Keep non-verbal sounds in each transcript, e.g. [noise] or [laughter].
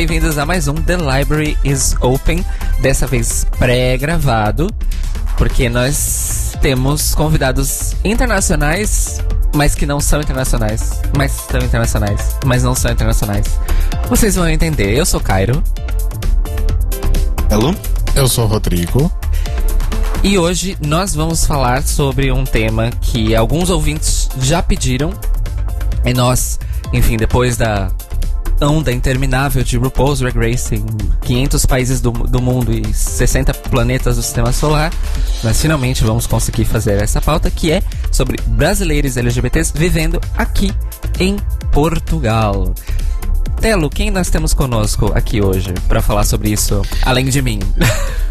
Bem-vindos a mais um The Library is Open, dessa vez pré-gravado, porque nós temos convidados internacionais, mas que não são internacionais, mas são internacionais, mas não são internacionais. Vocês vão entender. Eu sou Cairo. Hello? Eu sou o Rodrigo. E hoje nós vamos falar sobre um tema que alguns ouvintes já pediram. E nós, enfim, depois da onda interminável de RuPaul's Drag Race em 500 países do, do mundo e 60 planetas do sistema solar, nós finalmente vamos conseguir fazer essa pauta que é sobre brasileiros LGBTs vivendo aqui em Portugal. Telo, quem nós temos conosco aqui hoje para falar sobre isso, além de mim? [laughs]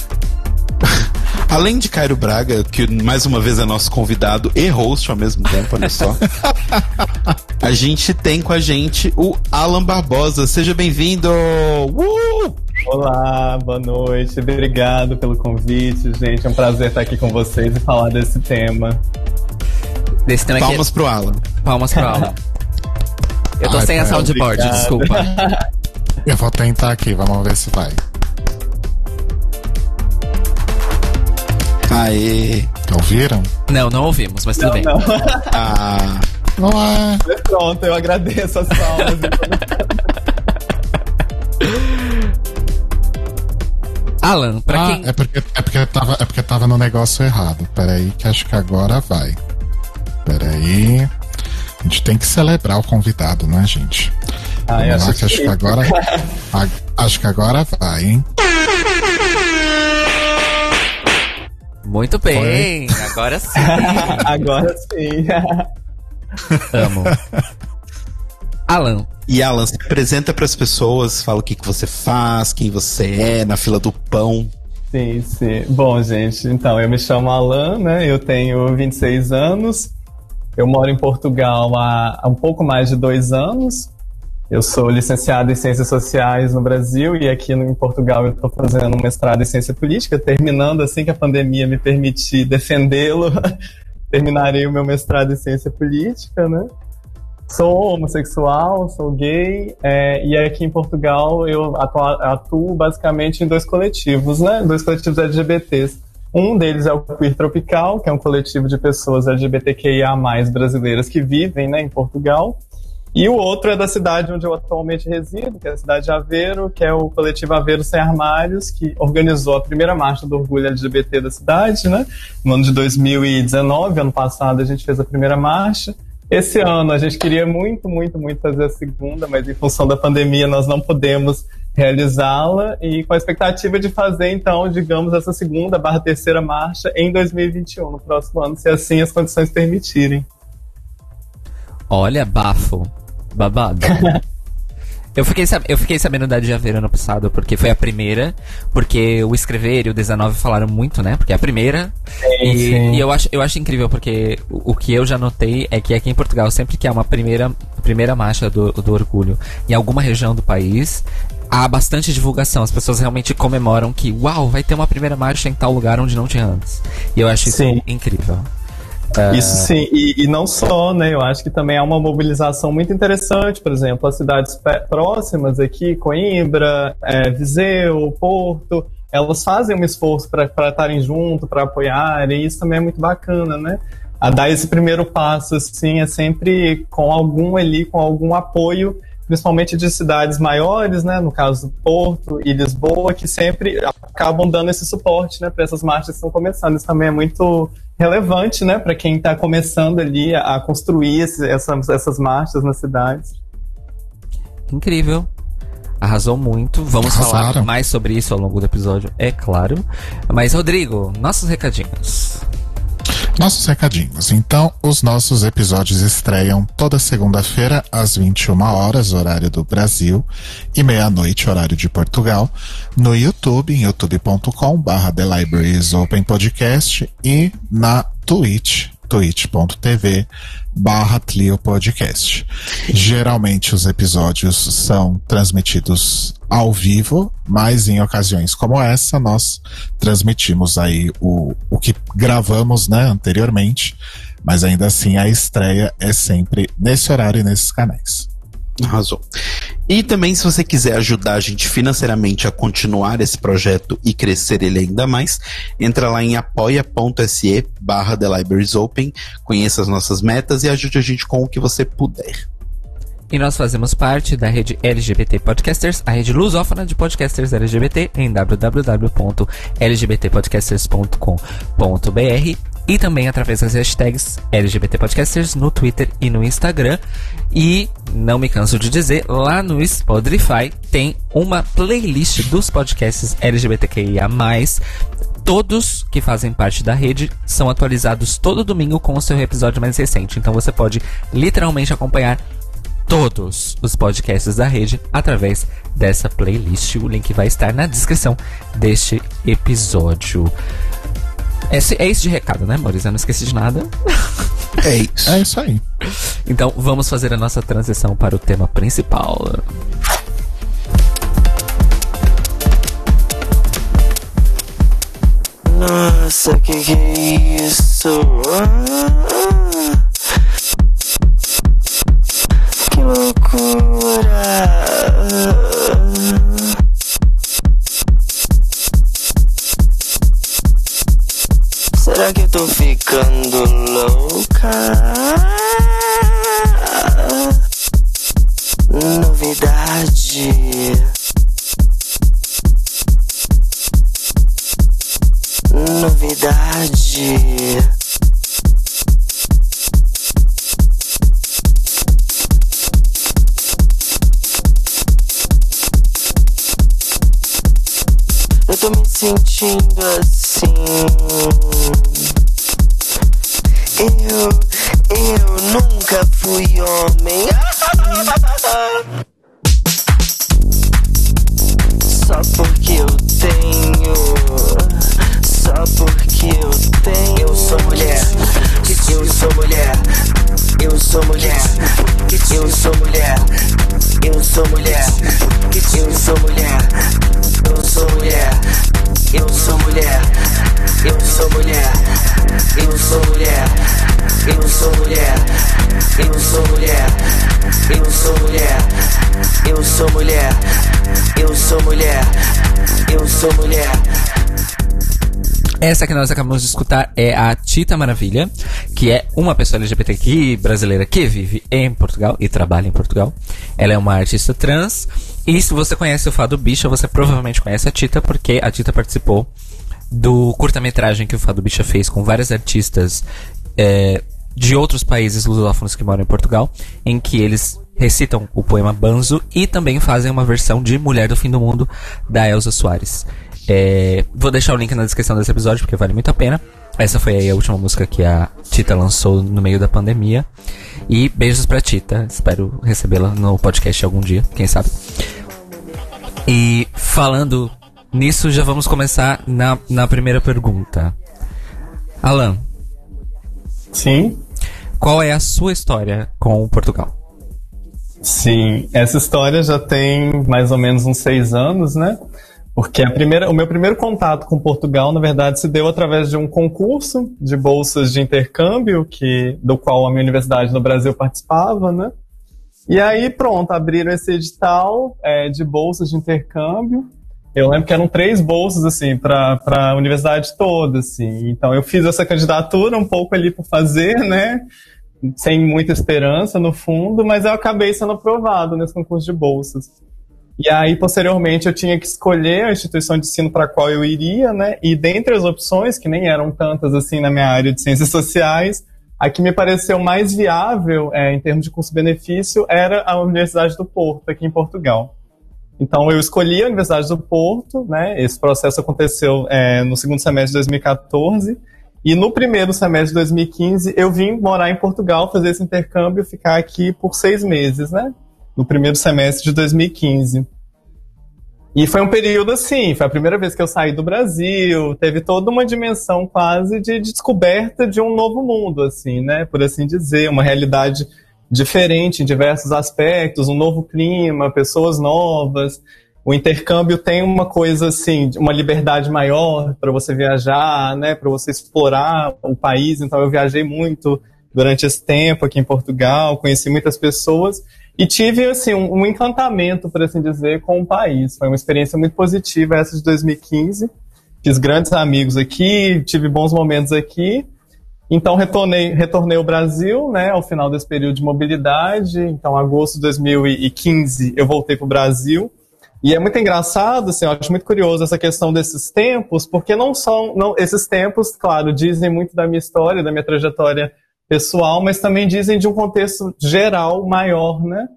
Além de Cairo Braga, que mais uma vez é nosso convidado e host ao mesmo tempo, olha só. [laughs] a gente tem com a gente o Alan Barbosa. Seja bem-vindo! Uh! Olá, boa noite. Obrigado pelo convite, gente. É um prazer estar aqui com vocês e falar desse tema. Desse tema Palmas aqui. pro Alan. Palmas pro Alan. [laughs] Eu tô Ai, sem a soundboard, obrigado. desculpa. [laughs] Eu vou tentar aqui, vamos ver se vai. Aê! Ouviram? Não, não ouvimos, mas tudo bem. Não, Ah, Não é. pronto, eu agradeço as palmas. [laughs] Alan, pra ah, quem. é porque, é, porque tava, é porque tava no negócio errado. Peraí, que acho que agora vai. Peraí. A gente tem que celebrar o convidado, né, gente? Ai, Vamos lá, acho que acho que- que agora. [laughs] a- acho que agora vai, hein? [laughs] Muito bem, agora [laughs] sim. Agora sim. Amo. Alan, e Alan, se apresenta pras pessoas, fala o que, que você faz, quem você é, na fila do pão. Sim, sim. Bom, gente, então, eu me chamo Alan, né? Eu tenho 26 anos. Eu moro em Portugal há, há um pouco mais de dois anos. Eu sou licenciado em Ciências Sociais no Brasil e aqui no- em Portugal eu estou fazendo um mestrado em Ciência Política, terminando assim que a pandemia me permitir defendê-lo. [laughs] Terminarei o meu mestrado em Ciência Política, né? Sou homossexual, sou gay, é, e aqui em Portugal eu atuo, atuo basicamente em dois coletivos, né? Dois coletivos LGBTs. Um deles é o Queer Tropical, que é um coletivo de pessoas LGBTQIA+, brasileiras que vivem né, em Portugal. E o outro é da cidade onde eu atualmente resido, que é a cidade de Aveiro, que é o coletivo Aveiro Sem Armários, que organizou a primeira marcha do orgulho LGBT da cidade, né? No ano de 2019, ano passado, a gente fez a primeira marcha. Esse ano a gente queria muito, muito, muito fazer a segunda, mas em função da pandemia nós não podemos realizá-la e com a expectativa de fazer então, digamos, essa segunda barra terceira marcha em 2021, no próximo ano, se assim as condições permitirem. olha, bafo. Babado. Eu fiquei, eu fiquei sabendo da de Aveiro ano passado, porque foi a primeira, porque o Escrever e o 19 falaram muito, né? Porque é a primeira. e, sim. e eu, acho, eu acho incrível, porque o, o que eu já notei é que aqui em Portugal, sempre que há uma primeira, primeira marcha do, do orgulho em alguma região do país, há bastante divulgação. As pessoas realmente comemoram que, uau, vai ter uma primeira marcha em tal lugar onde não tinha antes. E eu acho isso Sim. incrível. Isso sim, e, e não só, né? Eu acho que também há uma mobilização muito interessante, por exemplo, as cidades próximas aqui, Coimbra, é, Viseu, Porto, elas fazem um esforço para estarem junto, para apoiar, e isso também é muito bacana, né? A dar esse primeiro passo, assim, é sempre com algum ali, com algum apoio, principalmente de cidades maiores, né? No caso Porto e Lisboa, que sempre acabam dando esse suporte, né? Para essas marchas que estão começando. Isso também é muito relevante, né, para quem está começando ali a a construir esse- essas, essas marchas nas cidades. Incrível. Arrasou muito. Vamos falar Arrasaram. mais sobre isso ao longo do episódio, é claro. Mas, Rodrigo, nossos recadinhos. Nossos recadinhos. Então, os nossos episódios estreiam toda segunda-feira às 21 horas, horário do Brasil, e meia-noite, horário de Portugal, no YouTube, em youtube.com/barra The Libraries Open Podcast e na Twitch, twitch.tv barra Tlio Podcast. Geralmente os episódios são transmitidos ao vivo, mas em ocasiões como essa nós transmitimos aí o, o que gravamos né, anteriormente, mas ainda assim a estreia é sempre nesse horário e nesses canais. Arrasou. E também, se você quiser ajudar a gente financeiramente a continuar esse projeto e crescer ele ainda mais, entra lá em apoia.se barra The Libraries Open, conheça as nossas metas e ajude a gente com o que você puder. E nós fazemos parte da rede LGBT Podcasters, a rede lusófona de podcasters LGBT em www.lgbtpodcasters.com.br e também através das hashtags LGBT Podcasters no Twitter e no Instagram. E não me canso de dizer, lá no Spotify tem uma playlist dos podcasts LGBTQIA+, todos que fazem parte da rede são atualizados todo domingo com o seu episódio mais recente. Então você pode literalmente acompanhar todos os podcasts da rede através dessa playlist. O link vai estar na descrição deste episódio. Esse, é isso de recado, né, Maurício? Eu não esqueci de nada. [laughs] É isso. É isso aí. Então vamos fazer a nossa transição para o tema principal. Nossa, que que é isso? Ah, que loucura! Será que eu tô ficando louca? Novidade. Novidade. Tô me sentindo assim. Eu, eu nunca fui homem. Só porque eu tenho. Só porque eu tenho. Eu sou mulher. Eu sou mulher. Eu sou mulher. Eu sou mulher. Eu sou mulher. Eu sou mulher. Eu sou mulher. Eu sou mulher. Eu sou mulher. Eu sou mulher. Eu sou mulher. Eu sou mulher. Eu sou mulher. Eu sou mulher. Eu sou mulher. Eu sou mulher. Essa que nós acabamos de escutar é a Tita Maravilha, que é uma pessoa LGBTQ brasileira que vive em Portugal e trabalha em Portugal. Ela é uma artista trans. E se você conhece o Fado Bicha, você provavelmente conhece a Tita, porque a Tita participou do curta-metragem que o Fado Bicha fez com várias artistas é, de outros países lusófonos que moram em Portugal, em que eles recitam o poema Banzo e também fazem uma versão de Mulher do Fim do Mundo da Elza Soares. É, vou deixar o link na descrição desse episódio porque vale muito a pena. Essa foi a última música que a Tita lançou no meio da pandemia. E beijos pra Tita. Espero recebê-la no podcast algum dia, quem sabe. E falando nisso, já vamos começar na, na primeira pergunta. Alan, Sim. qual é a sua história com Portugal? Sim, essa história já tem mais ou menos uns seis anos, né? Porque a primeira, o meu primeiro contato com Portugal, na verdade, se deu através de um concurso de bolsas de intercâmbio, que, do qual a minha universidade no Brasil participava, né? E aí, pronto, abriram esse edital é, de bolsas de intercâmbio. Eu lembro que eram três bolsas, assim, para a universidade toda, assim. Então, eu fiz essa candidatura um pouco ali por fazer, [laughs] né? Sem muita esperança, no fundo, mas eu acabei sendo aprovado nesse concurso de bolsas. E aí, posteriormente, eu tinha que escolher a instituição de ensino para qual eu iria, né? E dentre as opções, que nem eram tantas assim na minha área de ciências sociais, a que me pareceu mais viável é, em termos de custo-benefício era a Universidade do Porto, aqui em Portugal. Então, eu escolhi a Universidade do Porto, né? Esse processo aconteceu é, no segundo semestre de 2014. E no primeiro semestre de 2015, eu vim morar em Portugal, fazer esse intercâmbio, ficar aqui por seis meses, né? No primeiro semestre de 2015. E foi um período assim, foi a primeira vez que eu saí do Brasil, teve toda uma dimensão quase de descoberta de um novo mundo, assim, né? Por assim dizer, uma realidade diferente em diversos aspectos, um novo clima, pessoas novas. O intercâmbio tem uma coisa assim, uma liberdade maior para você viajar, né? Para você explorar o país. Então eu viajei muito durante esse tempo aqui em Portugal, conheci muitas pessoas. E tive assim um, um, encantamento, por assim dizer, com o país. Foi uma experiência muito positiva essa de 2015. Fiz grandes amigos aqui, tive bons momentos aqui. Então retornei, retornei ao Brasil, né, ao final desse período de mobilidade. Então, agosto de 2015, eu voltei para o Brasil. E é muito engraçado, assim, eu acho muito curioso essa questão desses tempos, porque não são, não, esses tempos, claro, dizem muito da minha história, da minha trajetória pessoal, mas também dizem de um contexto geral maior, né?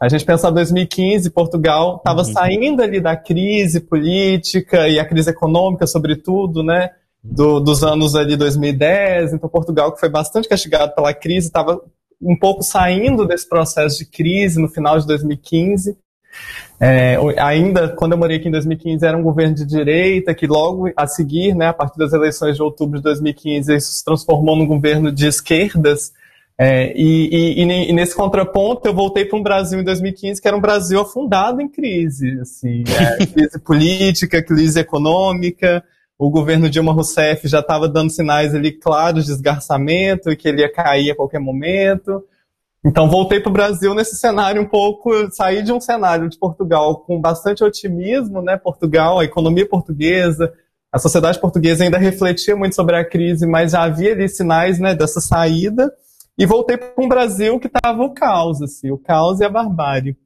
A gente pensa 2015, Portugal estava uhum. saindo ali da crise política e a crise econômica, sobretudo, né? Do, dos anos ali 2010. Então, Portugal, que foi bastante castigado pela crise, estava um pouco saindo desse processo de crise no final de 2015. É, ainda quando eu morei aqui em 2015 era um governo de direita que logo a seguir, né, a partir das eleições de outubro de 2015, isso se transformou num governo de esquerdas. É, e, e, e, nesse contraponto eu voltei para um Brasil em 2015 que era um Brasil afundado em crise, assim, é, [laughs] crise política, crise econômica. O governo Dilma Rousseff já estava dando sinais ali claros de esgarçamento e que ele ia cair a qualquer momento. Então voltei para o Brasil nesse cenário um pouco, saí de um cenário de Portugal com bastante otimismo, né? Portugal, a economia portuguesa, a sociedade portuguesa ainda refletia muito sobre a crise, mas já havia ali sinais, né, dessa saída. E voltei para um Brasil que estava o caos, assim, o caos e a barbárie.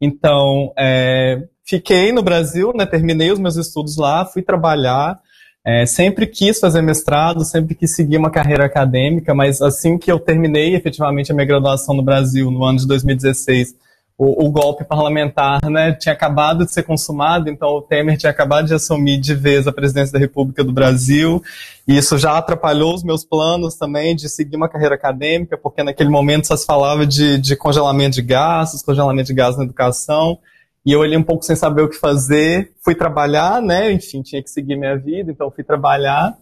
Então, é, fiquei no Brasil, né, terminei os meus estudos lá, fui trabalhar, é, sempre quis fazer mestrado, sempre quis seguir uma carreira acadêmica, mas assim que eu terminei efetivamente a minha graduação no Brasil, no ano de 2016, o, o, golpe parlamentar né, tinha acabado de ser consumado, então o Temer tinha acabado de assumir de vez a presidência da República do Brasil, e isso já atrapalhou os meus planos também de seguir uma carreira acadêmica, porque naquele momento só se falava de, de congelamento de gastos, congelamento de gastos na educação, e eu olhei um pouco sem saber o que fazer, fui trabalhar, né? Enfim, tinha que seguir minha vida, então fui trabalhar.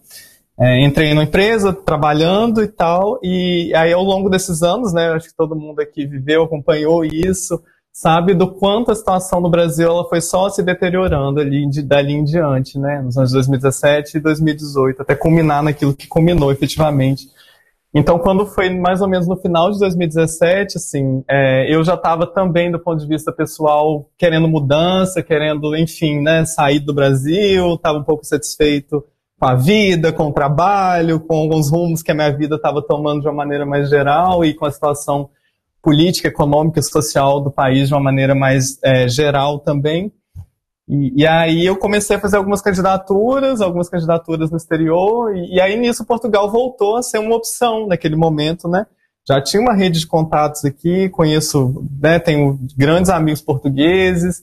É, entrei numa empresa, trabalhando e tal, e aí ao longo desses anos, né, acho que todo mundo aqui viveu, acompanhou isso, sabe do quanto a situação no Brasil ela foi só se deteriorando ali de, dali em diante, né, nos anos 2017 e 2018, até culminar naquilo que culminou efetivamente então, quando foi mais ou menos no final de 2017, assim, é, eu já estava também, do ponto de vista pessoal, querendo mudança, querendo, enfim, né, sair do Brasil, estava um pouco satisfeito com a vida, com o trabalho, com alguns rumos que a minha vida estava tomando de uma maneira mais geral e com a situação política, econômica e social do país de uma maneira mais é, geral também. E, e, aí eu comecei a fazer algumas candidaturas, algumas candidaturas no exterior, e, e, aí nisso Portugal voltou a ser uma opção naquele momento, né? Já tinha uma rede de contatos aqui, conheço, né, tenho grandes amigos portugueses,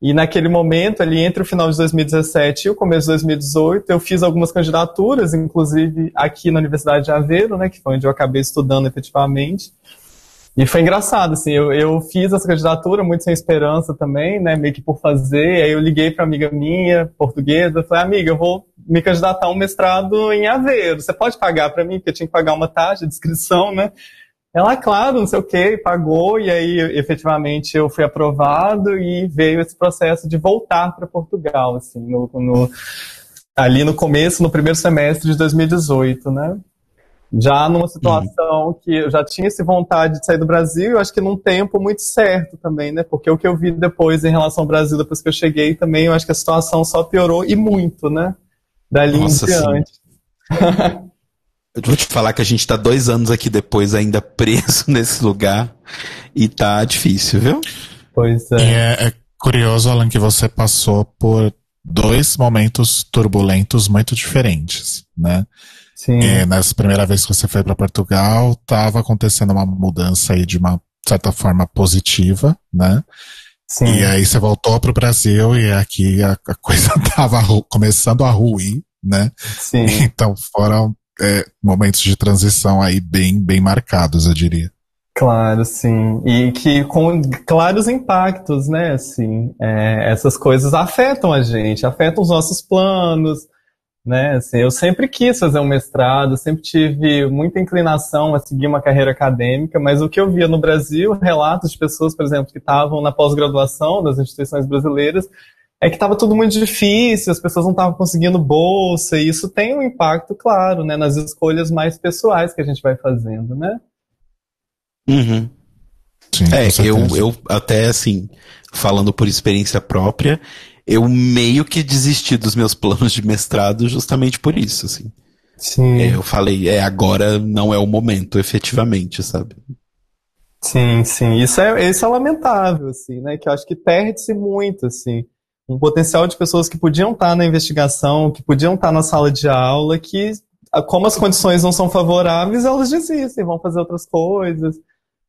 e naquele momento, ali entre o final de 2017 e o começo de 2018, eu fiz algumas candidaturas, inclusive aqui na Universidade de Aveiro, né, que foi onde eu acabei estudando efetivamente. E foi engraçado, assim, eu, eu fiz essa candidatura muito sem esperança também, né, meio que por fazer, aí eu liguei para amiga minha, portuguesa, falei, amiga, eu vou me candidatar a um mestrado em Aveiro, você pode pagar para mim? Porque eu tinha que pagar uma taxa de inscrição, né? Ela, claro, não sei o que, pagou, e aí efetivamente eu fui aprovado e veio esse processo de voltar para Portugal, assim, no, no, ali no começo, no primeiro semestre de 2018, né? Já numa situação uhum. que eu já tinha essa vontade de sair do Brasil, eu acho que num tempo muito certo também, né? Porque o que eu vi depois em relação ao Brasil, depois que eu cheguei também, eu acho que a situação só piorou e muito, né? Dali Nossa, em diante. [laughs] eu vou te falar que a gente tá dois anos aqui depois ainda preso [laughs] nesse lugar e tá difícil, viu? Pois é. E é, é curioso, Alan, que você passou por dois momentos turbulentos muito diferentes, né? Sim. E nessa primeira vez que você foi para Portugal, estava acontecendo uma mudança aí de uma certa forma positiva, né? Sim. E aí você voltou para o Brasil e aqui a, a [laughs] coisa estava começando a ruir, né? Sim. [laughs] Então foram é, momentos de transição aí bem, bem marcados, eu diria. Claro, sim. E que com claros impactos, né? Assim, é, essas coisas afetam a gente, afetam os nossos planos, né? Assim, eu sempre quis fazer um mestrado, sempre tive muita inclinação a seguir uma carreira acadêmica, mas o que eu via no Brasil, relatos de pessoas, por exemplo, que estavam na pós-graduação das instituições brasileiras, é que estava tudo muito difícil, as pessoas não estavam conseguindo bolsa, e isso tem um impacto, claro, né, nas escolhas mais pessoais que a gente vai fazendo, né? Uhum. Sim, É, eu, eu até assim, falando por experiência própria, eu meio que desisti dos meus planos de mestrado justamente por isso, assim. Sim. É, eu falei, é, agora não é o momento, efetivamente, sabe? Sim, sim. Isso é, isso é lamentável, assim, né? Que eu acho que perde-se muito, assim. Um potencial de pessoas que podiam estar na investigação, que podiam estar na sala de aula, que, como as condições não são favoráveis, elas desistem, vão fazer outras coisas.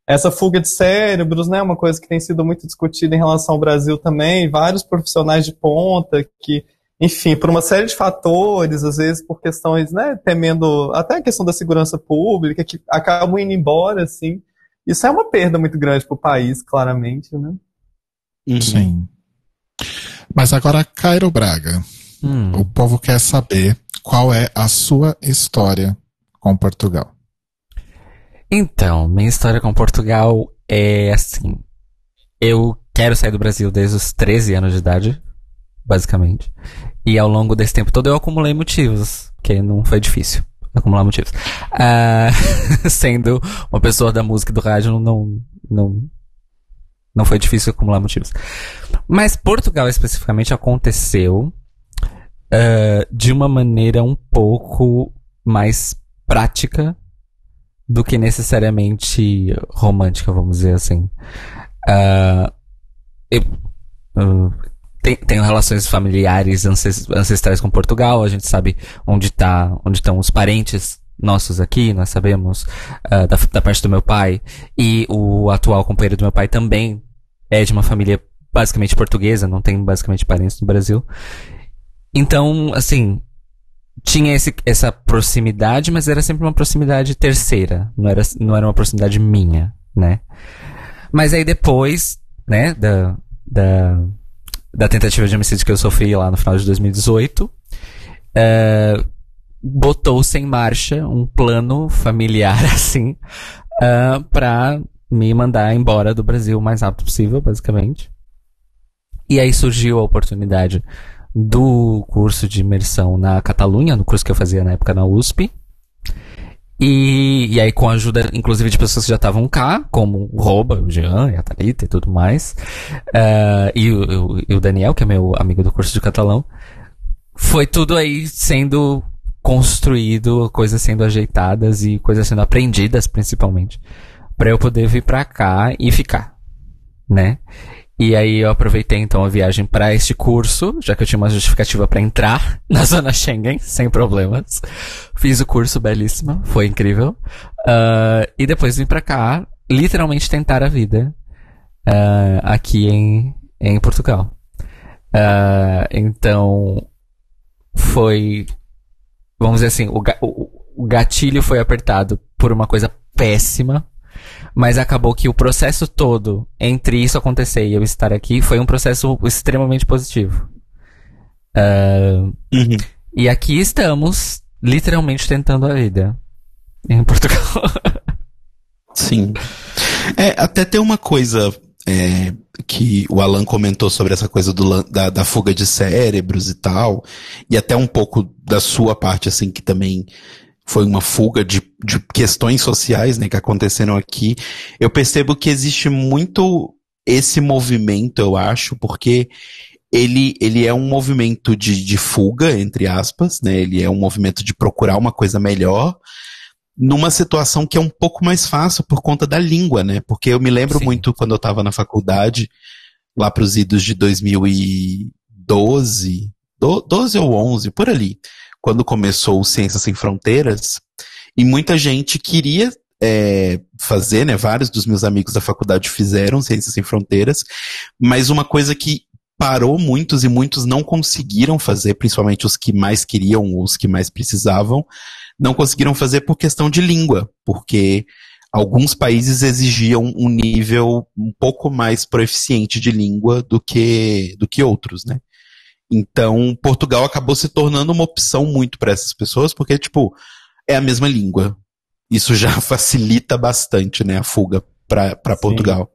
Essa fuga de cérebros, né? Uma coisa que tem sido muito discutida em relação ao Brasil também. Vários profissionais de ponta que, enfim, por uma série de fatores, às vezes por questões, né? Temendo até a questão da segurança pública, que acabam indo embora, assim. Isso é uma perda muito grande para o país, claramente, né? Uhum. Sim. Mas agora, Cairo Braga, Hum. o povo quer saber qual é a sua história com Portugal. Então, minha história com Portugal é assim. Eu quero sair do Brasil desde os 13 anos de idade, basicamente. E ao longo desse tempo todo eu acumulei motivos, que não foi difícil acumular motivos. Ah, [laughs] sendo uma pessoa da música e do rádio, não, não, não foi difícil acumular motivos. Mas Portugal especificamente aconteceu ah, de uma maneira um pouco mais prática do que necessariamente romântica, vamos dizer assim. Ah, eu ah, te- tenho relações familiares ances- ancestrais com Portugal, a gente sabe onde tá, onde estão os parentes nossos aqui, nós sabemos ah, da, da parte do meu pai e o atual companheiro do meu pai também é de uma família basicamente portuguesa, não tem basicamente parentes no Brasil. Então, assim, tinha esse, essa proximidade, mas era sempre uma proximidade terceira. Não era, não era uma proximidade minha, né? Mas aí depois, né, da, da, da tentativa de homicídio que eu sofri lá no final de 2018, eh, botou-se em marcha um plano familiar, [laughs] assim, ah, pra me mandar embora do Brasil o mais rápido possível, basicamente. E aí surgiu a oportunidade do curso de imersão na Catalunha, no curso que eu fazia na época na USP. E, e aí, com a ajuda, inclusive, de pessoas que já estavam cá, como o Roba, o Jean, a Thalita e tudo mais, eh, e, o, o- e o Daniel, que é meu amigo do curso de catalão, foi tudo aí sendo construído, coisas sendo ajeitadas e coisas sendo aprendidas, principalmente, para eu poder vir pra cá e ficar, né? E aí eu aproveitei então a viagem para este curso, já que eu tinha uma justificativa para entrar [laughs] na zona Schengen, sem problemas. Fiz o curso belíssima, foi incrível. Ah, e depois vim pra cá, literalmente tentar a vida ah, aqui em, em Portugal. Ah, então foi, vamos dizer assim, o- o gatilho foi apertado por uma coisa péssima mas acabou que o processo todo entre isso acontecer e eu estar aqui foi um processo extremamente positivo. Ah, Uhum. e aqui estamos, literalmente tentando a vida. Em Portugal. [laughs] Sim. É, até tem uma coisa é, que o Alan comentou sobre essa coisa do, da, da fuga de cérebros e tal, e até um pouco da sua parte, assim, que também foi uma fuga de, de questões sociais, né, que aconteceram aqui. Eu percebo que existe muito esse movimento, eu acho, porque ele, ele é um movimento de, de fuga, entre aspas, né, ele é um movimento de procurar uma coisa melhor, numa situação que é um pouco mais fácil por conta da língua, né? Porque eu me lembro Sim. muito quando eu estava na faculdade, lá para os idos de 2012, do- 12 ou 11, por ali, quando começou o Ciências Sem Fronteiras, e muita gente queria é, fazer, né? Vários dos meus amigos da faculdade fizeram Ciências Sem Fronteiras, mas uma coisa que parou muitos e muitos não conseguiram fazer, principalmente os que mais queriam, os que mais precisavam, não conseguiram fazer por questão de língua, porque alguns países exigiam um nível um pouco mais proficiente de língua do que, do que outros, né? Então, Portugal acabou se tornando uma opção muito para essas pessoas, porque, tipo, é a mesma língua. Isso já [laughs] facilita bastante, né, a fuga para. Portugal.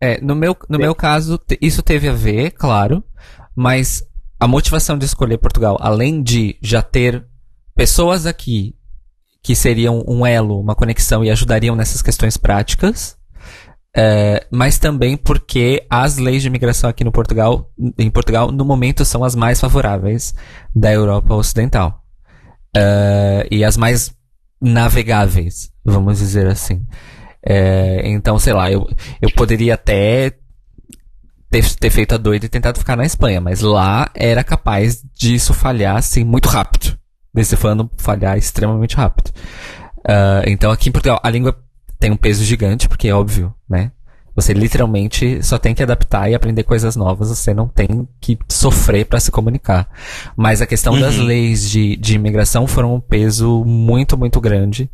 É, no meu, no meu caso, isso teve a ver, claro, mas a motivação de escolher Portugal, além de já ter pessoas aqui que seriam um elo, uma conexão e ajudariam nessas questões práticas, é, mas também porque as leis de imigração aqui no Portugal, em Portugal, no momento, são as mais favoráveis da Europa Ocidental. É, e as mais navegáveis, vamos dizer assim. É, então, sei lá, eu, eu poderia até ter, ter feito a doida e tentado ficar na Espanha, mas lá era capaz disso falhar assim muito rápido. Desse falando falhar extremamente rápido. Então aqui em Portugal a língua tem um peso gigante, porque é óbvio, né? Você literalmente só tem que adaptar e aprender coisas novas, você não tem que sofrer para se comunicar. Mas a questão uhum. das leis de, de imigração foram um peso muito, muito grande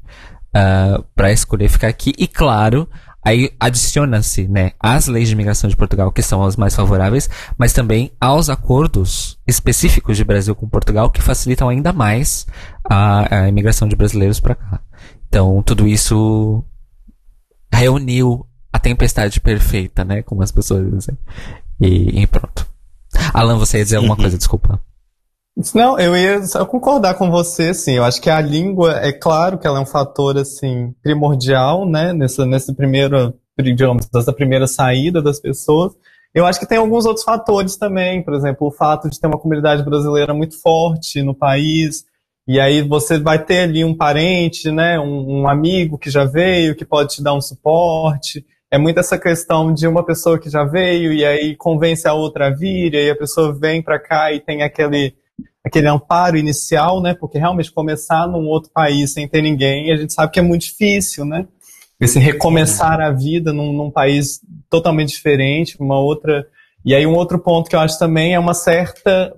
uh, para escolher ficar aqui. E claro, aí adiciona-se né, as leis de imigração de Portugal, que são as mais favoráveis, mas também aos acordos específicos de Brasil com Portugal, que facilitam ainda mais a, a imigração de brasileiros para cá. Então, tudo isso reuniu a tempestade perfeita, né? Como as pessoas dizem. E, e pronto. Alan, você ia dizer alguma uhum. coisa, desculpa. Não, eu ia só concordar com você, assim, eu acho que a língua, é claro que ela é um fator, assim, primordial, né, nessa, nesse primeiro, digamos, dessa primeira saída das pessoas. Eu acho que tem alguns outros fatores também, por exemplo, o fato de ter uma comunidade brasileira muito forte no país, e aí você vai ter ali um parente, né, um, um, amigo que já veio, que pode te dar um suporte. É muito essa questão de uma pessoa que já veio e aí convence a outra a vir, e a pessoa vem para cá e tem aquele aquele amparo inicial, né? Porque realmente começar num outro país sem ter ninguém, a gente sabe que é muito difícil, né? Esse recomeçar a vida num, num país totalmente diferente, uma outra. E aí um outro ponto que eu acho também é uma certa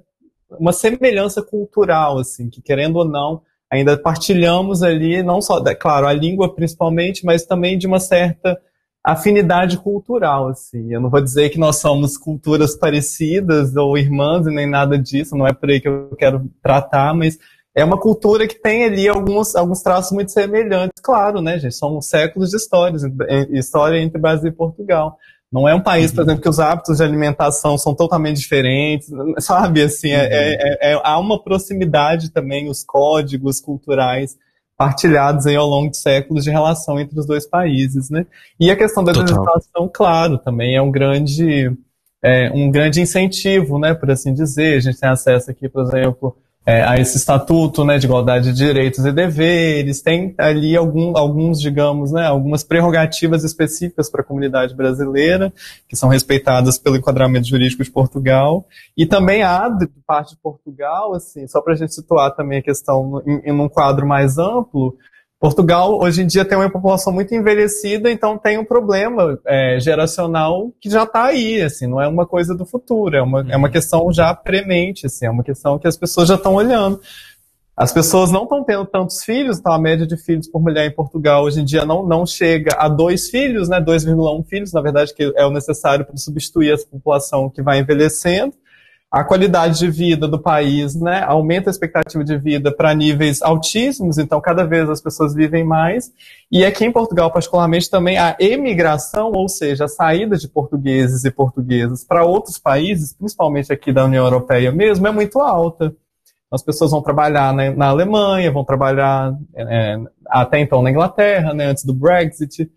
uma semelhança cultural, assim, que querendo ou não, ainda partilhamos ali, não só, claro, a língua principalmente, mas também de uma certa afinidade cultural, assim. Eu não vou dizer que nós somos culturas parecidas ou irmãs e nem nada disso, não é por aí que eu quero tratar, mas é uma cultura que tem ali alguns, alguns traços muito semelhantes, claro, né, gente? São séculos de histórias, história entre Brasil e Portugal. Não é um país, por uhum. exemplo, que os hábitos de alimentação são totalmente diferentes, sabe? Assim, é, é, uhum. é, é, há uma proximidade também, os códigos culturais partilhados aí ao longo de séculos de relação entre os dois países, né? E a questão da legislação, claro, também é um grande, é, um grande incentivo, né, por assim dizer. A gente tem acesso aqui, por exemplo, é, a esse estatuto né, de igualdade de direitos e deveres, tem ali algum, alguns, digamos, né, algumas prerrogativas específicas para a comunidade brasileira, que são respeitadas pelo enquadramento jurídico de Portugal, e também há, de parte de Portugal, assim, só para a gente situar também a questão em, em um quadro mais amplo, Portugal hoje em dia tem uma população muito envelhecida, então tem um problema é, geracional que já está aí, assim, não é uma coisa do futuro, é uma, é uma uhum. questão já premente, assim, é uma questão que as pessoas já estão olhando. As pessoas não estão tendo tantos filhos, então a média de filhos por mulher em Portugal hoje em dia não, não chega a dois filhos, né, 2,1 filhos, na verdade, que é o necessário para substituir essa população que vai envelhecendo a qualidade de vida do país, né, aumenta a expectativa de vida para níveis altíssimos, então cada vez as pessoas vivem mais. E aqui em Portugal, particularmente, também a emigração, ou seja, a saída de portugueses e portuguesas para outros países, principalmente aqui da União Europeia mesmo, é muito alta. As pessoas vão trabalhar na, na Alemanha, vão trabalhar é, até então na Inglaterra, né, antes do Brexit.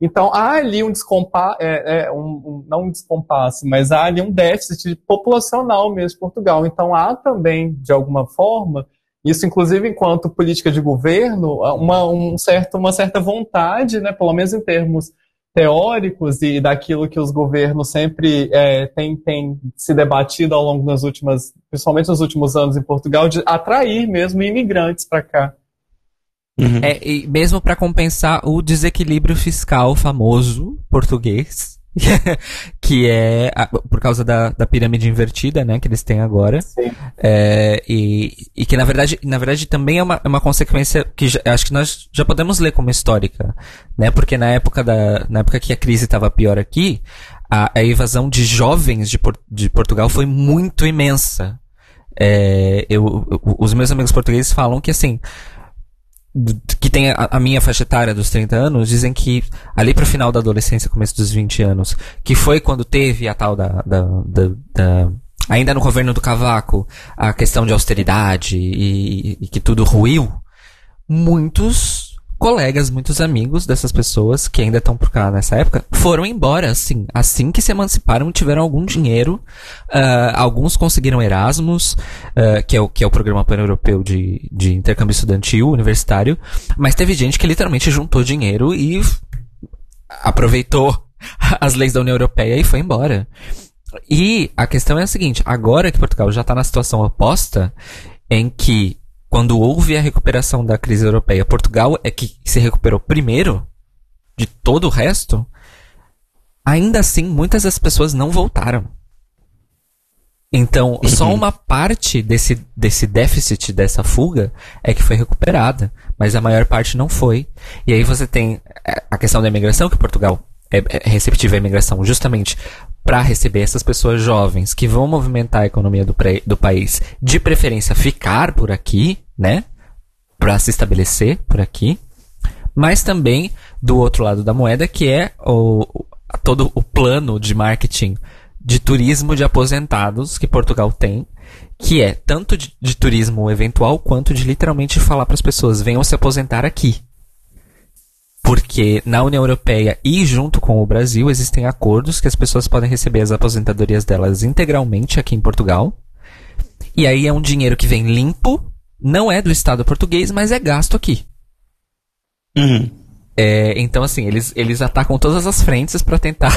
Então, há ali um descompasso, é, é, um, um, não um descompasso, mas há ali um déficit populacional mesmo em Portugal. Então, há também, de alguma forma, isso inclusive enquanto política de governo, uma, um certo, uma certa vontade, né, pelo menos em termos teóricos e daquilo que os governos sempre é, têm, têm se debatido ao longo das últimas, principalmente nos últimos anos em Portugal, de atrair mesmo imigrantes para cá. Uhum. É, e mesmo para compensar o desequilíbrio fiscal famoso português, [laughs] que é a, por causa da, da pirâmide invertida, né, que eles têm agora. É, e, e que na verdade, na verdade também é uma, é uma consequência que já, acho que nós já podemos ler como histórica, né, porque na época da, na época que a crise estava pior aqui, a, a evasão de jovens de, de Portugal foi muito imensa. É, eu, os meus amigos portugueses falam que assim, que tem a, a, minha faixa etária dos 30 anos, dizem que ali pro final da adolescência, começo dos 20 anos, que foi quando teve a tal da, da, da, da ainda no governo do Cavaco, a questão de austeridade e, e que tudo ruiu, muitos colegas, muitos amigos dessas pessoas que ainda estão por cá nessa época foram embora, assim. Assim que se emanciparam, tiveram algum dinheiro. Uh, alguns conseguiram Erasmus, uh, que, é o, que é o programa pan-europeu de, de intercâmbio estudantil universitário. Mas teve gente que literalmente juntou dinheiro e aproveitou [laughs] as leis da União Europeia e foi embora. E a questão é a seguinte: agora que Portugal já está na situação oposta, em que quando houve a recuperação da crise europeia, Portugal é que se recuperou primeiro de todo o resto, ainda assim muitas das pessoas não voltaram. Então, uhum. só uma parte desse, desse déficit, dessa fuga, é que foi recuperada, mas a maior parte não foi. E aí você tem é, a questão da imigração, que Portugal é, é receptiva à imigração justamente para receber essas pessoas jovens que vão movimentar a economia do, do país, de preferência ficar por aqui, né? Para se estabelecer por aqui. Mas também do outro lado da moeda, que é o, todo o plano de marketing de turismo de aposentados que Portugal tem, que é tanto de, de turismo eventual quanto de literalmente falar para as pessoas: venham se aposentar aqui. Porque na União Europeia e junto com o Brasil existem acordos que as pessoas podem receber as aposentadorias delas integralmente aqui em Portugal. E aí é um dinheiro que vem limpo, não é do Estado português, mas é gasto aqui. Uhum. É, então, assim, eles, eles atacam todas as frentes para tentar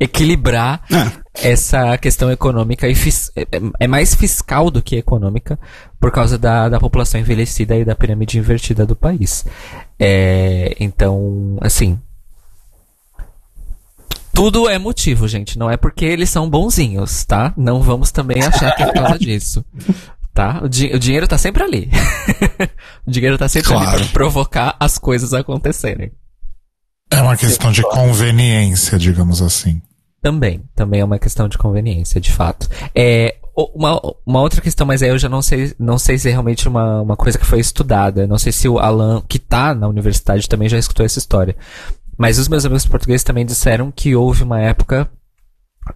equilibrar ah. essa questão econômica e é, é, mais fiscal do que econômica por causa da, da população envelhecida e da pirâmide invertida do país. É, então, assim. Tudo é motivo, gente. Não é porque eles são bonzinhos, tá? Não vamos também achar que é por causa [laughs] disso. Tá? O, di o dinheiro tá sempre ali. [laughs] o dinheiro tá sempre claro. ali pra provocar as coisas acontecerem. É uma questão de conveniência, digamos assim. Também, também é uma questão de conveniência, de fato. É, uma, uma outra questão, mas aí eu já não sei, não sei se é realmente uma, uma coisa que foi estudada. Não sei se o Alan, que tá na universidade, também já escutou essa história. Mas os meus amigos portugueses também disseram que houve uma época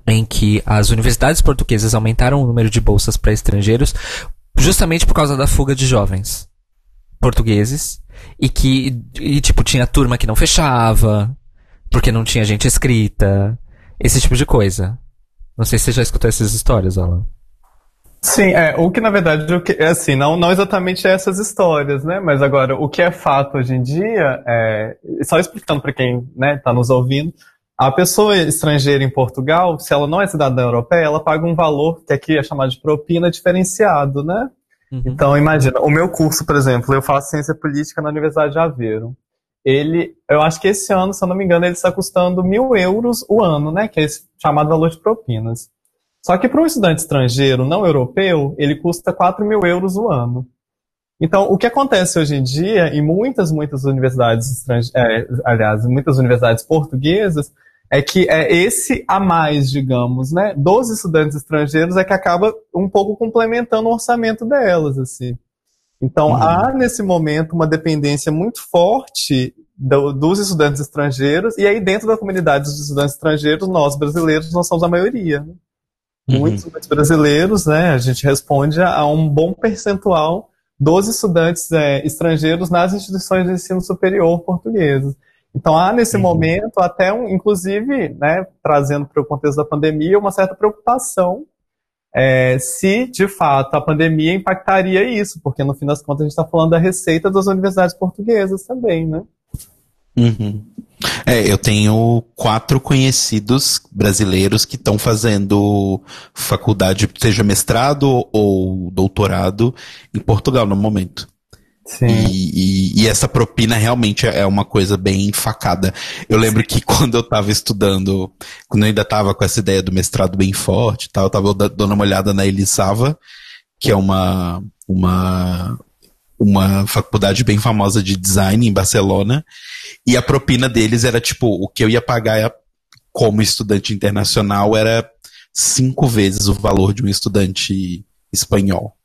em que as universidades portuguesas aumentaram o número de bolsas para estrangeiros justamente por causa da fuga de jovens portugueses e que e, tipo tinha turma que não fechava porque não tinha gente escrita esse tipo de coisa. Não sei se você já escutou essas histórias, Alan. Sim, é, o que na verdade o que, é assim, não, não exatamente essas histórias, né? Mas agora, o que é fato hoje em dia, é, só explicando para quem né, tá nos ouvindo, a pessoa estrangeira em Portugal, se ela não é cidadã europeia, ela paga um valor que aqui é chamado de propina diferenciado, né? Uhum. Então, imagina, o meu curso, por exemplo, eu faço ciência política na Universidade de Aveiro ele, eu acho que esse ano, se eu não me engano, ele está custando mil euros o ano, né? Que é esse chamado valor de propinas. Só que para um estudante estrangeiro não europeu, ele custa 4 mil euros o ano. Então, o que acontece hoje em dia, em muitas, muitas universidades estrangeiras, é, aliás, em muitas universidades portuguesas, é que é esse a mais, digamos, né, dos estudantes estrangeiros é que acaba um pouco complementando o orçamento delas, assim. Então, uhum. há nesse momento uma dependência muito forte do, dos estudantes estrangeiros, e aí dentro da comunidade dos estudantes estrangeiros, nós brasileiros, nós somos a maioria. Né? Uhum. Muitos, muitos brasileiros, né, a gente responde a, a um bom percentual dos estudantes é, estrangeiros nas instituições de ensino superior portuguesas. Então há nesse uhum. momento até, um, inclusive, né, trazendo para o contexto da pandemia, uma certa preocupação é, se de fato a pandemia impactaria isso, porque no fim das contas a gente está falando da receita das universidades portuguesas também, né? Uhum. É, eu tenho quatro conhecidos brasileiros que estão fazendo faculdade, seja mestrado ou doutorado, em Portugal no momento. Sim. E, e, e, essa propina realmente é uma coisa bem facada. Eu lembro Sim. que [laughs] quando eu estava estudando, quando eu ainda estava com essa ideia do mestrado bem forte tal, eu tava dando uma olhada na Elisava, que é uma, uma, uma faculdade bem famosa de design em Barcelona, e a propina deles era tipo, o que eu ia pagar como estudante internacional era cinco vezes o valor de um estudante espanhol.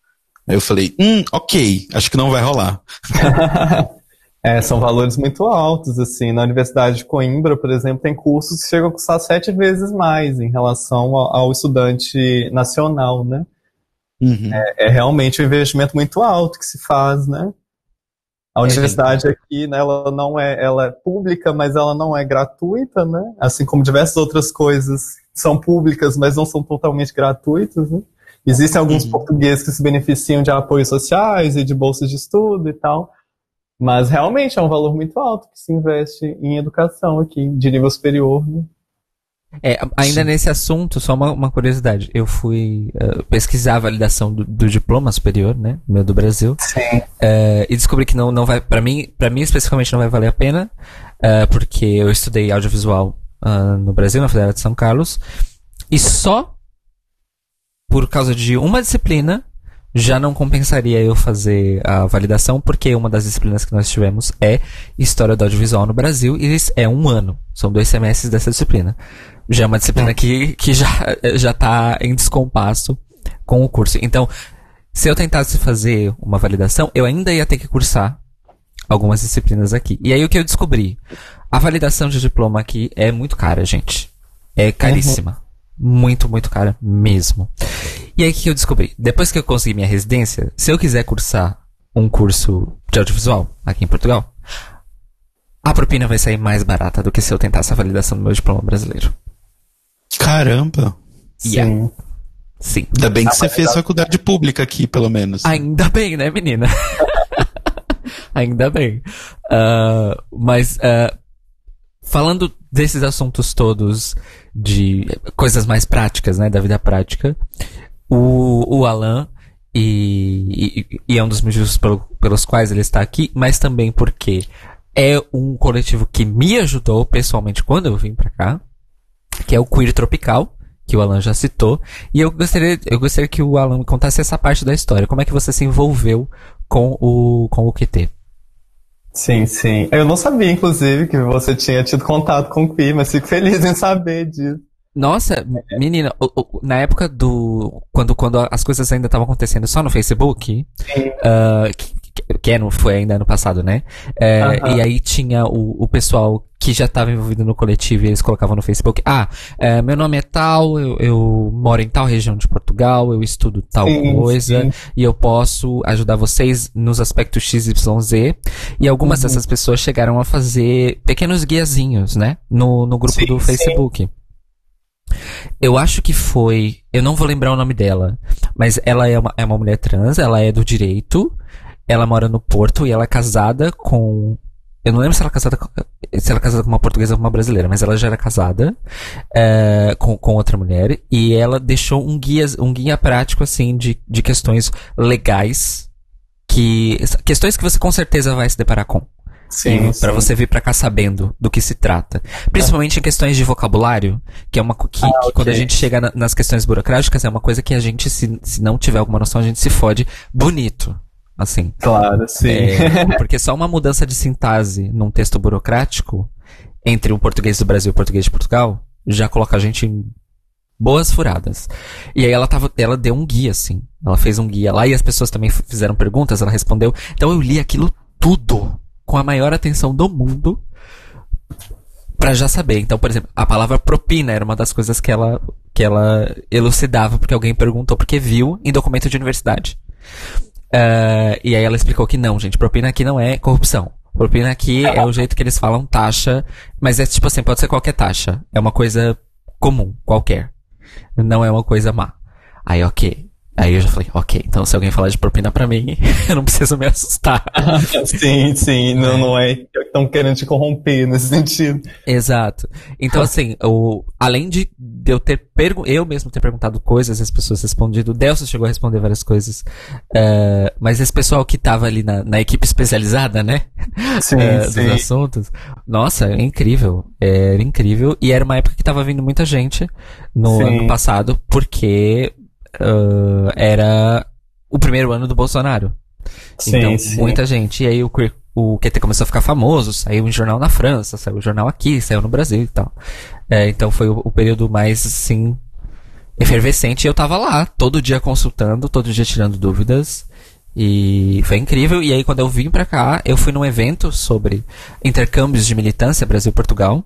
Aí eu falei, hum, ok, acho que não vai rolar. [laughs] é, são valores muito altos, assim. Na Universidade de Coimbra, por exemplo, tem cursos que chegam a custar sete vezes mais em relação ao, ao estudante nacional, né? Uhum. É, é, realmente um investimento muito alto que se faz, né? A universidade aqui, né, ela não é, ela é pública, mas ela não é gratuita, né? Assim como diversas outras coisas são públicas, mas não são totalmente gratuitas, né? Existem alguns Uhum. portugueses que se beneficiam de apoios sociais e de bolsas de estudo e tal, mas realmente é um valor muito alto que se investe em educação aqui, de nível superior, né? É, ainda nesse assunto, só uma, uma curiosidade. Eu fui eh, pesquisar a validação do, do diploma superior, né? Meu do Brasil. Sim. eh, e descobri que não, não vai, para mim, para mim especificamente não vai valer a pena, eh, porque eu estudei audiovisual ah, no Brasil, na Federal de São Carlos, e só por causa de uma disciplina já não compensaria eu fazer a validação, porque uma das disciplinas que nós tivemos é História do Audiovisual no Brasil, e isso é um ano. São dois semestres dessa disciplina. Já é uma disciplina que, que já, já tá em descompasso com o curso. Então, se eu tentasse fazer uma validação, eu ainda ia ter que cursar algumas disciplinas aqui. E aí o que eu descobri? A validação de diploma aqui é muito cara, gente. É caríssima. Muito, muito cara mesmo. E aí o que eu descobri? Depois que eu consegui minha residência, se eu quiser cursar um curso de audiovisual aqui em Portugal, a propina vai sair mais barata do que se eu tentasse a validação do meu diploma brasileiro. Caramba. Yeah. Sim. Sim. Ainda bem que você fez faculdade pública aqui, pelo menos. Ainda bem, né, menina? [laughs] Ainda bem. Ah, mas, ah, falando desses assuntos todos de coisas mais práticas, né, da vida prática, o, o Alan, e, e, e é um dos motivos pelo- pelos quais ele está aqui, mas também porque é um coletivo que me ajudou pessoalmente quando eu vim pra cá, que é o Queer Tropical, que o Alan já citou, e eu gostaria, eu gostaria que o Alan contasse essa parte da história. Como é que você se envolveu com o, com o QT? Sim, sim. Eu não sabia, inclusive, que você tinha tido contato com o Pi, mas fico feliz em saber disso. Nossa, menina, na época do. Quando, quando as coisas ainda estavam acontecendo só no Facebook, ah, que, no- foi ainda ano passado, né? É. E aí tinha o, o pessoal que já estava envolvido no coletivo e eles colocavam no Facebook: Ah, é, meu nome é tal, eu, eu moro em tal região de Portugal, eu estudo tal Sim, coisa sim. e eu posso ajudar vocês nos aspectos XYZ. E algumas Uhum. dessas pessoas chegaram a fazer pequenos guiazinhos, né? No, no grupo Sim, do. Facebook. Eu acho que foi. Eu não vou lembrar o nome dela. Mas ela é uma, é uma mulher trans, ela é do direito. Ela mora no Porto e ela é casada com. Eu não lembro se ela é casada com, se ela é casada com uma portuguesa ou com uma brasileira, mas ela já era casada é, com, com outra mulher. E ela deixou um guia, um guia prático, assim, de, de questões legais. Que. Questões que você com certeza vai se deparar com. Sim, Pra sim. você vir pra cá sabendo do que se trata. Principalmente em questões de vocabulário, que é uma que, que quando a gente chega na- nas questões burocráticas, é uma coisa que a gente, se, se não tiver alguma noção, a gente se fode bonito. Assim. Claro, sim. É, [laughs] porque só uma mudança de sintaxe num texto burocrático, entre o português do Brasil e o português de Portugal, já coloca a gente em boas furadas. E aí ela tava, ela deu um guia, assim. Ela fez um guia lá e as pessoas também fizeram perguntas, ela respondeu. Então eu li aquilo tudo com a maior atenção do mundo pra já saber. Então, por exemplo, a palavra propina era uma das coisas que ela que ela elucidava porque alguém perguntou porque viu em documento de universidade. Eh, e aí ela explicou que não, gente, propina aqui não é corrupção. Propina aqui é o jeito que eles falam taxa, mas é tipo assim, pode ser qualquer taxa. É uma coisa comum, qualquer. Não é uma coisa má. Aí, ok. Aí eu já falei, ok, então se alguém falar de propina pra mim, [laughs] eu não preciso me assustar. [laughs] sim, sim. Não, não é que estão querendo te corromper nesse sentido. Exato. Então, assim, o, além de de eu ter eu mesmo ter perguntado coisas, as pessoas respondido, o Delcio chegou a responder várias coisas. eh, mas esse pessoal que tava ali na, na equipe especializada, né? Sim, dos sim. assuntos. Nossa, é incrível. Era incrível. E era uma época que tava vindo muita gente no Sim. ano passado, porque ah, era o primeiro ano do Bolsonaro. Sim, então, sim. muita gente. E aí o, o QT começou a ficar famoso, saiu um jornal na França, saiu um jornal aqui, saiu no Brasil e tal. É, então foi o, o período mais, assim, efervescente. E eu tava lá, todo dia consultando, todo dia tirando dúvidas. E foi incrível. E aí, quando eu vim pra cá, eu fui num evento sobre intercâmbios de militância Brasil-Portugal.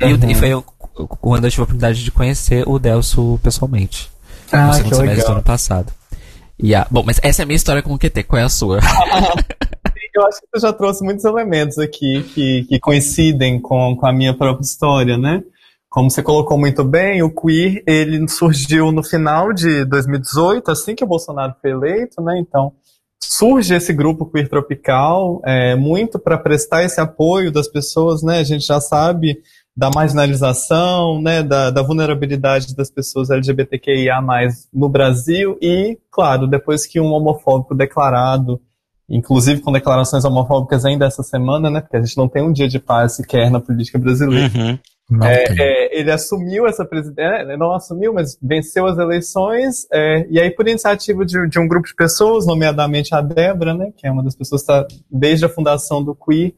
E, Uhum. e foi quando eu tive a oportunidade de conhecer o Delso pessoalmente. Ah, no segundo que semestre do legal. ano passado. E a, bom, mas essa é a minha história com o QT. Qual é a sua? [laughs] eu acho que você já trouxe muitos elementos aqui que, que coincidem com, com a minha própria história, né? Como você colocou muito bem, o queer ele surgiu no final de 2018, assim que o Bolsonaro foi eleito, né? Então surge esse grupo queer tropical é, muito para prestar esse apoio das pessoas, né? A gente já sabe da marginalização, né, da, da, vulnerabilidade das pessoas LGBTQIA+, no Brasil e, claro, depois que um homofóbico declarado, inclusive com declarações homofóbicas ainda essa semana, né, porque a gente não tem um dia de paz sequer na política brasileira, Uhum. é, é, ele assumiu essa presidência, não assumiu, mas venceu as eleições, é, e aí por iniciativa de, de, um grupo de pessoas, nomeadamente a Débora, né, que é uma das pessoas que está desde a fundação do Queer,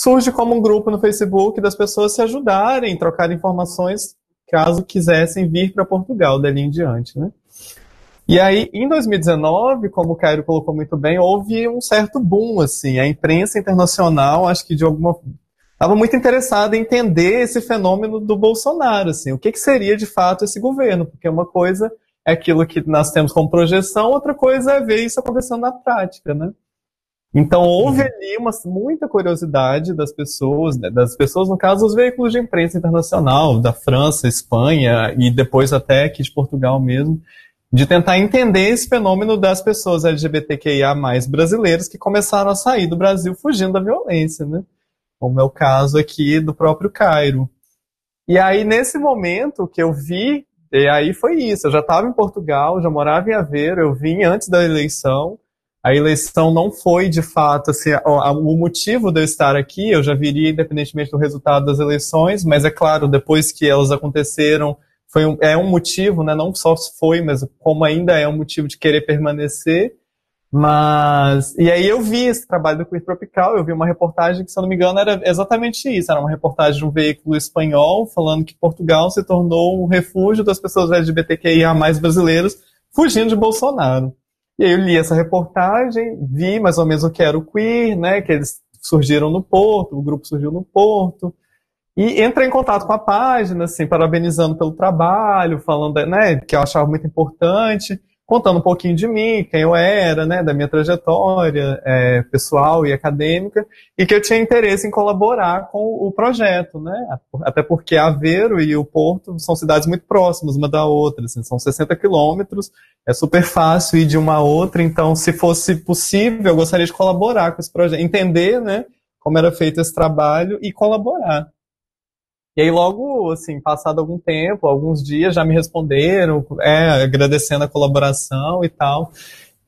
surge como um grupo no Facebook das pessoas se ajudarem, trocar informações caso quisessem vir para Portugal dali em diante, né? E aí, em 2019, como o Cairo colocou muito bem, houve um certo boom, assim, a imprensa internacional, acho que de alguma estava muito interessada em entender esse fenômeno do Bolsonaro, assim, o que, que seria de fato esse governo, porque uma coisa é aquilo que nós temos como projeção, outra coisa é ver isso acontecendo na prática, né? Então houve ali uma, muita curiosidade das pessoas, né, das pessoas, no caso, os veículos de imprensa internacional, da França, Espanha e depois até aqui de Portugal mesmo, de tentar entender esse fenômeno das pessoas LGBTQIA+, brasileiros que começaram a sair do Brasil fugindo da violência, né? Como é o caso aqui do próprio Cairo. E aí, nesse momento que eu vi, e aí foi isso, eu já estava em Portugal, já morava em Aveiro, eu vim antes da eleição, a eleição não foi de fato assim, o motivo de eu estar aqui, eu já viria independentemente do resultado das eleições, mas é claro, depois que elas aconteceram, foi um, é um motivo, né, não só foi, mas como ainda é um motivo de querer permanecer. Mas, e aí eu vi esse trabalho do Queer Tropical, eu vi uma reportagem que, se eu não me engano, era exatamente isso. Era uma reportagem de um veículo espanhol falando que Portugal se tornou um refúgio das pessoas LGBTQIA brasileiros fugindo de Bolsonaro. E aí eu li essa reportagem, vi mais ou menos o que era o queer, né, que eles surgiram no Porto, o grupo surgiu no Porto, e entrei em contato com a página, assim, parabenizando pelo trabalho, falando, né, que eu achava muito importante, contando um pouquinho de mim, quem eu era, né, da minha trajetória é, pessoal e acadêmica, e que eu tinha interesse em colaborar com o projeto, né, até porque Aveiro e o Porto são cidades muito próximas uma da outra, assim, são 60 quilômetros, é super fácil ir de uma a outra, então se fosse possível, eu gostaria de colaborar com esse projeto, entender, né, como era feito esse trabalho e colaborar. E aí, logo, assim, passado algum tempo, alguns dias, já me responderam, é, agradecendo a colaboração e tal.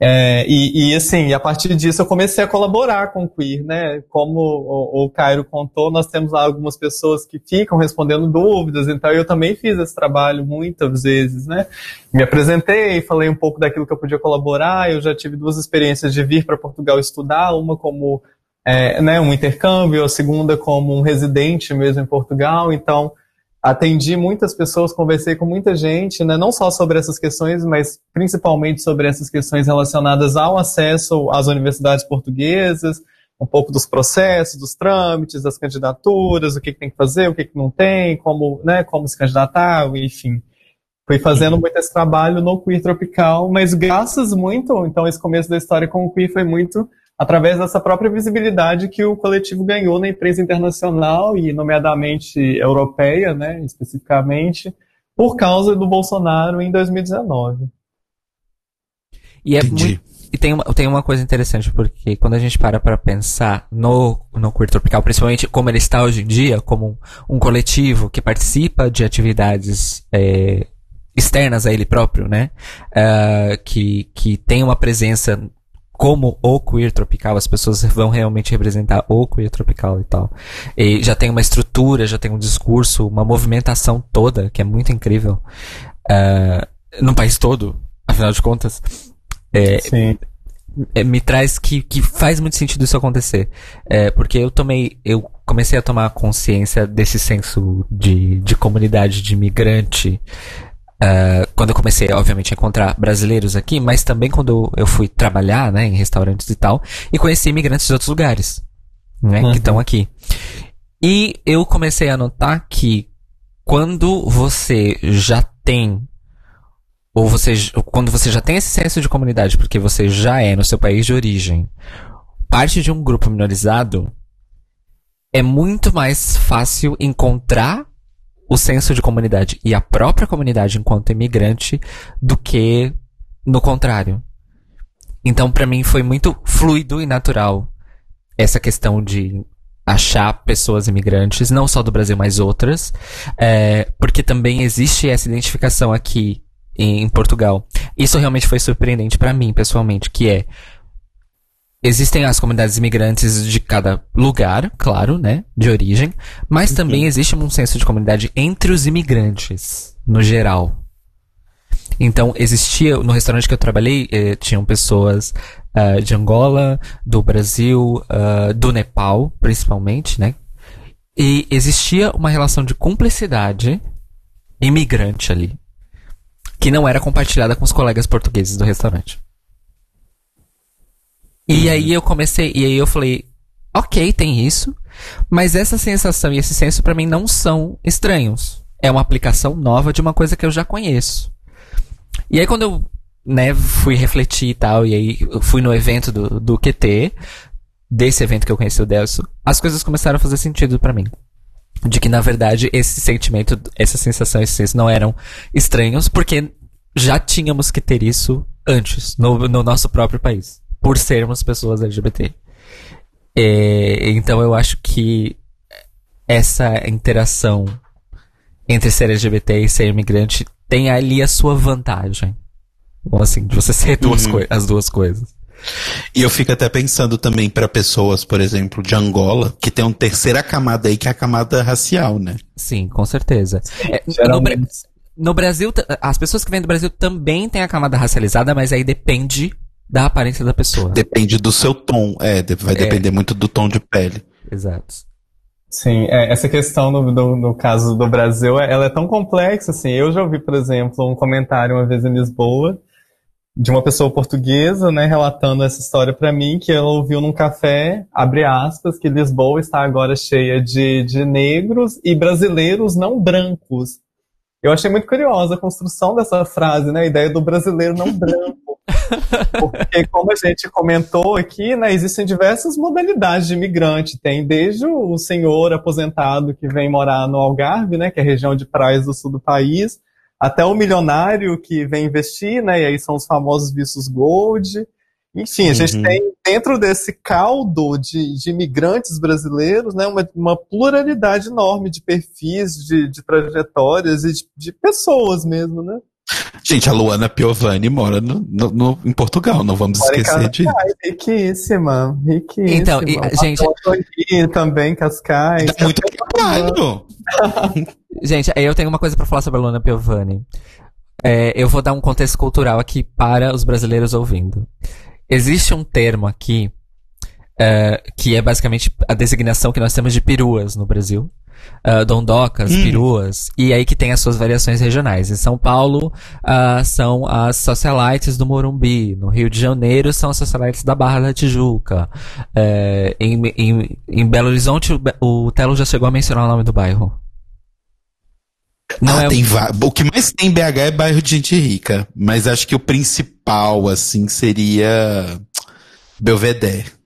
É, e, e, assim, a partir disso eu comecei a colaborar com o Queer, né? Como o, o Cairo contou, nós temos lá algumas pessoas que ficam respondendo dúvidas, então eu também fiz esse trabalho muitas vezes, né? Me apresentei, falei um pouco daquilo que eu podia colaborar, eu já tive duas experiências de vir para Portugal estudar, uma como é, né, um intercâmbio, a segunda como um residente mesmo em Portugal, então atendi muitas pessoas, conversei com muita gente, né, não só sobre essas questões, mas principalmente sobre essas questões relacionadas ao acesso às universidades portuguesas, um pouco dos processos, dos trâmites, das candidaturas, o que, que tem que fazer, o que, que não tem, como, né, como se candidatar, enfim. Fui fazendo muito esse trabalho no Queer Tropical, mas graças muito, então esse começo da história com o Queer foi muito através dessa própria visibilidade que o coletivo ganhou na imprensa internacional e, nomeadamente, europeia, né, especificamente, por causa do Bolsonaro em 2019. E é muito, e tem uma, tem uma coisa interessante, porque quando a gente para para pensar no, no Queer Tropical, principalmente como ele está hoje em dia, como um, um coletivo que participa de atividades é, externas a ele próprio, né? Uh, que, que tem uma presença como o queer tropical, as pessoas [laughs] vão realmente representar o queer tropical e tal. E já tem uma estrutura, já tem um discurso, uma movimentação toda, que é muito incrível, uh, no país todo, afinal de contas. É, Sim. É, me traz que, que faz muito sentido isso acontecer. É, porque eu tomei, eu comecei a tomar consciência desse senso de, de comunidade de imigrante Uh, quando eu comecei, obviamente, a encontrar brasileiros aqui, mas também quando eu fui trabalhar, né, em restaurantes e tal, e conheci imigrantes de outros lugares, né, uhum. que estão aqui. E eu comecei a notar que quando você já tem, ou você, quando você já tem esse senso de comunidade, porque você já é no seu país de origem, parte de um grupo minorizado, é muito mais fácil encontrar o senso de comunidade e a própria comunidade enquanto imigrante do que no contrário. Então, para mim, foi muito fluido e natural essa questão de achar pessoas imigrantes, não só do Brasil, mas outras, é, porque também existe essa identificação aqui em, em Portugal. Isso realmente foi surpreendente para mim, pessoalmente, que é existem as comunidades imigrantes de cada lugar, claro, né, de origem, mas também existe um senso de comunidade entre os imigrantes, no geral. Então, existia, no restaurante que eu trabalhei, eh, tinham pessoas uh, de Angola, do Brasil, uh, do Nepal, principalmente, né? E existia uma relação de cumplicidade imigrante ali, que não era compartilhada com os colegas portugueses do restaurante. E Uhum. aí eu comecei, e aí eu falei, ok, tem isso, mas essa sensação e esse senso pra mim não são estranhos. É uma aplicação nova de uma coisa que eu já conheço. E aí quando eu, né, fui refletir e tal, e aí fui no evento do, do QT, desse evento que eu conheci o Delso, as coisas começaram a fazer sentido pra mim. De que, na verdade, esse sentimento, essa sensação, esse senso não eram estranhos, porque já tínhamos que ter isso antes, no, no nosso próprio país, por sermos pessoas LGBT. É, então eu acho que essa interação entre ser LGBT e ser imigrante tem ali a sua vantagem. Ou assim, de você ser duas Uhum. as duas coisas. E eu fico até pensando também para pessoas, por exemplo, de Angola, que tem uma terceira camada aí, que é a camada racial, né? Sim, com certeza. É, no, Geralmente. no Brasil, as pessoas que vêm do Brasil também têm a camada racializada, mas aí depende da aparência da pessoa. Depende do seu tom. É, vai É. depender muito do tom de pele. Exato. Sim, é, essa questão no, no, no caso do Brasil, é- ela é tão complexa, assim, eu já ouvi, por exemplo, um comentário uma vez em Lisboa, de uma pessoa portuguesa, né, relatando essa história pra mim, que ela ouviu num café, abre aspas, que Lisboa está agora cheia de, de negros e brasileiros não brancos. Eu achei muito curiosa a construção dessa frase, né, a ideia do brasileiro não branco. Porque, como a gente comentou aqui, né, existem diversas modalidades de imigrante. Tem desde o senhor aposentado que vem morar no Algarve, né, que é a região de praias do sul do país, até o milionário que vem investir, né, e aí são os famosos vistos gold. Enfim, a gente Uhum. tem dentro desse caldo de, de imigrantes brasileiros, né, uma, uma pluralidade enorme de perfis, de, de trajetórias e de, de pessoas mesmo, né? Gente, a Luana Piovani mora no, no- no- em Portugal, não vamos Mora esquecer disso. Cascais, riquíssima, riquíssima. Então, e, gente- também, Cascais. Dá muito trabalho. [laughs] Gente, eu tenho uma coisa pra falar sobre a Luana Piovani. É, eu vou dar um contexto cultural aqui para os brasileiros ouvindo. Existe um termo aqui é, que é basicamente a designação que nós temos de peruas no Brasil. Ah, dondocas, Hum. peruas, e aí que tem as suas variações regionais. Em São Paulo ah, são as socialites do Morumbi, no Rio de Janeiro são as socialites da Barra da Tijuca, É, em, em, em Belo Horizonte o, o Telo já chegou a mencionar o nome do bairro. Não ah, é tem O que mais tem em BH é bairro de gente rica. Mas acho que o principal, assim, seria Belvedere.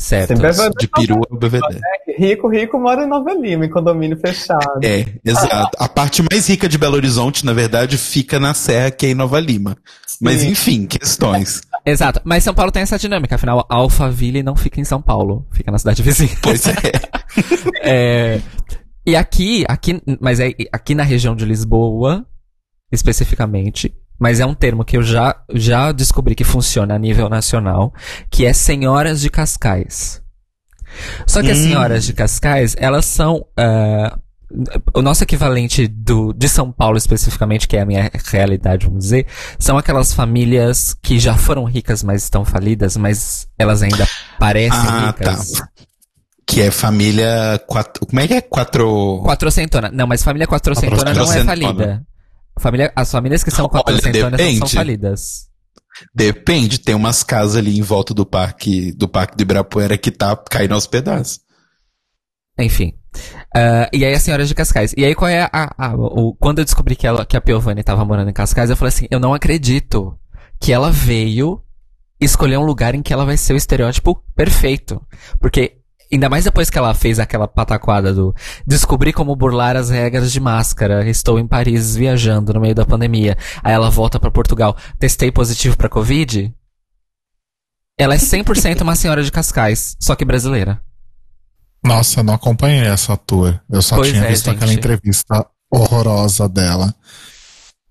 Certo. De perua é o Belvedere. Rico, rico mora em Nova Lima, em condomínio fechado. É, exato. A parte mais rica de Belo Horizonte, na verdade, fica na Serra, que é em Nova Lima. Mas Sim. enfim, questões. Exato. Mas São Paulo tem essa dinâmica. Afinal, Alphaville não fica em São Paulo. Fica na cidade vizinha. Pois é. [laughs] É, e aqui, aqui, mas é aqui na região de Lisboa, especificamente, mas é um termo que eu já, já descobri que funciona a nível nacional, que é senhoras de Cascais. Só que as Hum. senhoras de Cascais, elas são ah, o nosso equivalente do, de São Paulo especificamente, que é a minha realidade, vamos dizer, são aquelas famílias que já foram ricas, mas estão falidas, mas elas ainda parecem Ah, tá. ricas. Que é família quatro. Como é que é? Quatro. Quatrocentona. Não, mas família quatrocentona não é Quatrocentona. falida. Família, as famílias que são não são falidas. Depende, tem umas casas ali em volta do parque do parque de Ibirapuera que tá caindo aos pedaços. Enfim. Ah, e aí as senhoras de Cascais. E aí qual é a, a- o, quando eu descobri que, ela, que a Piovani tava morando em Cascais, eu falei assim, eu não acredito que ela veio escolher um lugar em que ela vai ser o estereótipo perfeito. Porque, ainda mais depois que ela fez aquela pataquada do descobrir como burlar as regras de máscara, estou em Paris viajando no meio da pandemia, aí ela volta para Portugal, testei positivo para Covid. Ela é 100% uma senhora de Cascais, só que brasileira. Nossa, não acompanhei essa tour. Eu só Pois tinha é, visto gente. aquela entrevista horrorosa dela.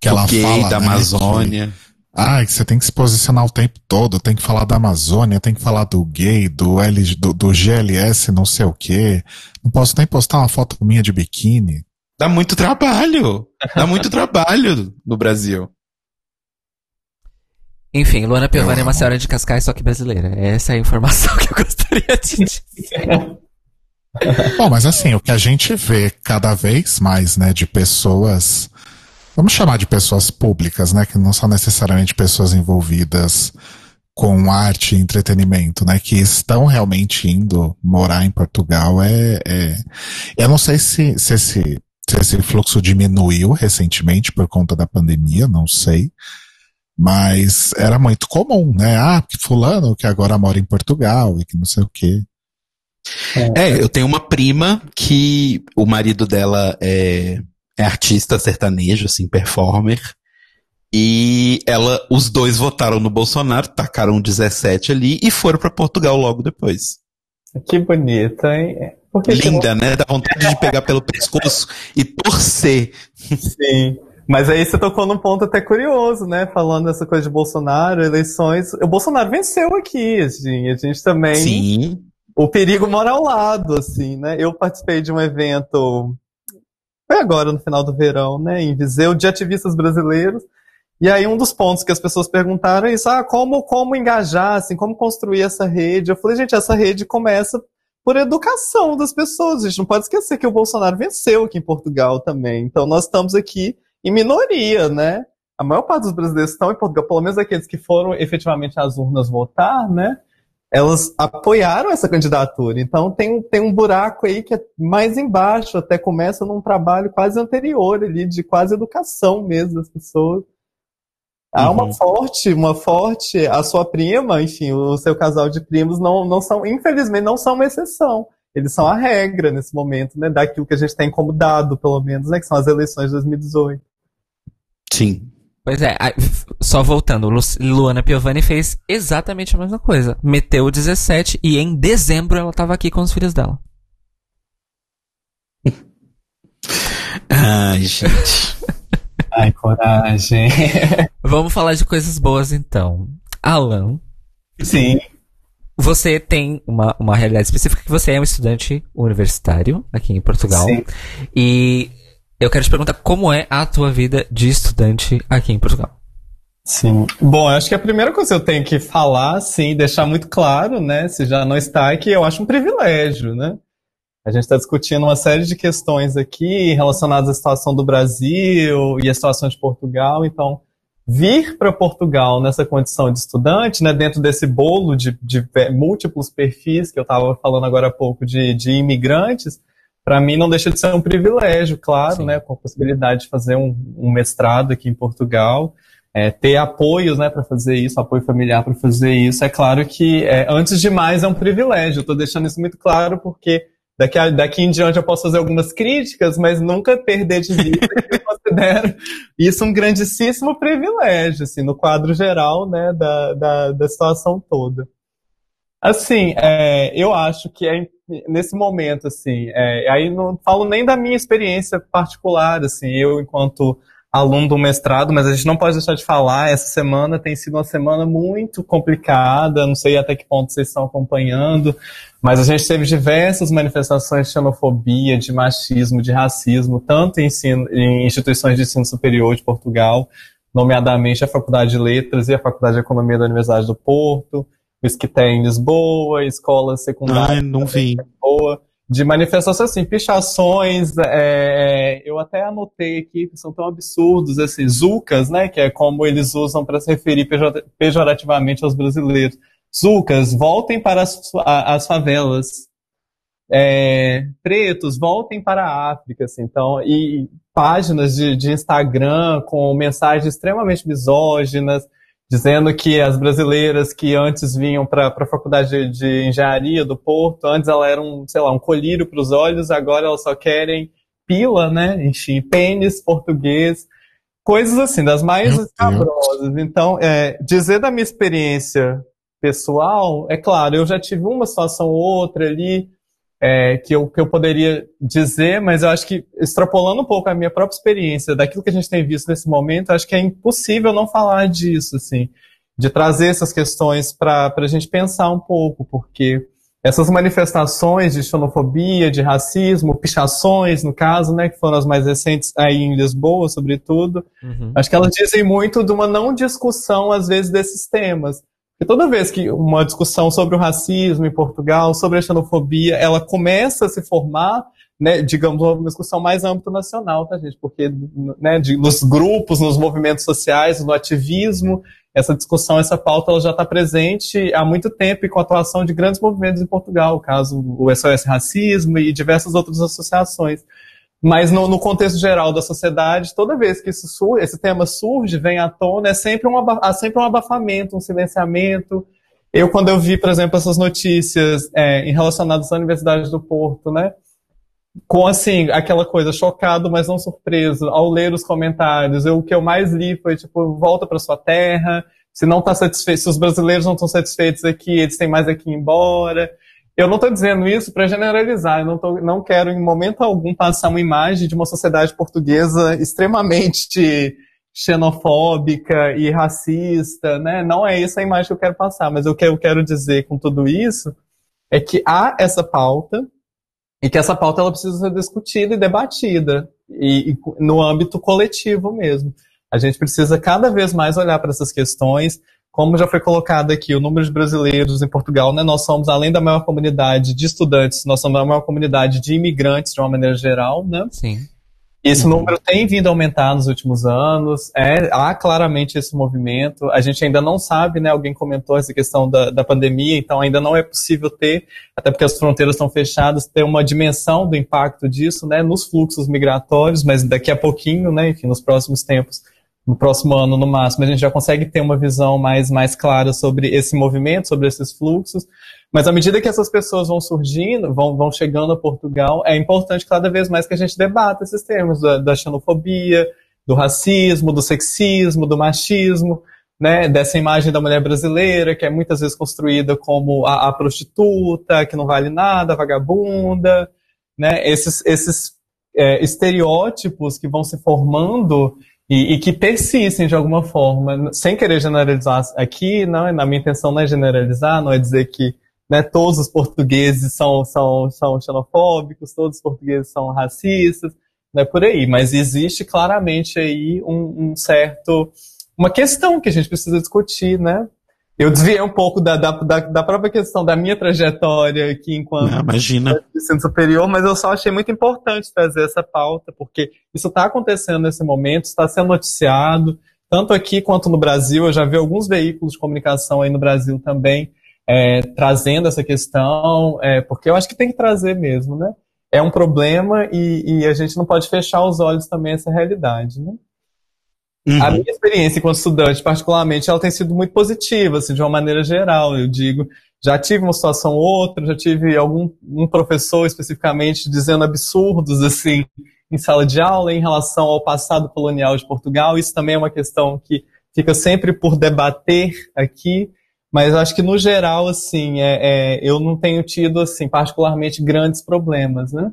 Que o ela gay fala, da né, Amazônia. que- Ah, que você tem que se posicionar o tempo todo, tem que falar da Amazônia, tem que falar do gay, do, L, do, do GLS, não sei o quê. Não posso nem postar uma foto minha de biquíni. Dá muito trabalho. Dá muito [laughs] trabalho no Brasil. Enfim, Luana Piovani é uma senhora de Cascais, só que brasileira. Essa é a informação [laughs] que eu gostaria de [laughs] dizer. Bom, mas assim, o que a gente vê cada vez mais, né, de pessoas, vamos chamar de pessoas públicas, né, que não são necessariamente pessoas envolvidas com arte e entretenimento, né, que estão realmente indo morar em Portugal, é, é eu não sei se, se esse, se esse fluxo diminuiu recentemente por conta da pandemia, não sei, mas era muito comum, né, ah, fulano que agora mora em Portugal e que não sei o quê. É, eu tenho uma prima que o marido dela é, é artista sertanejo, assim, performer. E ela, os dois votaram no Bolsonaro, tacaram 17 ali e foram pra Portugal logo depois. Que bonita, hein? Por que que Linda, né? Dá vontade de pegar pelo pescoço e torcer. Sim. Mas aí você tocou num ponto até curioso, né? Falando dessa coisa de Bolsonaro, eleições. O Bolsonaro venceu aqui, assim. A gente também. Sim. o perigo mora ao lado, assim, né? Eu participei de um evento, foi agora no final do verão, né, em Viseu, de ativistas brasileiros. E aí um dos pontos que as pessoas perguntaram é isso, ah, como, como engajar, assim, como construir essa rede? Eu falei, gente, essa rede começa por educação das pessoas. A gente não pode esquecer que o Bolsonaro venceu aqui em Portugal também. Então nós estamos aqui em minoria, né? A maior parte dos brasileiros estão em Portugal, pelo menos aqueles que foram efetivamente às urnas votar, né? Elas apoiaram essa candidatura. Então tem, um- tem um buraco aí que é mais embaixo, até começa num trabalho quase anterior ali, de quase educação mesmo das pessoas. Há uma Uhum. forte, uma forte, a sua prima, enfim, o seu casal de primos não, não são, infelizmente, não são uma exceção. Eles são a regra nesse momento, né, daquilo que a gente tem como dado, pelo menos, né, que são as eleições de 2018. Sim. Pois é, só voltando, Lu- Luana Piovani fez exatamente a mesma coisa. Meteu o 17 e em dezembro ela tava aqui com os filhos dela. Ai, gente. [laughs] Ai, coragem. Vamos falar de coisas boas então. Alan, Sim. você tem uma, uma realidade específica que você é um estudante universitário aqui em Portugal. Sim. E eu quero te perguntar como é a tua vida de estudante aqui em Portugal. Sim. Bom, acho que a primeira coisa que eu tenho que falar, assim, deixar muito claro, né, se já não está, é que eu acho um privilégio, né? A gente está discutindo uma série de questões aqui relacionadas à situação do Brasil e à situação de Portugal, então vir para Portugal nessa condição de estudante, né, dentro desse bolo de, de pe- múltiplos perfis que eu estava falando agora há pouco de, de imigrantes, para mim não deixa de ser um privilégio, claro, Sim. né, com a possibilidade de fazer um, um mestrado aqui em Portugal, é, ter apoios, né, para fazer isso, apoio familiar para fazer isso. É claro que, é, antes de mais, é um privilégio. Eu estou deixando isso muito claro porque daqui, a- daqui em diante eu posso fazer algumas críticas, mas nunca perder de vista que eu considero [laughs] isso um grandíssimo privilégio, assim, no quadro geral, né, da, da, da situação toda. Assim, é, eu acho que é, nesse momento, assim, é, aí não falo nem da minha experiência particular, assim, eu enquanto aluno do mestrado, mas a gente não pode deixar de falar, essa semana tem sido uma semana muito complicada, não sei até que ponto vocês estão acompanhando, mas a gente teve diversas manifestações de xenofobia, de machismo, de racismo, tanto em, ensino, em instituições de ensino superior de Portugal, nomeadamente a Faculdade de Letras e a Faculdade de Economia da Universidade do Porto, o Esquité em Lisboa, escolas secundárias Ai, não vi. boa, de manifestações assim, pichações, é, eu até anotei aqui que são tão absurdos, assim, zucas, né, que é como eles usam para se referir pejo- pejorativamente aos brasileiros. Zucas, voltem para as, as favelas. É, pretos, voltem para a África, assim, então, e páginas de, de Instagram com mensagens extremamente misóginas, dizendo que as brasileiras que antes vinham para a faculdade de, de, engenharia do Porto, antes elas eram, sei lá, um colírio para os olhos, agora elas só querem pila, né? Enfim, pênis português, coisas assim, das mais escabrosas. Então, é, dizer da minha experiência pessoal, é claro, eu já tive uma situação ou outra ali, é, que, eu, que eu poderia dizer, mas eu acho que, extrapolando um pouco a minha própria experiência, daquilo que a gente tem visto nesse momento, acho que é impossível não falar disso, assim, de trazer essas questões para a gente pensar um pouco, porque essas manifestações de xenofobia, de racismo, pichações, no caso, né, que foram as mais recentes aí em Lisboa, sobretudo, uhum. acho que elas dizem muito de uma não discussão, às vezes, desses temas. E toda vez que uma discussão sobre o racismo em Portugal, sobre a xenofobia, ela começa a se formar, né, digamos, uma discussão mais âmbito nacional, tá, gente? Porque né, de, nos grupos, nos movimentos sociais, no ativismo, essa discussão, essa pauta, ela já está presente há muito tempo e com a atuação de grandes movimentos em Portugal, o caso o SOS Racismo e diversas outras associações. Mas no, no, contexto geral da sociedade, toda vez que surge, esse tema surge, vem à tona, é sempre um, há sempre um abafamento, um silenciamento. Eu, quando eu vi, por exemplo, essas notícias é, relacionadas à Universidade do Porto, né? Com, assim, aquela coisa, chocado, mas não surpreso, ao ler os comentários, eu, o que eu mais li foi, tipo, volta para sua terra, se não está satisfeito, se os brasileiros não estão satisfeitos aqui, eles têm mais aqui embora. Eu não estou dizendo isso para generalizar, eu não, tô, não quero em momento algum passar uma imagem de uma sociedade portuguesa extremamente xenofóbica e racista, né? Não é essa a imagem que eu quero passar, mas o que eu quero dizer com tudo isso é que há essa pauta e que essa pauta ela precisa ser discutida e debatida e, e no âmbito coletivo mesmo. A gente precisa cada vez mais olhar para essas questões, como já foi colocado aqui, o número de brasileiros em Portugal, né, nós somos, além da maior comunidade de estudantes, nós somos a maior comunidade de imigrantes, de uma maneira geral, né? Sim. Esse uhum. número tem vindo a aumentar nos últimos anos, é, há claramente esse movimento. A gente ainda não sabe, né? Alguém comentou essa questão da, da pandemia, então ainda não é possível ter, até porque as fronteiras estão fechadas, ter uma dimensão do impacto disso, né? Nos fluxos migratórios, mas daqui a pouquinho, né? Enfim, nos próximos tempos, no próximo ano no máximo, a gente já consegue ter uma visão mais, mais clara sobre esse movimento, sobre esses fluxos. Mas à medida que essas pessoas vão surgindo, vão, vão chegando a Portugal, é importante cada vez mais que a gente debata esses termos da, da xenofobia, do racismo, do sexismo, do machismo, né, dessa imagem da mulher brasileira, que é muitas vezes construída como a, a prostituta, que não vale nada, vagabunda, né, esses, esses é, estereótipos que vão se formando e, e, que persistem de alguma forma, sem querer generalizar aqui, não, na minha intenção não é generalizar, não é dizer que né, todos os portugueses são, são, são xenofóbicos, todos os portugueses são racistas, não é por aí, mas existe claramente aí um, um certo, uma questão que a gente precisa discutir, né, eu desviei um pouco da, da, da, da, própria questão da minha trajetória aqui enquanto Não, imagina. ensino superior, mas eu só achei muito importante trazer essa pauta, porque isso está acontecendo nesse momento, está sendo noticiado, tanto aqui quanto no Brasil. Eu já vi alguns veículos de comunicação aí no Brasil também é, trazendo essa questão, é, porque eu acho que tem que trazer mesmo, né? É um problema e, e a gente não pode fechar os olhos também a essa realidade, né? Uhum. A minha experiência enquanto estudante, particularmente, ela tem sido muito positiva, assim, de uma maneira geral, eu digo. Já tive uma situação ou outra, já tive algum um professor especificamente dizendo absurdos, assim, em sala de aula em relação ao passado colonial de Portugal. Isso também é uma questão que fica sempre por debater aqui, mas acho que no geral, assim, é, é, eu não tenho tido, assim, particularmente grandes problemas, né?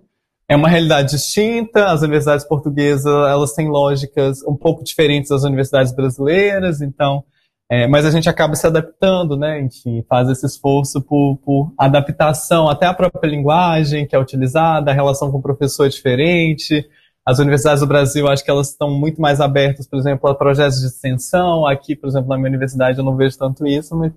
É uma realidade distinta. As universidades portuguesas elas têm lógicas um pouco diferentes das universidades brasileiras, então, é, mas a gente acaba se adaptando, né? Enfim, faz esse esforço por, por adaptação até a própria linguagem que é utilizada, a relação com o professor é diferente. As universidades do Brasil, acho que elas estão muito mais abertas, por exemplo, a projetos de extensão. Aqui, por exemplo, na minha universidade eu não vejo tanto isso, mas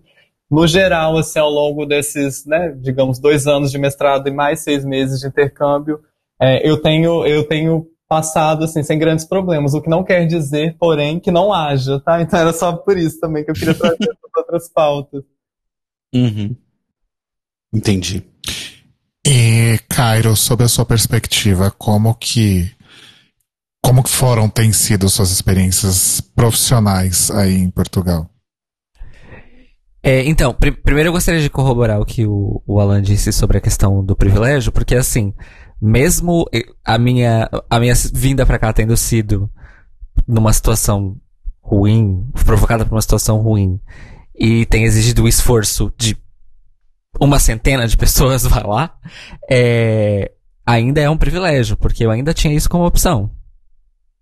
no geral, assim, ao longo desses, né, digamos, dois anos de mestrado e mais seis meses de intercâmbio, é, eu tenho eu tenho passado assim sem grandes problemas, o que não quer dizer, porém, que não haja, tá? Então era só por isso também que eu queria trazer [laughs] outras pautas. Uhum. Entendi. E Cairo, sob a sua perspectiva, como que como que foram têm sido suas experiências profissionais aí em Portugal? É, então, pri- primeiro eu gostaria de corroborar o que o, o Alan disse sobre a questão do privilégio, porque assim, mesmo a minha, a minha vinda pra cá tendo sido numa situação ruim, provocada por uma situação ruim, e tem exigido o esforço de uma centena de [laughs] pessoas vai lá, é, ainda é um privilégio, porque eu ainda tinha isso como opção.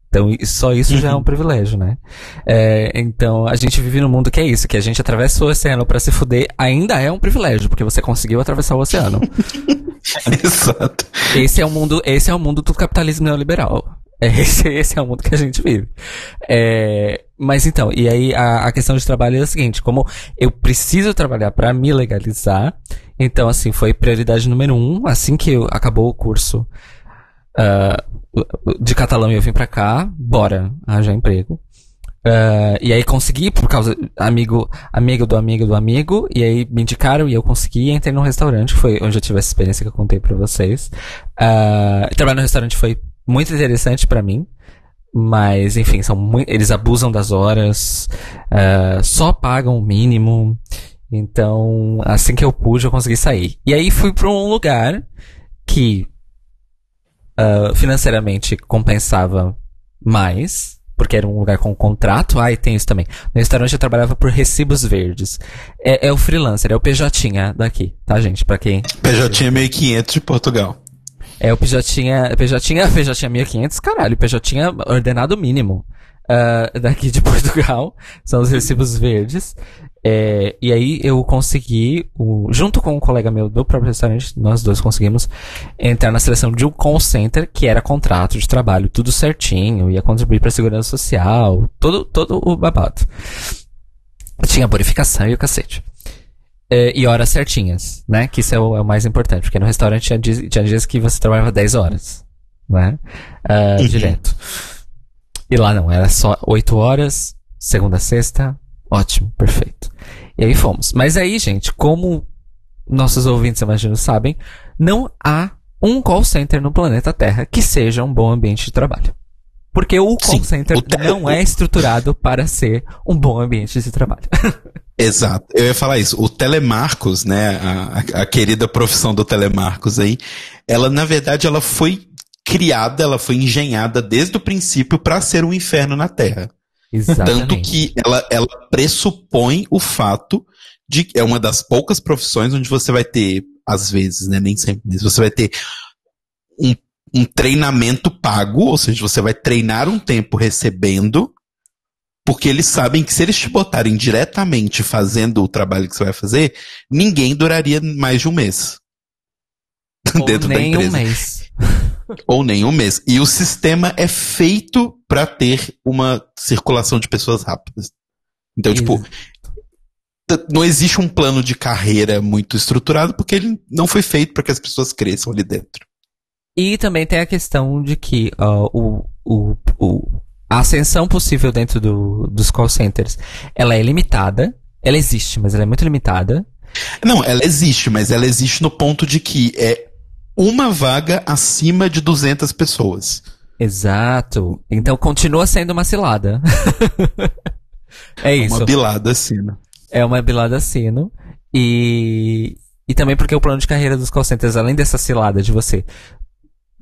Então, só isso já é um privilégio, né? É, então, a gente vive num mundo que é isso, que a gente atravessa o oceano pra se fuder, ainda é um privilégio, porque você conseguiu atravessar o oceano. [laughs] [laughs] Exato. esse é o mundo, esse é o mundo do capitalismo neoliberal. [laughs] É, Esse, esse é o mundo que a gente vive. É, mas então, e aí a, a questão de trabalho é a seguinte, como eu preciso trabalhar pra me legalizar, então assim, foi prioridade número um, assim que eu- acabou o curso ah, de catalão e eu vim pra cá, bora, arranjar emprego. Ah, e aí consegui, por causa, amigo, amigo do amigo do amigo, e aí me indicaram e eu consegui, entrei num restaurante, foi onde eu tive essa experiência que eu contei pra vocês. Ah, trabalhar no restaurante foi muito interessante pra mim, mas enfim, são mui- eles abusam das horas, ah, só pagam o mínimo, então assim que eu pude eu consegui sair. E aí fui pra um lugar que financeiramente compensava mais, porque era um lugar com contrato. Ah, e tem isso também. No restaurante eu trabalhava por recibos verdes. É, é o freelancer, é o PJ daqui, tá, gente? Pra quem. PJ 1500 de Portugal. É o PJ, PJ, PJ 1500, caralho, PJ ordenado mínimo. Ah, daqui de [laughs] Portugal, são os recibos verdes. É, e aí eu consegui, o- junto com um colega meu do próprio restaurante, nós dois conseguimos entrar na seleção de um call center, que era contrato de trabalho, tudo certinho, ia contribuir para a segurança social, todo, todo o babado. Tinha bonificação e o cacete. É, e horas certinhas, né? Que isso é o, é o mais importante, porque no restaurante tinha dias, tinha dias que você trabalhava 10 horas, né? Ah, Direto. E lá não, era só 8 horas, segunda a sexta, ótimo, perfeito. E aí fomos. Mas aí, gente, como nossos ouvintes, imagino, sabem, não há um call center no planeta Terra que seja um bom ambiente de trabalho. Porque o call Sim, center o não é estruturado para ser um bom ambiente de trabalho. [laughs] Exato. Eu ia falar isso. O telemarcos, né, a, a- a querida profissão do telemarcos aí, ela na verdade ela foi criada, ela foi engenhada desde o princípio para ser um inferno na Terra. Exatamente. Tanto que ela, ela pressupõe o fato de que é uma das poucas profissões onde você vai ter, às vezes, né, nem sempre, mas você vai ter um, um treinamento pago, ou seja, você vai treinar um tempo recebendo, porque eles sabem que se eles te botarem diretamente fazendo o trabalho que você vai fazer, ninguém duraria mais de um mês. Ou [laughs] Dentro da nem um empresa mês. [laughs] ou nem um mês. E o sistema é feito para ter uma circulação de pessoas rápidas. Então, tipo, t- não existe um plano de carreira muito estruturado porque ele não foi feito para que as pessoas cresçam ali dentro. E também tem a questão de que ó, o, o, o- a ascensão possível dentro do, dos call centers, ela é limitada. Ela existe, mas ela é muito limitada. Não, ela existe, mas ela existe no ponto de que é uma vaga acima de 200 pessoas. Exato. Então continua sendo uma cilada. [laughs] é isso. Uma bilada acima. É uma bilada sino. E, e também porque o plano de carreira dos call centers, além dessa cilada de você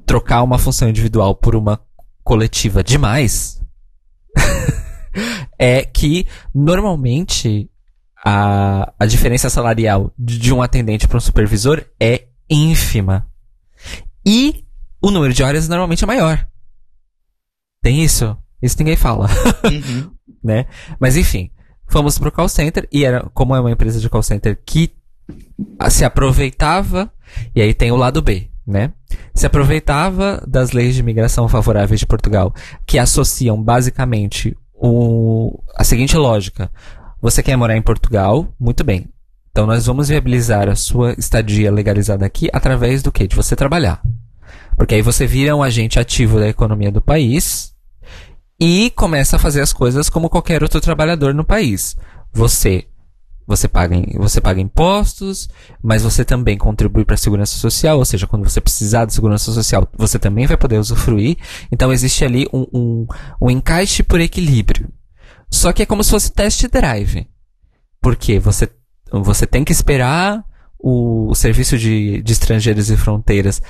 trocar uma função individual por uma coletiva demais, [laughs] é que normalmente a, a diferença salarial de, de um atendente para um supervisor é ínfima. E o número de horas normalmente é maior. Tem isso? Isso ninguém fala Uhum. [laughs] né? Mas enfim, fomos pro call center e era como é uma empresa de call center que se aproveitava e aí tem o lado B, né? Se aproveitava das leis de imigração favoráveis de Portugal, que associam basicamente o, a seguinte lógica: você quer morar em Portugal, muito bem. Então nós vamos viabilizar a sua estadia legalizada aqui através do quê? De você trabalhar. Porque aí você vira um agente ativo da economia do país e começa a fazer as coisas como qualquer outro trabalhador no país. Você você paga, você paga impostos, mas você também contribui para a segurança social, ou seja, quando você precisar de segurança social, você também vai poder usufruir. Então existe ali um, um, um encaixe por equilíbrio. Só que é como se fosse test drive. Porque você você tem que esperar o, o serviço de, de estrangeiros e fronteiras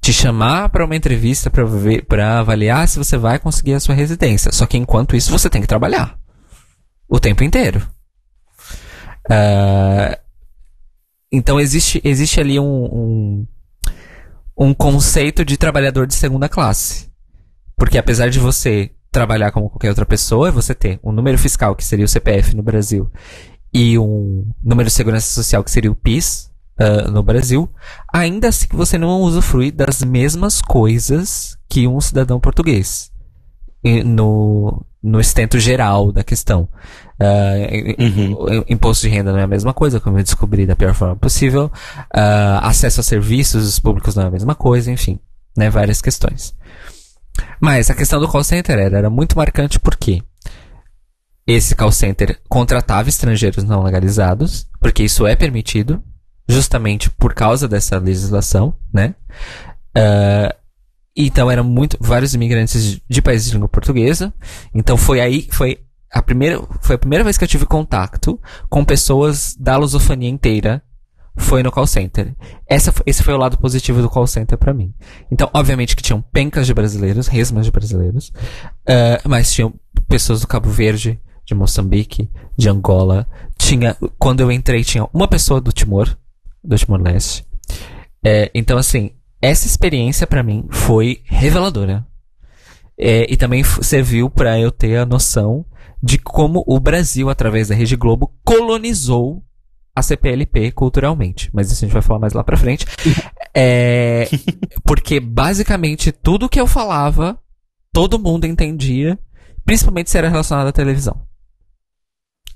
te chamar para uma entrevista para avaliar se você vai conseguir a sua residência. Só que enquanto isso você tem que trabalhar o tempo inteiro. Ah, então existe, existe ali um, um, um conceito de trabalhador de segunda classe. Porque apesar de você trabalhar como qualquer outra pessoa, você ter um número fiscal, que seria o CPF no Brasil, e um número de segurança social, que seria o PIS ah, no Brasil, ainda assim você não usufrui das mesmas coisas que um cidadão português. No, no estento geral da questão. O- o Imposto de renda não é a mesma coisa, como eu descobri da pior forma possível. Ah, acesso a serviços públicos não é a mesma coisa, enfim, né, várias questões. Mas a questão do call center era, era muito marcante porque esse call center contratava estrangeiros não legalizados, porque isso é permitido, justamente por causa dessa legislação, né? Ah, então eram muito vários imigrantes de, países de língua portuguesa. Então foi aí foi a primeira foi a primeira vez que eu tive contato com pessoas da lusofonia inteira. Foi no call center. Essa, esse foi o lado positivo do call center pra mim. Então, obviamente que tinham pencas de brasileiros, resmas de brasileiros, ah, mas tinham pessoas do Cabo Verde, de Moçambique, de Angola. Tinha, quando eu entrei, tinha uma pessoa do Timor, do Timor-Leste. É, então, assim, essa experiência pra mim foi reveladora. É, e também serviu pra eu ter a noção de como o Brasil, através da Rede Globo, colonizou a CPLP culturalmente. Mas isso a gente vai falar mais lá pra frente. É, [laughs] porque basicamente tudo que eu falava, todo mundo entendia, principalmente se era relacionado à televisão.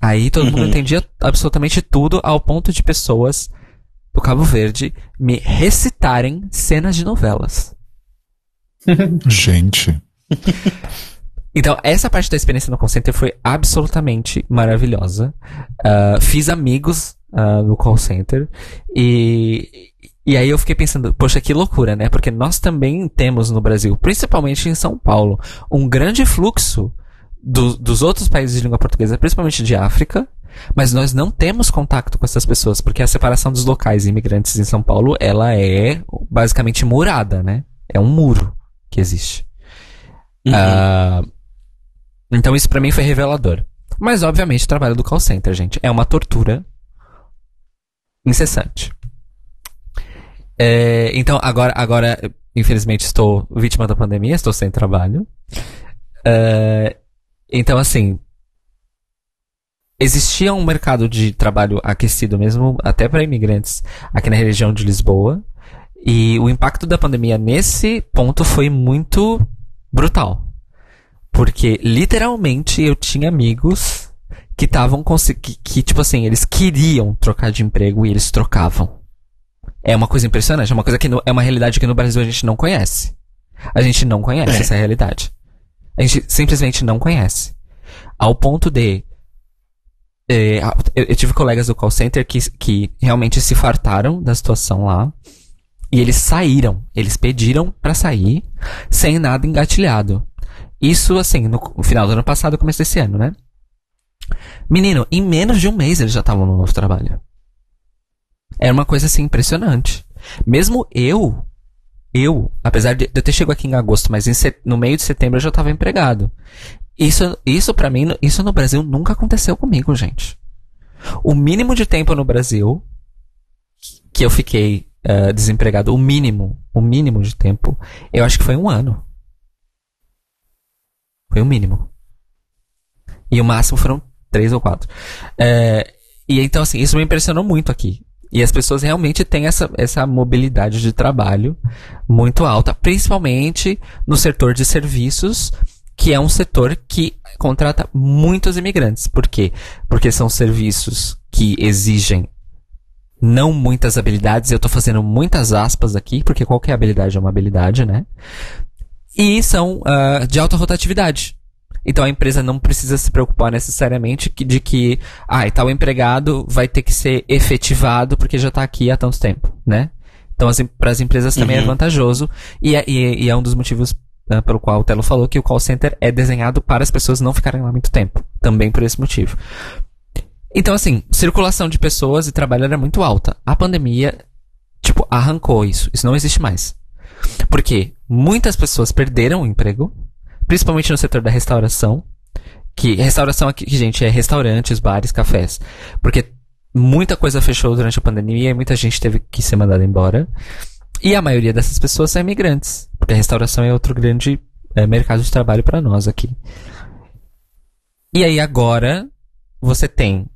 Aí todo mundo Uhum. entendia absolutamente tudo, ao ponto de pessoas do Cabo Verde me recitarem cenas de novelas. [laughs] Gente. Então, essa parte da experiência no call center foi absolutamente maravilhosa. Ah, fiz amigos ah, no call center e, e aí eu fiquei pensando, poxa, que loucura, né? Porque nós também temos no Brasil, principalmente em São Paulo, um grande fluxo do- dos outros países de língua portuguesa, principalmente de África, mas nós não temos contato com essas pessoas, porque a separação dos locais imigrantes em São Paulo, ela é basicamente murada, né? É um muro que existe. Ah, então isso pra mim foi revelador. Mas obviamente o trabalho do call center, gente, é uma tortura incessante. É, então agora, agora, infelizmente estou vítima da pandemia, estou sem trabalho. É, então assim, existia um mercado de trabalho aquecido mesmo, até para imigrantes aqui na região de Lisboa. E o impacto da pandemia nesse ponto foi muito brutal. Porque literalmente eu tinha amigos que estavam que, que, tipo assim, eles queriam trocar de emprego e eles trocavam. É uma coisa impressionante, é uma coisa que no- é uma realidade que no Brasil a gente não conhece. A gente não conhece É. essa realidade. A gente simplesmente não conhece. Ao ponto de é, eu, eu tive colegas do call center que, que realmente se fartaram da situação lá. E eles saíram. Eles pediram pra sair sem nada engatilhado. Isso, assim, no final do ano passado, começo desse ano, né? Menino, em menos de um mês eles já estavam no novo trabalho. Era uma coisa, assim, impressionante. Mesmo eu, eu, apesar de eu ter chegado aqui em agosto, mas em set- no meio de setembro eu já estava empregado. Isso, isso para mim, isso no Brasil nunca aconteceu comigo, gente. O mínimo de tempo no Brasil que eu fiquei eh, desempregado, o mínimo, o mínimo de tempo, eu acho que foi um ano. Foi o mínimo. E o máximo foram três ou quatro. Eh, e então, assim, isso me impressionou muito aqui. E as pessoas realmente têm essa, essa mobilidade de trabalho muito alta, principalmente no setor de serviços, que é um setor que contrata muitos imigrantes. Por quê? Porque são serviços que exigem não muitas habilidades, eu tô fazendo muitas aspas aqui, porque qualquer habilidade é uma habilidade, né? E são ah, de alta rotatividade. Então a empresa não precisa se preocupar necessariamente que- de que, ah, e tal empregado vai ter que ser efetivado porque já tá aqui há tanto tempo, né? Então para as empresas também é Uhum. vantajoso e é, e é- e é um dos motivos ah, pelo qual o Telo falou que o call center é desenhado para as pessoas não ficarem lá muito tempo. Também por esse motivo. Então, assim, circulação de pessoas e trabalho era muito alta. A pandemia, tipo, arrancou isso. Isso não existe mais. Porque muitas pessoas perderam o emprego, principalmente no setor da restauração. Que restauração aqui, gente, é restaurantes, bares, cafés. Porque muita coisa fechou durante a pandemia e muita gente teve que ser mandada embora. E a maioria dessas pessoas são imigrantes. Porque a restauração é outro grande é, mercado de trabalho para nós aqui. E aí agora você tem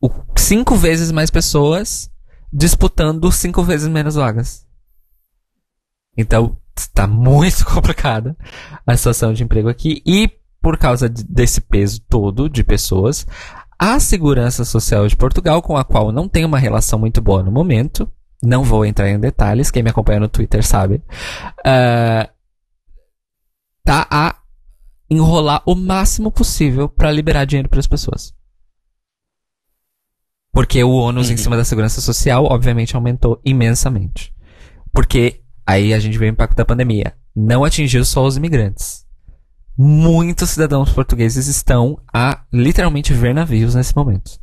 o, cinco vezes mais pessoas disputando cinco vezes menos vagas. Então, está muito [laughs] complicada a situação de emprego aqui. E por causa de, desse peso todo de pessoas, a Segurança Social de Portugal, com a qual não tem uma relação muito boa no momento, não vou entrar em detalhes, quem me acompanha no Twitter sabe, uh, tá a enrolar o máximo possível para liberar dinheiro para as pessoas. Porque o ônus uhum. em cima da segurança social, obviamente, aumentou imensamente. Porque aí a gente vê o impacto da pandemia. Não atingiu só os imigrantes. Muitos cidadãos portugueses estão a literalmente ver navios nesse momento.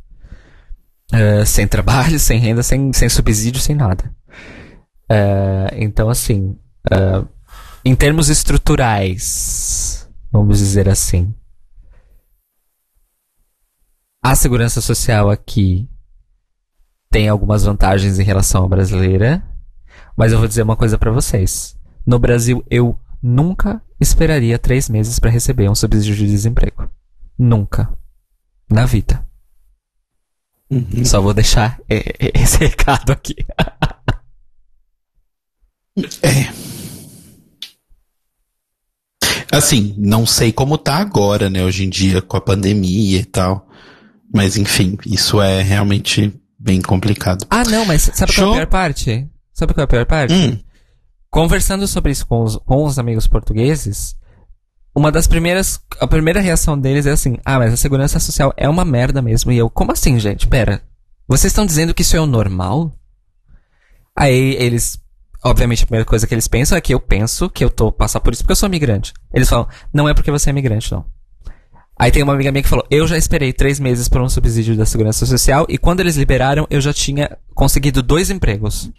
Uh, sem trabalho, [laughs] sem renda, sem, sem subsídio, sem nada. Uh, então, assim, uh, em termos estruturais, vamos dizer assim, a segurança social aqui tem algumas vantagens em relação à brasileira, mas eu vou dizer uma coisa para vocês. No Brasil, eu nunca esperaria três meses para receber um subsídio de desemprego. Nunca. Na vida. Uhum. Só vou deixar esse [laughs] recado aqui. é. Assim, não sei como tá agora, né, hoje em dia, com a pandemia e tal. Mas enfim, isso é realmente bem complicado. Ah, não, mas sabe Show? qual é a pior parte? Sabe qual é a pior parte? Hum. Conversando sobre isso com os, com os amigos portugueses, uma das primeiras. A primeira reação deles é assim: ah, mas a segurança social é uma merda mesmo. E eu, como assim, gente? Pera. Vocês estão dizendo que isso é o normal? Aí eles. Obviamente, a primeira coisa que eles pensam é que eu penso que eu tô passar por isso porque eu sou imigrante. Eles falam, não é porque você é imigrante, não. Aí tem uma amiga minha que falou: Eu já esperei três meses por um subsídio da Segurança Social e quando eles liberaram, eu já tinha conseguido dois empregos.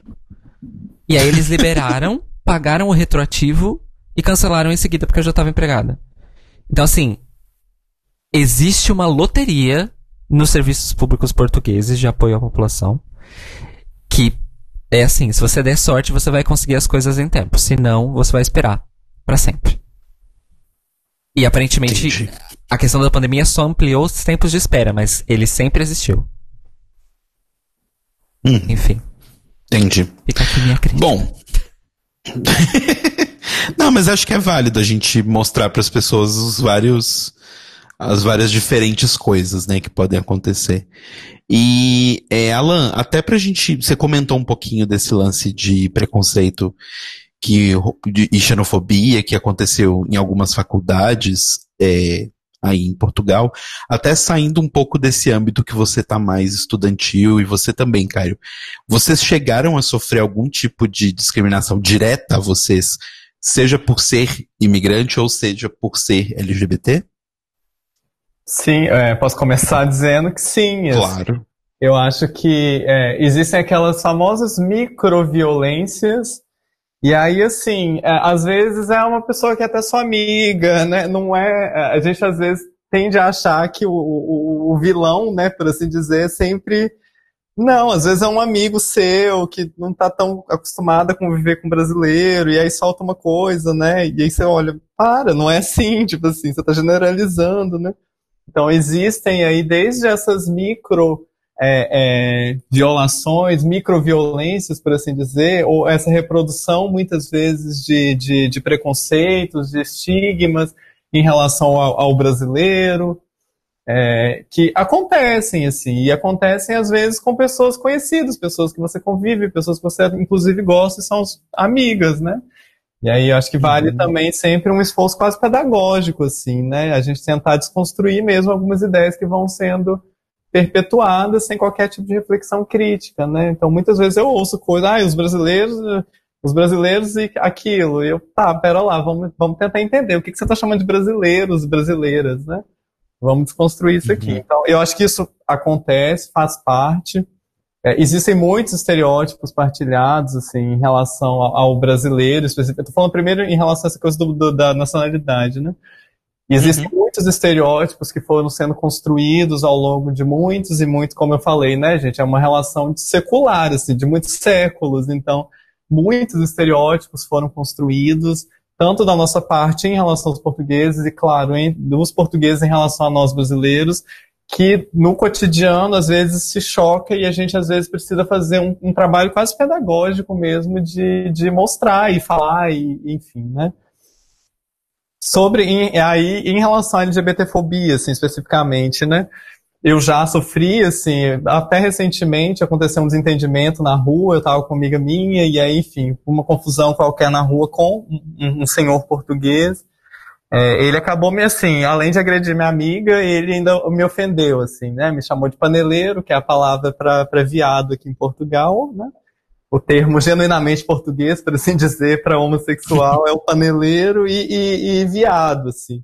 E aí eles liberaram, [laughs] pagaram o retroativo e cancelaram em seguida porque eu já estava empregada. Então, assim, existe uma loteria nos serviços públicos portugueses de apoio à população que é assim: se você der sorte, você vai conseguir as coisas em tempo. Se não, você vai esperar para sempre. E aparentemente Entendi. a questão da pandemia só ampliou os tempos de espera, mas ele sempre existiu. Hum. Enfim. Entendi. Fica aqui minha crítica. Bom. [laughs] Não, mas acho que é válido a gente mostrar para as pessoas os vários as várias diferentes coisas, né, que podem acontecer. E é, Alan, até pra gente, você comentou um pouquinho desse lance de preconceito que, e xenofobia que aconteceu em algumas faculdades é, aí em Portugal, até saindo um pouco desse âmbito que você está mais estudantil e você também, Caio. Vocês chegaram a sofrer algum tipo de discriminação direta a vocês, seja por ser imigrante ou seja por ser LGBT? Sim, é, posso começar [laughs] dizendo que sim. Claro. Eu acho que é, existem aquelas famosas microviolências e aí, assim, é, às vezes é uma pessoa que é até sua amiga, né? Não é. é a gente às vezes tende a achar que o, o, o vilão, né, por assim dizer, é sempre. Não, às vezes é um amigo seu que não tá tão acostumado a conviver com brasileiro, e aí solta uma coisa, né? E aí você olha, para, não é assim, [laughs] tipo assim, você tá generalizando, né? Então existem aí desde essas micro é, é, violações, microviolências, por assim dizer, ou essa reprodução, muitas vezes, de, de, de preconceitos, de estigmas em relação ao, ao brasileiro, é, que acontecem, assim, e acontecem, às vezes, com pessoas conhecidas, pessoas que você convive, pessoas que você, inclusive, gosta e são amigas, né? E aí, acho que vale uhum. também sempre um esforço quase pedagógico, assim, né? A gente tentar desconstruir mesmo algumas ideias que vão sendo perpetuada sem qualquer tipo de reflexão crítica, né? Então, muitas vezes eu ouço coisas, ah, os brasileiros, os brasileiros e aquilo. E eu, tá, pera lá, vamos, vamos tentar entender o que, que você está chamando de brasileiros, brasileiras, né? Vamos desconstruir isso aqui. Então, eu acho que isso acontece, faz parte. É, existem muitos estereótipos partilhados, assim, em relação ao, ao brasileiro, especificamente. Estou falando primeiro em relação a essa coisa do, do, da nacionalidade, né? Existem muitos estereótipos que foram sendo construídos ao longo de muitos e muitos, como eu falei, né, gente? É uma relação secular, assim, de muitos séculos. Então, muitos estereótipos foram construídos, tanto da nossa parte em relação aos portugueses e, claro, em, dos portugueses em relação a nós brasileiros, que no cotidiano às vezes se choca e a gente às vezes precisa fazer um, um trabalho quase pedagógico mesmo de, de mostrar e falar e enfim, né? Sobre em, aí em relação à LGBTfobia, assim, especificamente, né? Eu já sofri, assim, até recentemente aconteceu um desentendimento na rua, eu estava com uma amiga minha, e aí, enfim, uma confusão qualquer na rua com um, um senhor português. É, ele acabou me assim, além de agredir minha amiga, ele ainda me ofendeu, assim, né? Me chamou de paneleiro, que é a palavra para viado aqui em Portugal, né? O termo genuinamente português, por assim dizer, para homossexual é o [laughs] paneleiro e, e, e, viado, assim.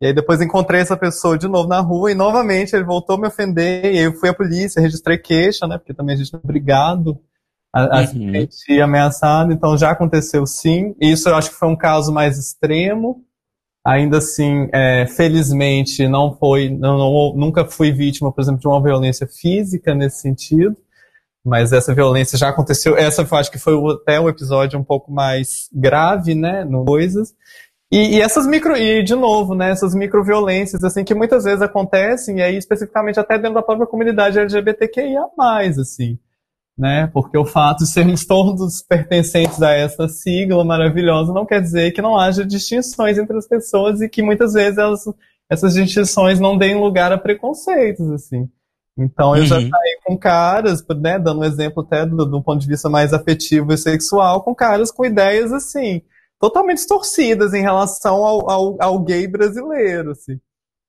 E aí depois encontrei essa pessoa de novo na rua e novamente ele voltou a me ofender e eu fui à polícia, registrei queixa, né? Porque também a gente é obrigado a, a uhum. se sentir ameaçado, então já aconteceu sim. Isso eu acho que foi um caso mais extremo, Ainda assim, é, felizmente, não foi, não, não, nunca fui vítima, por exemplo, de uma violência física nesse sentido, mas essa violência já aconteceu. Essa eu acho que foi até um episódio um pouco mais grave, né, no coisas. E, e, essas micro, e de novo, né, essas microviolências, assim, que muitas vezes acontecem, e aí especificamente até dentro da própria comunidade LGBTQIA+, assim né? Porque o fato de sermos todos pertencentes a essa sigla maravilhosa não quer dizer que não haja distinções entre as pessoas e que muitas vezes elas, essas distinções não deem lugar a preconceitos, assim. Então eu uhum. já saí com caras, né, dando um exemplo até do, do ponto de vista mais afetivo e sexual, com caras com ideias assim, totalmente distorcidas em relação ao, ao, ao gay brasileiro, assim.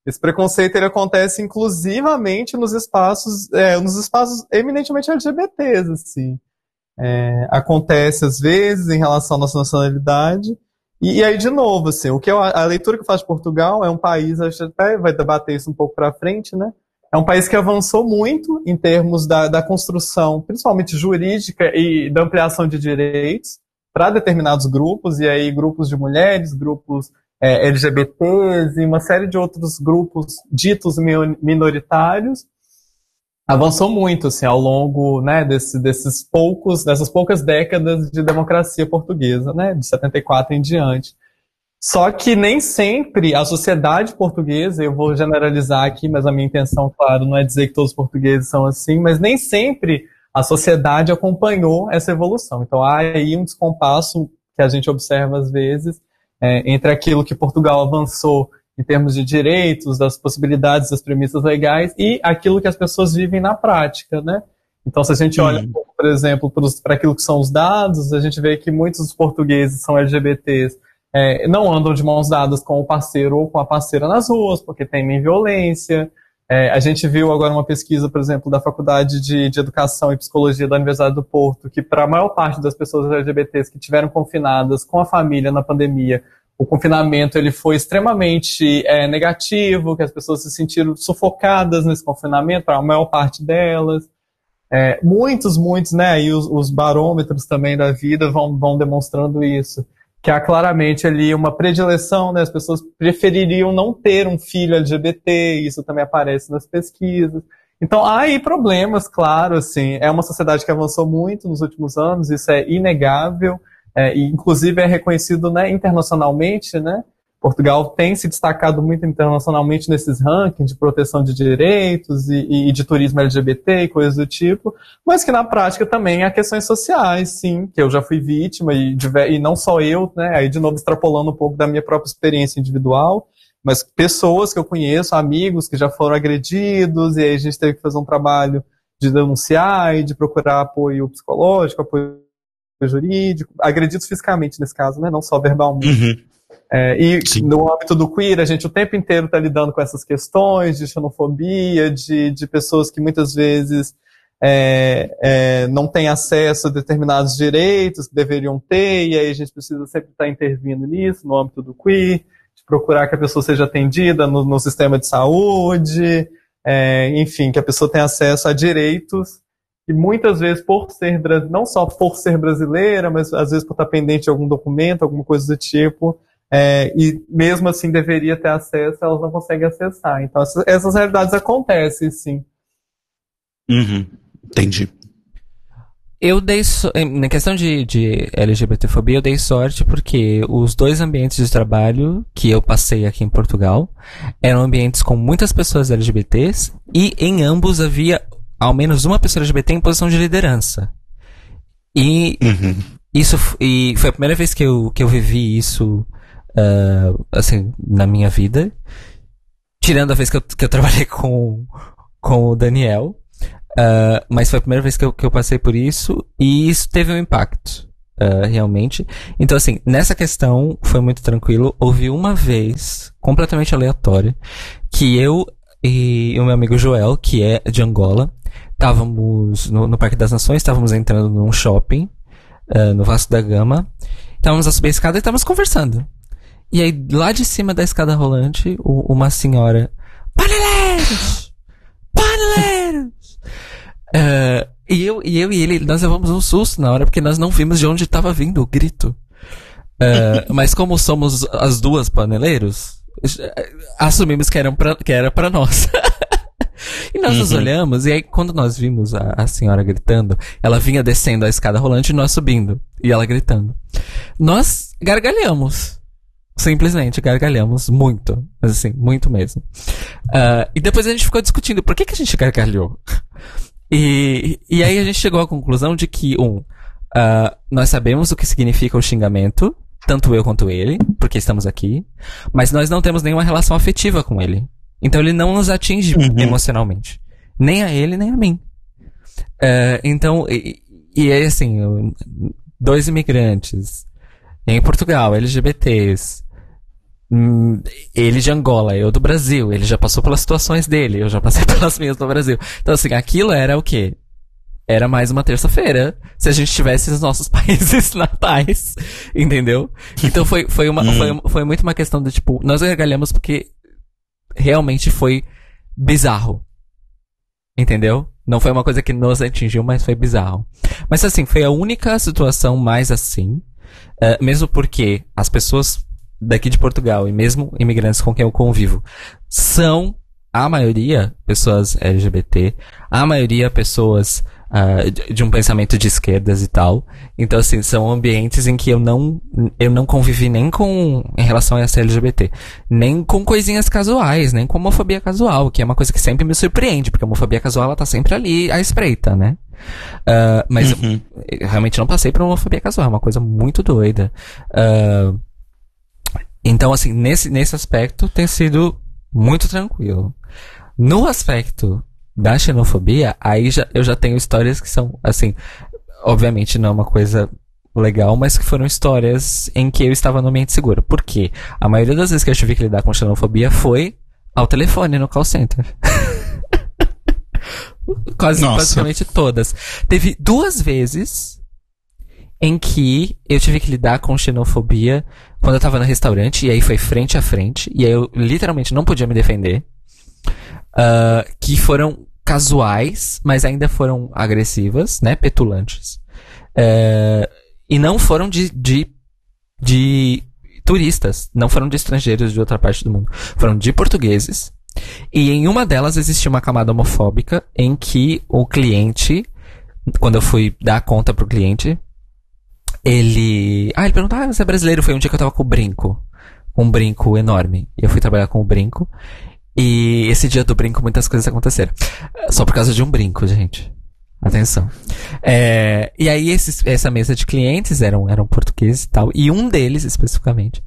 Esse preconceito ele acontece inclusivamente nos espaços, é, nos espaços eminentemente LGBTs, assim. É, acontece às vezes em relação à nossa nacionalidade. E, e aí, de novo, assim, o que eu, a leitura que eu faço de Portugal é um país, a gente até vai debater isso um pouco para frente, né? É um país que avançou muito em termos da, da construção, principalmente jurídica e da ampliação de direitos para determinados grupos, e aí grupos de mulheres, grupos é, LGBTs e uma série de outros grupos ditos minoritários, avançou muito assim, ao longo né, desse, desses poucos, dessas poucas décadas de democracia portuguesa, né, de 74 em diante. Só que nem sempre a sociedade portuguesa, eu vou generalizar aqui, mas a minha intenção, claro, não é dizer que todos os portugueses são assim, mas nem sempre a sociedade acompanhou essa evolução. Então há aí um descompasso que a gente observa às vezes é, entre aquilo que Portugal avançou em termos de direitos, das possibilidades, das premissas legais e aquilo que as pessoas vivem na prática, né? Então, se a gente olha, por exemplo, para aquilo que são os dados, a gente vê que muitos dos portugueses são LGBTs, é, não andam de mãos dadas com o parceiro ou com a parceira nas ruas, porque temem violência. É, a gente viu agora uma pesquisa, por exemplo, da Faculdade de, de Educação e Psicologia da Universidade do Porto, que para a maior parte das pessoas LGBTs que tiveram confinadas com a família na pandemia, o confinamento ele foi extremamente é, negativo, que as pessoas se sentiram sufocadas nesse confinamento, a maior parte delas. É, muitos, muitos, né, e os, os barômetros também da vida vão, vão demonstrando isso que há claramente ali uma predileção, né? As pessoas prefeririam não ter um filho LGBT, isso também aparece nas pesquisas. Então há aí problemas, claro, assim, é uma sociedade que avançou muito nos últimos anos, isso é inegável, é, e inclusive é reconhecido né, internacionalmente, né? Portugal tem se destacado muito internacionalmente nesses rankings de proteção de direitos e, e, de turismo LGBT e coisas do tipo, mas que na prática também há questões sociais, sim, que eu já fui vítima e, e não só eu, né, aí de novo extrapolando um pouco da minha própria experiência individual, mas pessoas que eu conheço, amigos que já foram agredidos e aí a gente teve que fazer um trabalho de denunciar e de procurar apoio psicológico, apoio jurídico, agredidos fisicamente nesse caso, né, não só verbalmente. Uhum. É, e Sim. no âmbito do queer, a gente o tempo inteiro está lidando com essas questões de xenofobia, de, de pessoas que muitas vezes é, é, não têm acesso a determinados direitos que deveriam ter, e aí a gente precisa sempre estar tá intervindo nisso, no âmbito do queer, de procurar que a pessoa seja atendida no, no sistema de saúde, é, enfim, que a pessoa tenha acesso a direitos e muitas vezes por ser não só por ser brasileira, mas às vezes por estar pendente de algum documento, alguma coisa do tipo, é, e mesmo assim deveria ter acesso, elas não conseguem acessar. Então essas, essas realidades acontecem, sim. Uhum. Entendi. Eu dei. So na questão de, de LGBTfobia, eu dei sorte porque os dois ambientes de trabalho que eu passei aqui em Portugal eram ambientes com muitas pessoas LGBTs e em ambos havia ao menos uma pessoa LGBT em posição de liderança. E uhum. isso e foi a primeira vez que eu, que eu vivi isso uh, assim, na minha vida. Tirando a vez que eu, que eu [laughs] trabalhei com, com o Daniel. Uh, mas foi a primeira vez que eu, que eu passei por isso e isso teve um impacto, uh, realmente. Então, assim, nessa questão foi muito tranquilo. Houve uma vez, completamente aleatória, que eu e o meu amigo Joel, que é de Angola, estávamos no, no, Parque das Nações, estávamos entrando num shopping, uh, no Vasco da Gama. Estávamos a subir a escada e estávamos conversando. E aí, lá de cima da escada rolante, o, uma senhora. Paneleiros! Paneleiros! Uh, e, eu, e eu e ele, nós levamos um susto na hora, porque nós não vimos de onde estava vindo o grito. Uh, [laughs] mas como somos as duas paneleiros, assumimos que, eram pra, que era para nós. [laughs] e nós uhum. nos olhamos, e aí quando nós vimos a, a senhora gritando, ela vinha descendo a escada rolante e nós subindo. E ela gritando. Nós gargalhamos. Simplesmente gargalhamos muito. Mas assim, muito mesmo. Uh, e depois a gente ficou discutindo por que, que a gente gargalhou. [laughs] E, e aí a gente chegou à conclusão de que, um, uh, nós sabemos o que significa o xingamento, tanto eu quanto ele, porque estamos aqui, mas nós não temos nenhuma relação afetiva com ele. Então ele não nos atinge uhum. emocionalmente. Nem a ele, nem a mim. Uh, então, e, e é assim, dois imigrantes em Portugal, LGBTs, ele de Angola, eu do Brasil. Ele já passou pelas situações dele, eu já passei [laughs] pelas minhas no Brasil. Então, assim, aquilo era o quê? Era mais uma terça-feira, se a gente tivesse os nossos [laughs] países natais, entendeu? Então foi, foi, uma, foi, hum. foi muito uma questão de, tipo, nós gargalhamos porque realmente foi bizarro. Entendeu? Não foi uma coisa que nos atingiu, mas foi bizarro. Mas assim, foi a única situação mais assim. Uh, mesmo porque as pessoas daqui de Portugal e mesmo imigrantes com quem eu convivo são a maioria pessoas LGBT, a maioria pessoas uh, de, de, um pensamento de esquerdas e tal. Então assim são ambientes em que eu não eu não convivi nem com em relação a essa LGBT, nem com coisinhas casuais, nem com homofobia casual, que é uma coisa que sempre me surpreende, porque a homofobia casual ela tá sempre ali à espreita, né? Uh, mas uhum. eu, eu realmente não passei por homofobia casual, é uma coisa muito doida. Uh, então, assim, nesse, nesse aspecto tem sido muito tranquilo. No aspecto da xenofobia, aí já, eu já tenho histórias que são, assim, obviamente não é uma coisa legal, mas que foram histórias em que eu estava no ambiente seguro. Por quê? A maioria das vezes que eu tive que lidar com xenofobia foi ao telefone no call center. [laughs] Quase Nossa. praticamente todas. Teve duas vezes em que eu tive que lidar com xenofobia quando eu tava no restaurante, e aí foi frente a frente, e aí eu literalmente não podia me defender. Uh, que foram casuais, mas ainda foram agressivas, né? Petulantes. Uh, e não foram de, de, de turistas, não foram de estrangeiros de outra parte do mundo. Foram de portugueses. E em uma delas existia uma camada homofóbica em que o cliente, quando eu fui dar conta pro cliente, ele. Ah, ele perguntou: Ah, você é brasileiro? Foi um dia que eu tava com o brinco. Um brinco enorme. E eu fui trabalhar com o brinco. E esse dia do brinco muitas coisas aconteceram. Só por causa de um brinco, gente. Atenção. É, e aí esses, essa mesa de clientes eram, eram portugueses e tal. E um deles, especificamente.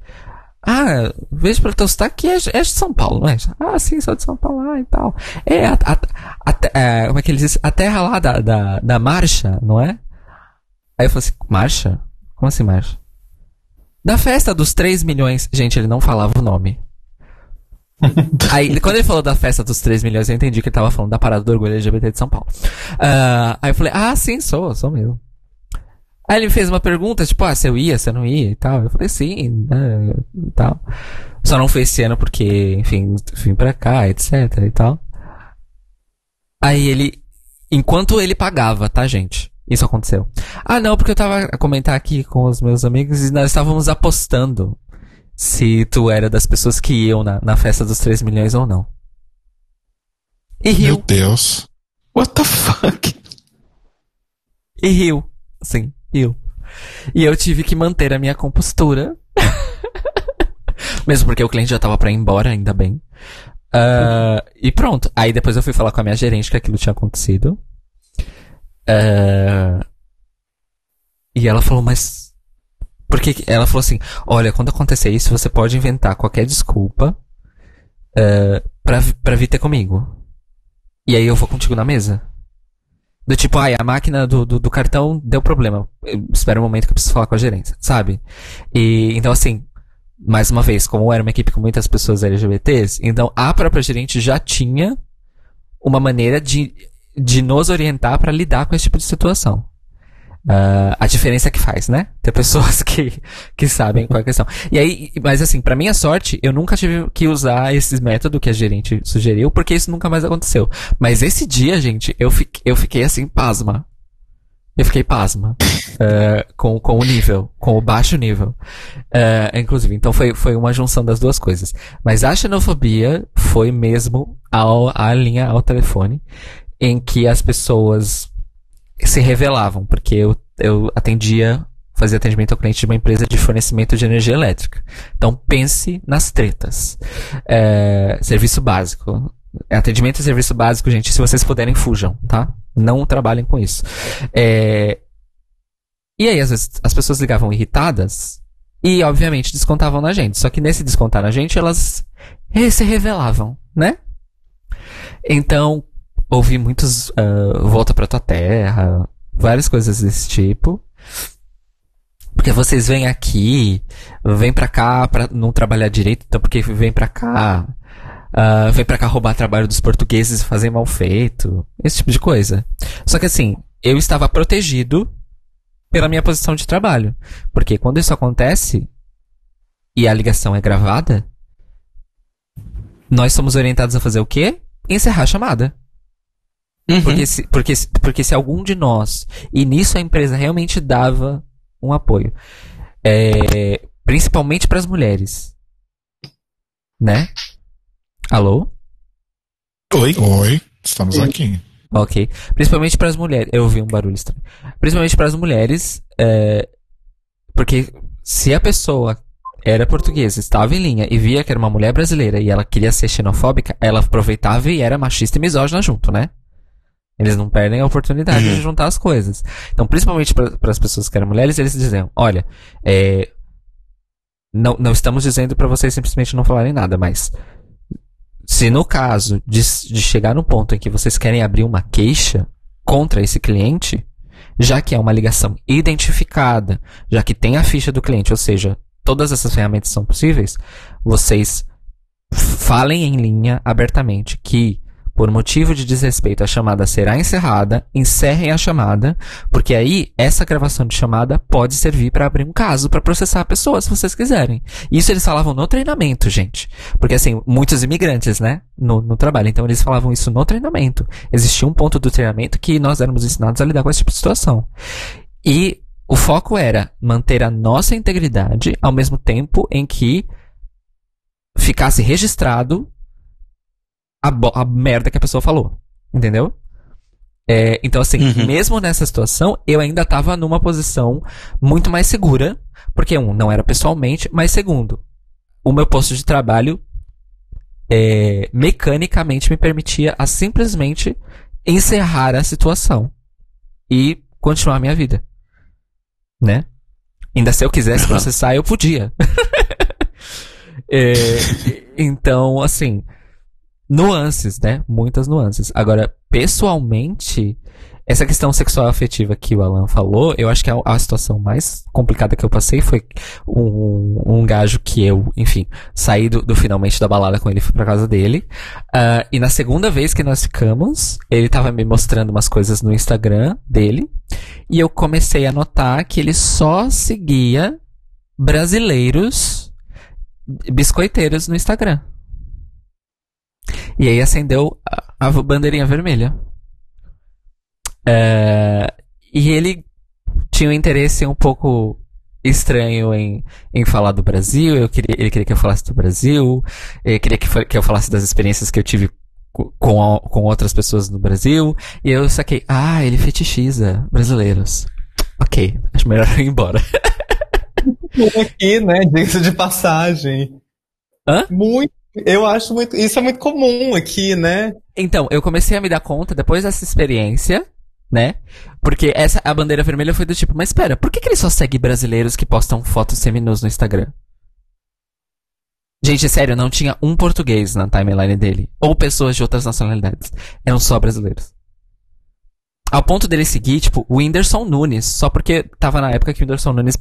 Ah, vejo pelo teu sotaque é, é de São Paulo, não é? Ah, sim, sou de São Paulo ah, e tal. É, a, a, a, é, como é que eles dizem? A terra lá da, da, da marcha, não é? Aí eu falei assim, marcha? Como assim marcha? Da festa dos 3 milhões. Gente, ele não falava o nome. [laughs] aí, quando ele falou da festa dos 3 milhões, eu entendi que ele tava falando da parada do orgulho LGBT de São Paulo. Uh, aí eu falei, ah, sim, sou, sou mesmo. Aí ele me fez uma pergunta, tipo, ah, se eu ia, se eu não ia e tal. Eu falei, sim, né, e tal. Só não foi esse ano porque, enfim, vim pra cá, etc e tal. Aí ele, enquanto ele pagava, tá, gente? Isso aconteceu. Ah, não, porque eu tava a comentar aqui com os meus amigos e nós estávamos apostando se tu era das pessoas que iam na, na festa dos 3 milhões ou não. E riu. Meu Deus. What the fuck? E riu. Sim, riu. E eu tive que manter a minha compostura. [laughs] Mesmo porque o cliente já tava pra ir embora, ainda bem. Ah, e pronto. Aí depois eu fui falar com a minha gerente que aquilo tinha acontecido. Ah, e ela falou, mas. Por que. que-" Ela falou assim: olha, quando acontecer isso, você pode inventar qualquer desculpa ah, pra, pra vir ter comigo. E aí eu vou contigo na mesa. Do tipo, ai, a máquina do, do, do cartão deu problema. Espera um momento que eu preciso falar com a gerência, sabe? E então assim, mais uma vez, como era uma equipe com muitas pessoas LGBTs, então a própria gerente já tinha uma maneira de, de nos orientar para lidar com esse tipo de situação. Ah, a diferença que faz, né? Ter pessoas [laughs] que, que sabem qual é a questão. E aí, mas assim, pra minha sorte, eu nunca tive que usar esse método que a gerente sugeriu, porque isso nunca mais aconteceu. Mas esse dia, gente, eu, fi, eu fiquei assim, pasma. Eu fiquei pasma. [laughs] eh, com, com o nível, com o baixo nível. Eh, inclusive, então foi, foi uma junção das duas coisas. Mas a xenofobia foi mesmo ao, a linha ao telefone, em que as pessoas se revelavam, porque eu, eu atendia, fazia atendimento ao cliente de uma empresa de fornecimento de energia elétrica. Então pense nas tretas. É, serviço básico. Atendimento e serviço básico, gente, se vocês puderem, fujam, tá? Não trabalhem com isso. É, e aí, às vezes, as pessoas ligavam irritadas e, obviamente, descontavam na gente. Só que nesse descontar na gente, elas se revelavam, né? Então, ouvi muitos ah, volta pra tua terra, várias coisas desse tipo. Porque vocês vêm aqui, vêm pra cá pra não trabalhar direito, então porque vem pra cá, ah, vem pra cá roubar trabalho dos portugueses e fazer mal feito, esse tipo de coisa. Só que assim, eu estava protegido pela minha posição de trabalho. Porque quando isso acontece e a ligação é gravada, nós somos orientados a fazer o quê? Encerrar a chamada. Porque se, porque, porque se algum de nós, e nisso a empresa realmente dava um apoio, é, principalmente para as mulheres, né? Alô? Oi? Oi, estamos aqui. Ok. Principalmente para as mulheres. Eu ouvi um barulho estranho. Principalmente para as mulheres, é, porque se a pessoa era portuguesa, estava em linha e via que era uma mulher brasileira e ela queria ser xenofóbica, ela aproveitava e era machista e misógina junto, né? Eles não perdem a oportunidade de juntar as coisas. Então, principalmente para as pessoas que eram mulheres, eles diziam: olha, é, não, não estamos dizendo para vocês simplesmente não falarem nada, mas se no caso de, de chegar no ponto em que vocês querem abrir uma queixa contra esse cliente, já que é uma ligação identificada, já que tem a ficha do cliente, ou seja, todas essas ferramentas são possíveis, vocês falem em linha abertamente que por motivo de desrespeito a chamada será encerrada, encerrem a chamada, porque aí essa gravação de chamada pode servir para abrir um caso para processar a pessoa, se vocês quiserem. Isso eles falavam no treinamento, gente. Porque assim, muitos imigrantes, né, no, no trabalho, então eles falavam isso no treinamento. Existia um ponto do treinamento que nós éramos ensinados a lidar com esse tipo de situação. E o foco era manter a nossa integridade ao mesmo tempo em que ficasse registrado a, a merda que a pessoa falou. Entendeu? É, então, assim, Uhum. mesmo nessa situação, eu ainda tava numa posição muito mais segura. Porque, um, não era pessoalmente, mas segundo, o meu posto de trabalho é, mecanicamente me permitia a simplesmente encerrar a situação e continuar a minha vida. Né? Ainda se eu quisesse processar, eu podia. [laughs] É, então, assim, nuances, né? Muitas nuances. Agora, pessoalmente, essa questão sexual afetiva que o Alan falou, eu acho que a, a situação mais complicada que eu passei foi um, um gajo que eu, enfim, saí do, do finalmente da balada com ele, fui pra casa dele. Ah, e na segunda vez que nós ficamos, ele tava me mostrando umas coisas no Instagram dele. E eu comecei a notar que ele só seguia brasileiros biscoiteiros no Instagram. E aí acendeu a, a bandeirinha vermelha. É, e ele tinha um interesse um pouco estranho em, em falar do Brasil. Eu queria, ele queria que eu falasse do Brasil. Ele queria que, que eu falasse das experiências que eu tive com, com outras pessoas no Brasil. E eu saquei, ah, ele fetichiza brasileiros. Ok, acho melhor eu ir embora. [laughs] aqui, né? Diga-se de passagem. Hã? Muito. Eu acho muito. Isso é muito comum aqui, né? Então, eu comecei a me dar conta depois dessa experiência, né? Porque essa a bandeira vermelha foi do tipo, mas espera, por que, que ele só segue brasileiros que postam fotos seminus no Instagram? Gente, sério, não tinha um português na timeline dele. Ou pessoas de outras nacionalidades. Eram só brasileiros. Ao ponto dele seguir, tipo, o Whindersson Nunes, só porque tava na época que o Whindersson Nunes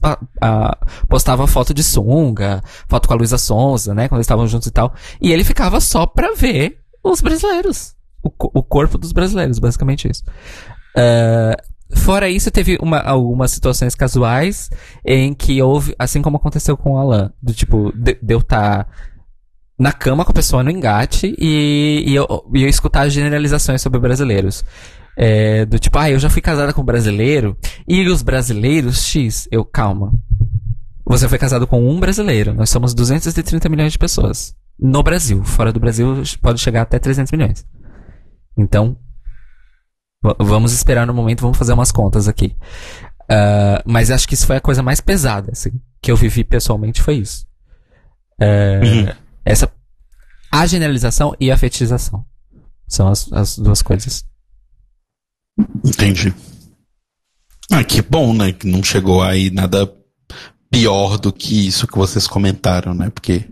postava foto de sunga, foto com a Luísa Sonza, né, quando eles estavam juntos e tal. E ele ficava só pra ver os brasileiros. O, o corpo dos brasileiros, basicamente isso. Uh, fora isso, teve uma, algumas situações casuais em que houve, assim como aconteceu com o Alan, do tipo, de, de eu estar tá na cama com a pessoa no engate e, e, eu, e eu escutar generalizações sobre brasileiros. É, do tipo, ah, eu já fui casada com um brasileiro. E os brasileiros, X, eu, calma. Você foi casado com um brasileiro. Nós somos 230 milhões de pessoas. No Brasil. Fora do Brasil, pode chegar até 300 milhões. Então, vamos esperar no momento, vamos fazer umas contas aqui. Uh, mas acho que isso foi a coisa mais pesada, assim, que eu vivi pessoalmente foi isso. Uh, uhum. Essa, a generalização e a fetichização. São as, as duas coisas. Entendi. Ah, que bom, né? Que não chegou aí nada pior do que isso que vocês comentaram, né? Porque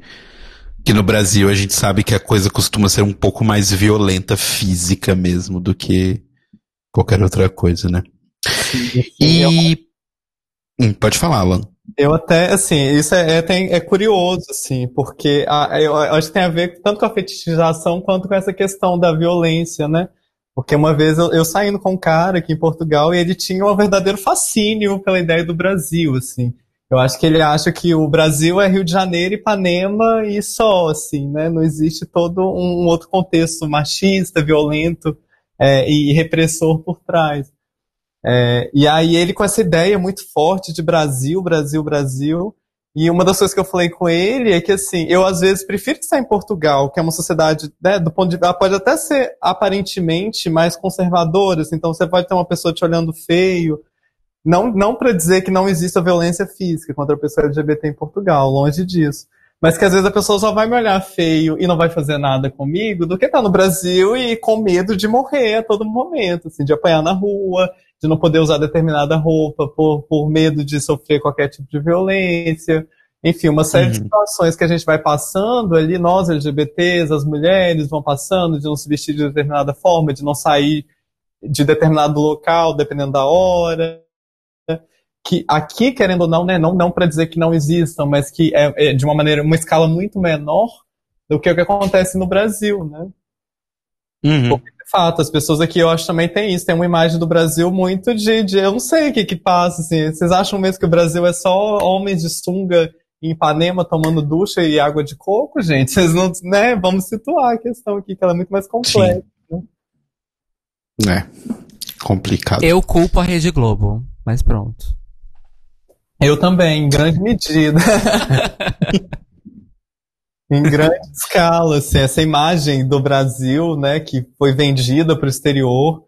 que no Brasil a gente sabe que a coisa costuma ser um pouco mais violenta física mesmo do que qualquer outra coisa, né? E. Hum, pode falar, Alan. Eu até, assim, isso é, é, tem, é curioso, assim, porque a, eu, eu acho que tem a ver tanto com a fetichização quanto com essa questão da violência, né? Porque uma vez eu, eu saindo com um cara aqui em Portugal e ele tinha um verdadeiro fascínio pela ideia do Brasil, assim. Eu acho que ele acha que o Brasil é Rio de Janeiro, Ipanema e só, assim, né? Não existe todo um outro contexto machista, violento é, e repressor por trás. É, e aí ele com essa ideia muito forte de Brasil, Brasil, Brasil, e uma das coisas que eu falei com ele é que, assim, eu às vezes prefiro estar em Portugal, que é uma sociedade, né, do ponto de vista, pode até ser aparentemente mais conservadora, assim, então você pode ter uma pessoa te olhando feio, não, não para dizer que não existe a violência física contra a pessoa LGBT em Portugal, longe disso. Mas que às vezes a pessoa só vai me olhar feio e não vai fazer nada comigo do que tá no Brasil e com medo de morrer a todo momento, assim, de apanhar na rua, de não poder usar determinada roupa por, por medo de sofrer qualquer tipo de violência. Enfim, uma série uhum. de situações que a gente vai passando ali, nós LGBTs, as mulheres vão passando de não se vestir de determinada forma, de não sair de determinado local, dependendo da hora. Que aqui, querendo ou não, né, não, não para dizer que não existam, mas que é, é de uma maneira, uma escala muito menor do que o que acontece no Brasil, né? Uhum. Porque, de fato, as pessoas aqui, eu acho também tem isso, tem uma imagem do Brasil muito de, de eu não sei o que que passa, assim, vocês acham mesmo que o Brasil é só homens de sunga em Ipanema tomando ducha e água de coco, gente? Vocês não, né, vamos situar a questão aqui, que ela é muito mais complexa, Sim. né? É, complicado. Eu culpo a Rede Globo, mas pronto. Eu também, em grande medida. [laughs] em grande [laughs] escala, assim, essa imagem do Brasil, né, que foi vendida para o exterior,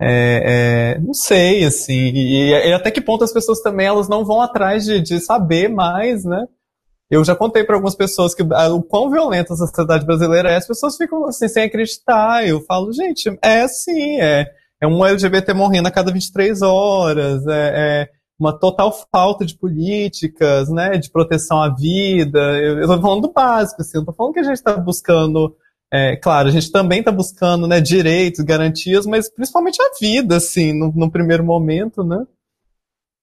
é, é, não sei, assim, e, e, até que ponto as pessoas também elas não vão atrás de, de saber mais, né? Eu já contei para algumas pessoas que o quão violenta a sociedade brasileira é, as pessoas ficam assim sem acreditar. Eu falo, gente, é assim, é, é um LGBT morrendo a cada 23 horas, é, é uma total falta de políticas, né, de proteção à vida. Eu estou falando do básico, assim, eu estou falando que a gente está buscando, é, claro, a gente também está buscando, né, direitos, garantias, mas principalmente a vida, assim, no, no primeiro momento, né.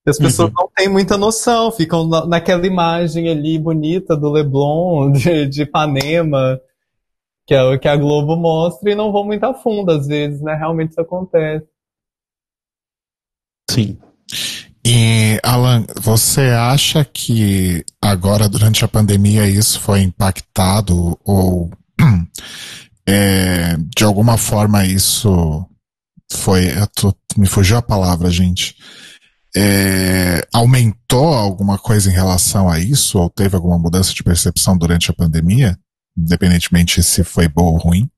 As pessoas uhum. não têm muita noção, ficam na, naquela imagem ali bonita do Leblon, [laughs] de, de Ipanema, que é o que a Globo mostra, e não vão muito a fundo, às vezes, né, realmente isso acontece. Sim. E, Alan, você acha que agora, durante a pandemia, isso foi impactado ou [clears throat] é, de alguma forma isso foi. Tô, me fugiu a palavra, gente. É, aumentou alguma coisa em relação a isso? Ou teve alguma mudança de percepção durante a pandemia? Independentemente se foi boa ou ruim?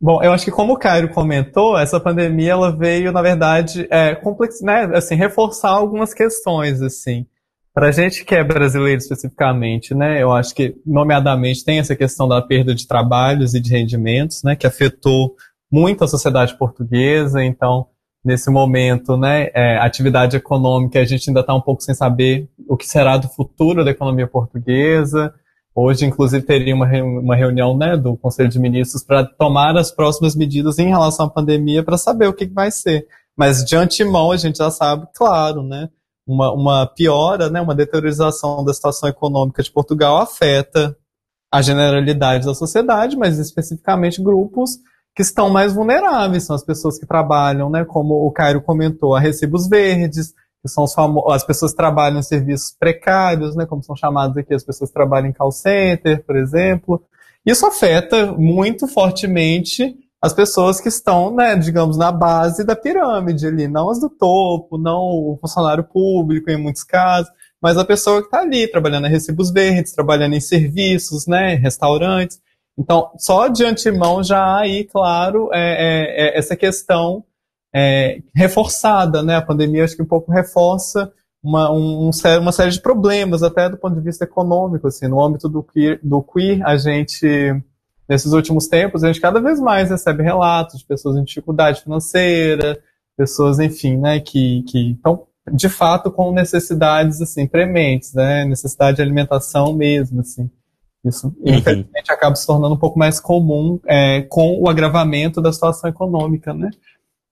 Bom, eu acho que como o Cairo comentou, essa pandemia ela veio, na verdade, é, complex, né, assim, reforçar algumas questões, assim. Para a gente que é brasileiro especificamente, né, eu acho que, nomeadamente, tem essa questão da perda de trabalhos e de rendimentos, né, que afetou muito a sociedade portuguesa. Então, nesse momento, né, é, atividade econômica, a gente ainda está um pouco sem saber o que será do futuro da economia portuguesa. Hoje, inclusive, teria uma, uma reunião né, do Conselho de Ministros para tomar as próximas medidas em relação à pandemia para saber o que, vai ser. Mas de antemão a gente já sabe, claro, né, uma, uma piora, né, uma deteriorização da situação econômica de Portugal afeta a generalidade da sociedade, mas especificamente grupos que estão mais vulneráveis, são as pessoas que trabalham, né, como o Cairo comentou, a recibos verdes, que são as pessoas trabalham em serviços precários, né, como são chamadas aqui, as pessoas trabalham em call center, por exemplo. Isso afeta muito fortemente as pessoas que estão, né, digamos, na base da pirâmide ali, não as do topo, não o funcionário público em muitos casos, mas a pessoa que está ali trabalhando em recibos verdes, trabalhando em serviços, né, restaurantes. Então, só de antemão já há aí, claro, é, é, é essa questão é, reforçada, né? A pandemia acho que um pouco reforça uma, um, uma série de problemas, até do ponto de vista econômico, assim, no âmbito do queer, do queer, a gente, nesses últimos tempos, a gente cada vez mais recebe relatos de pessoas em dificuldade financeira, pessoas, enfim, né, que, que estão, de fato, com necessidades, assim, prementes, né, necessidade de alimentação mesmo, assim. Isso, uhum. infelizmente, acaba se tornando um pouco mais comum é, com o agravamento da situação econômica, né?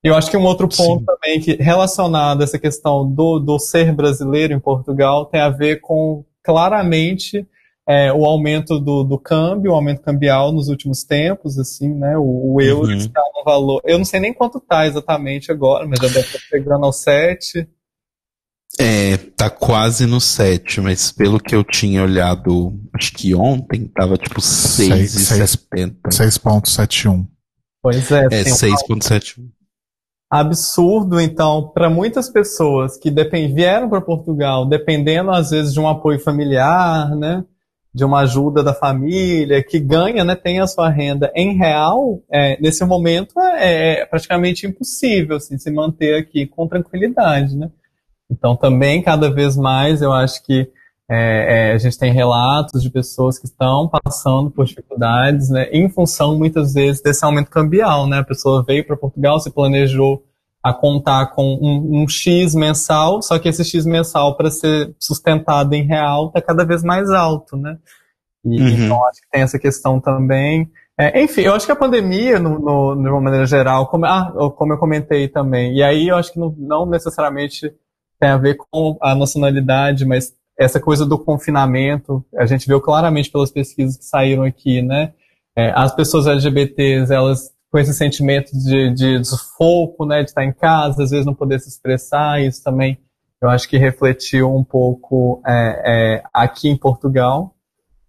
Eu acho que um outro ponto Sim. também que relacionado a essa questão do, do ser brasileiro em Portugal tem a ver com claramente é, o aumento do, do câmbio, o aumento cambial nos últimos tempos, assim, né? O, o euro uhum. está no valor. Eu não sei nem quanto está exatamente agora, mas já deve estar chegando ao 7. É, tá quase no 7, mas pelo que eu tinha olhado, acho que ontem, tava tipo 6,70. 6,71. Pois é. É, 6,71 absurdo, então, para muitas pessoas que vieram para Portugal dependendo, às vezes, de um apoio familiar, né? De uma ajuda da família, que ganha, né? Tem a sua renda em real, é, nesse momento é, é, praticamente impossível assim, se manter aqui com tranquilidade, né? Então, também, cada vez mais, eu acho que é, é, a gente tem relatos de pessoas que estão passando por dificuldades, né, em função muitas vezes desse aumento cambial, né? A pessoa veio para Portugal, se planejou a contar com um, um, X mensal, só que esse X mensal para ser sustentado em real está cada vez mais alto, né? E, uhum. Então acho que tem essa questão também. É, enfim, eu acho que a pandemia, no, no, de uma maneira geral, como, ah, como eu comentei também, e aí eu acho que não, não necessariamente tem a ver com a nacionalidade, mas essa coisa do confinamento, a gente viu claramente pelas pesquisas que saíram aqui, né? É, as pessoas LGBTs, elas com esse sentimento de, de desfoco, né, de estar em casa, às vezes não poder se expressar, isso também eu acho que refletiu um pouco é, é, aqui em Portugal,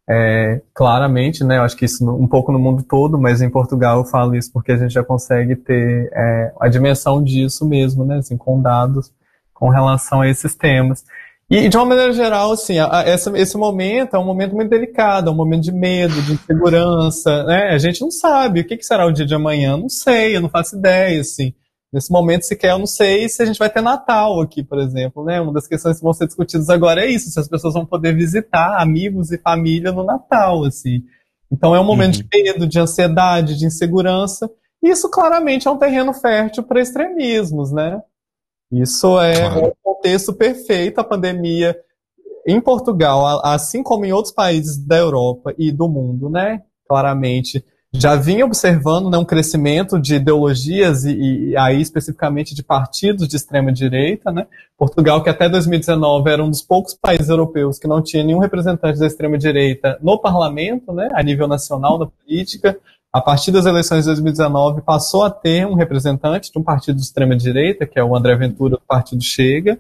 é, claramente, né, eu acho que isso um pouco no mundo todo, mas em Portugal eu falo isso porque a gente já consegue ter é, a dimensão disso mesmo, né, assim, com dados com relação a esses temas. E, de uma maneira geral, assim, a, a, essa, esse momento é um momento muito delicado, é um momento de medo, de insegurança, né? A gente não sabe o que, que será o dia de amanhã, não sei, eu não faço ideia, assim. Nesse momento, sequer, eu não sei se a gente vai ter Natal aqui, por exemplo, né? Uma das questões que vão ser discutidas agora é isso, se as pessoas vão poder visitar amigos e família no Natal, assim. Então é um momento uhum. de medo, de ansiedade, de insegurança. E isso claramente é um terreno fértil para extremismos, né? Isso é claro. um contexto perfeito. A pandemia em Portugal, assim como em outros países da Europa e do mundo, né? Claramente, já vinha observando né, um crescimento de ideologias e, e, aí especificamente de partidos de extrema direita, né? Portugal, que até 2019 era um dos poucos países europeus que não tinha nenhum representante da extrema direita no parlamento, né? A nível nacional da política, a partir das eleições de 2019, passou a ter um representante de um partido de extrema-direita, que é o André Ventura, do Partido Chega.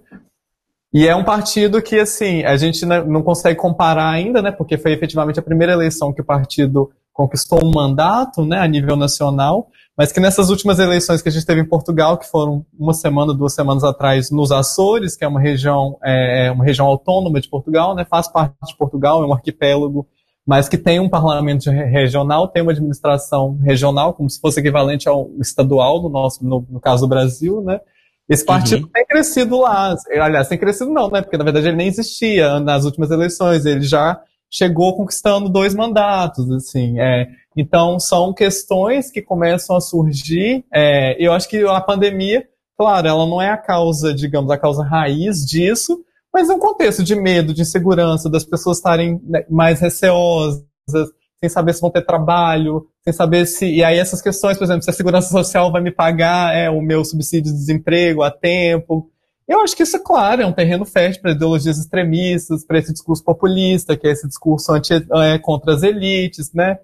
E é um partido que, assim, a gente não consegue comparar ainda, né? Porque foi efetivamente a primeira eleição que o partido conquistou um mandato, né, a nível nacional, mas que nessas últimas eleições que a gente teve em Portugal, que foram uma semana, duas semanas atrás, nos Açores, que é uma região, é, é uma região autônoma de Portugal, né, faz parte de Portugal, é um arquipélago, mas que tem um parlamento regional, tem uma administração regional, como se fosse equivalente ao estadual, no, nosso, no, no caso do Brasil, né, esse partido uhum. tem crescido lá. Aliás, tem crescido não, né? Porque na verdade ele nem existia nas últimas eleições. Ele já chegou conquistando dois mandatos, assim. É, então são questões que começam a surgir. É, eu acho que a pandemia, claro, ela não é a causa, digamos, a causa raiz disso, mas é um contexto de medo, de insegurança, das pessoas estarem né, mais receosas, sem saber se vão ter trabalho, sem saber se. E aí essas questões, por exemplo, se a segurança social vai me pagar é, o meu subsídio de desemprego a tempo. Eu acho que isso, claro, é um terreno fértil para ideologias extremistas, para esse discurso populista, que é esse discurso anti, é, contra as elites, né?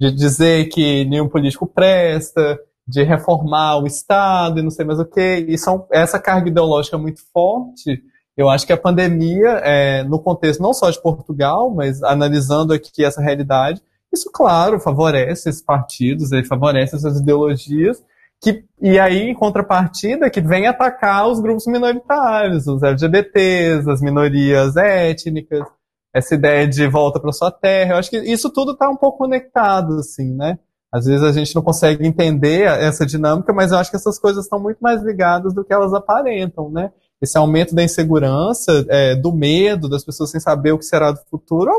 De dizer que nenhum político presta, de reformar o Estado e não sei mais o que. E são, essa carga ideológica muito forte. Eu acho que a pandemia, é, no contexto não só de Portugal, mas analisando aqui essa realidade, isso, claro, favorece esses partidos, ele favorece essas ideologias, que, e aí, em contrapartida, que vem atacar os grupos minoritários, os LGBTs, as minorias étnicas, essa ideia de volta para sua terra. Eu acho que isso tudo está um pouco conectado, assim, né? Às vezes a gente não consegue entender essa dinâmica, mas eu acho que essas coisas estão muito mais ligadas do que elas aparentam, né? Esse aumento da insegurança, é, do medo das pessoas sem saber o que será do futuro,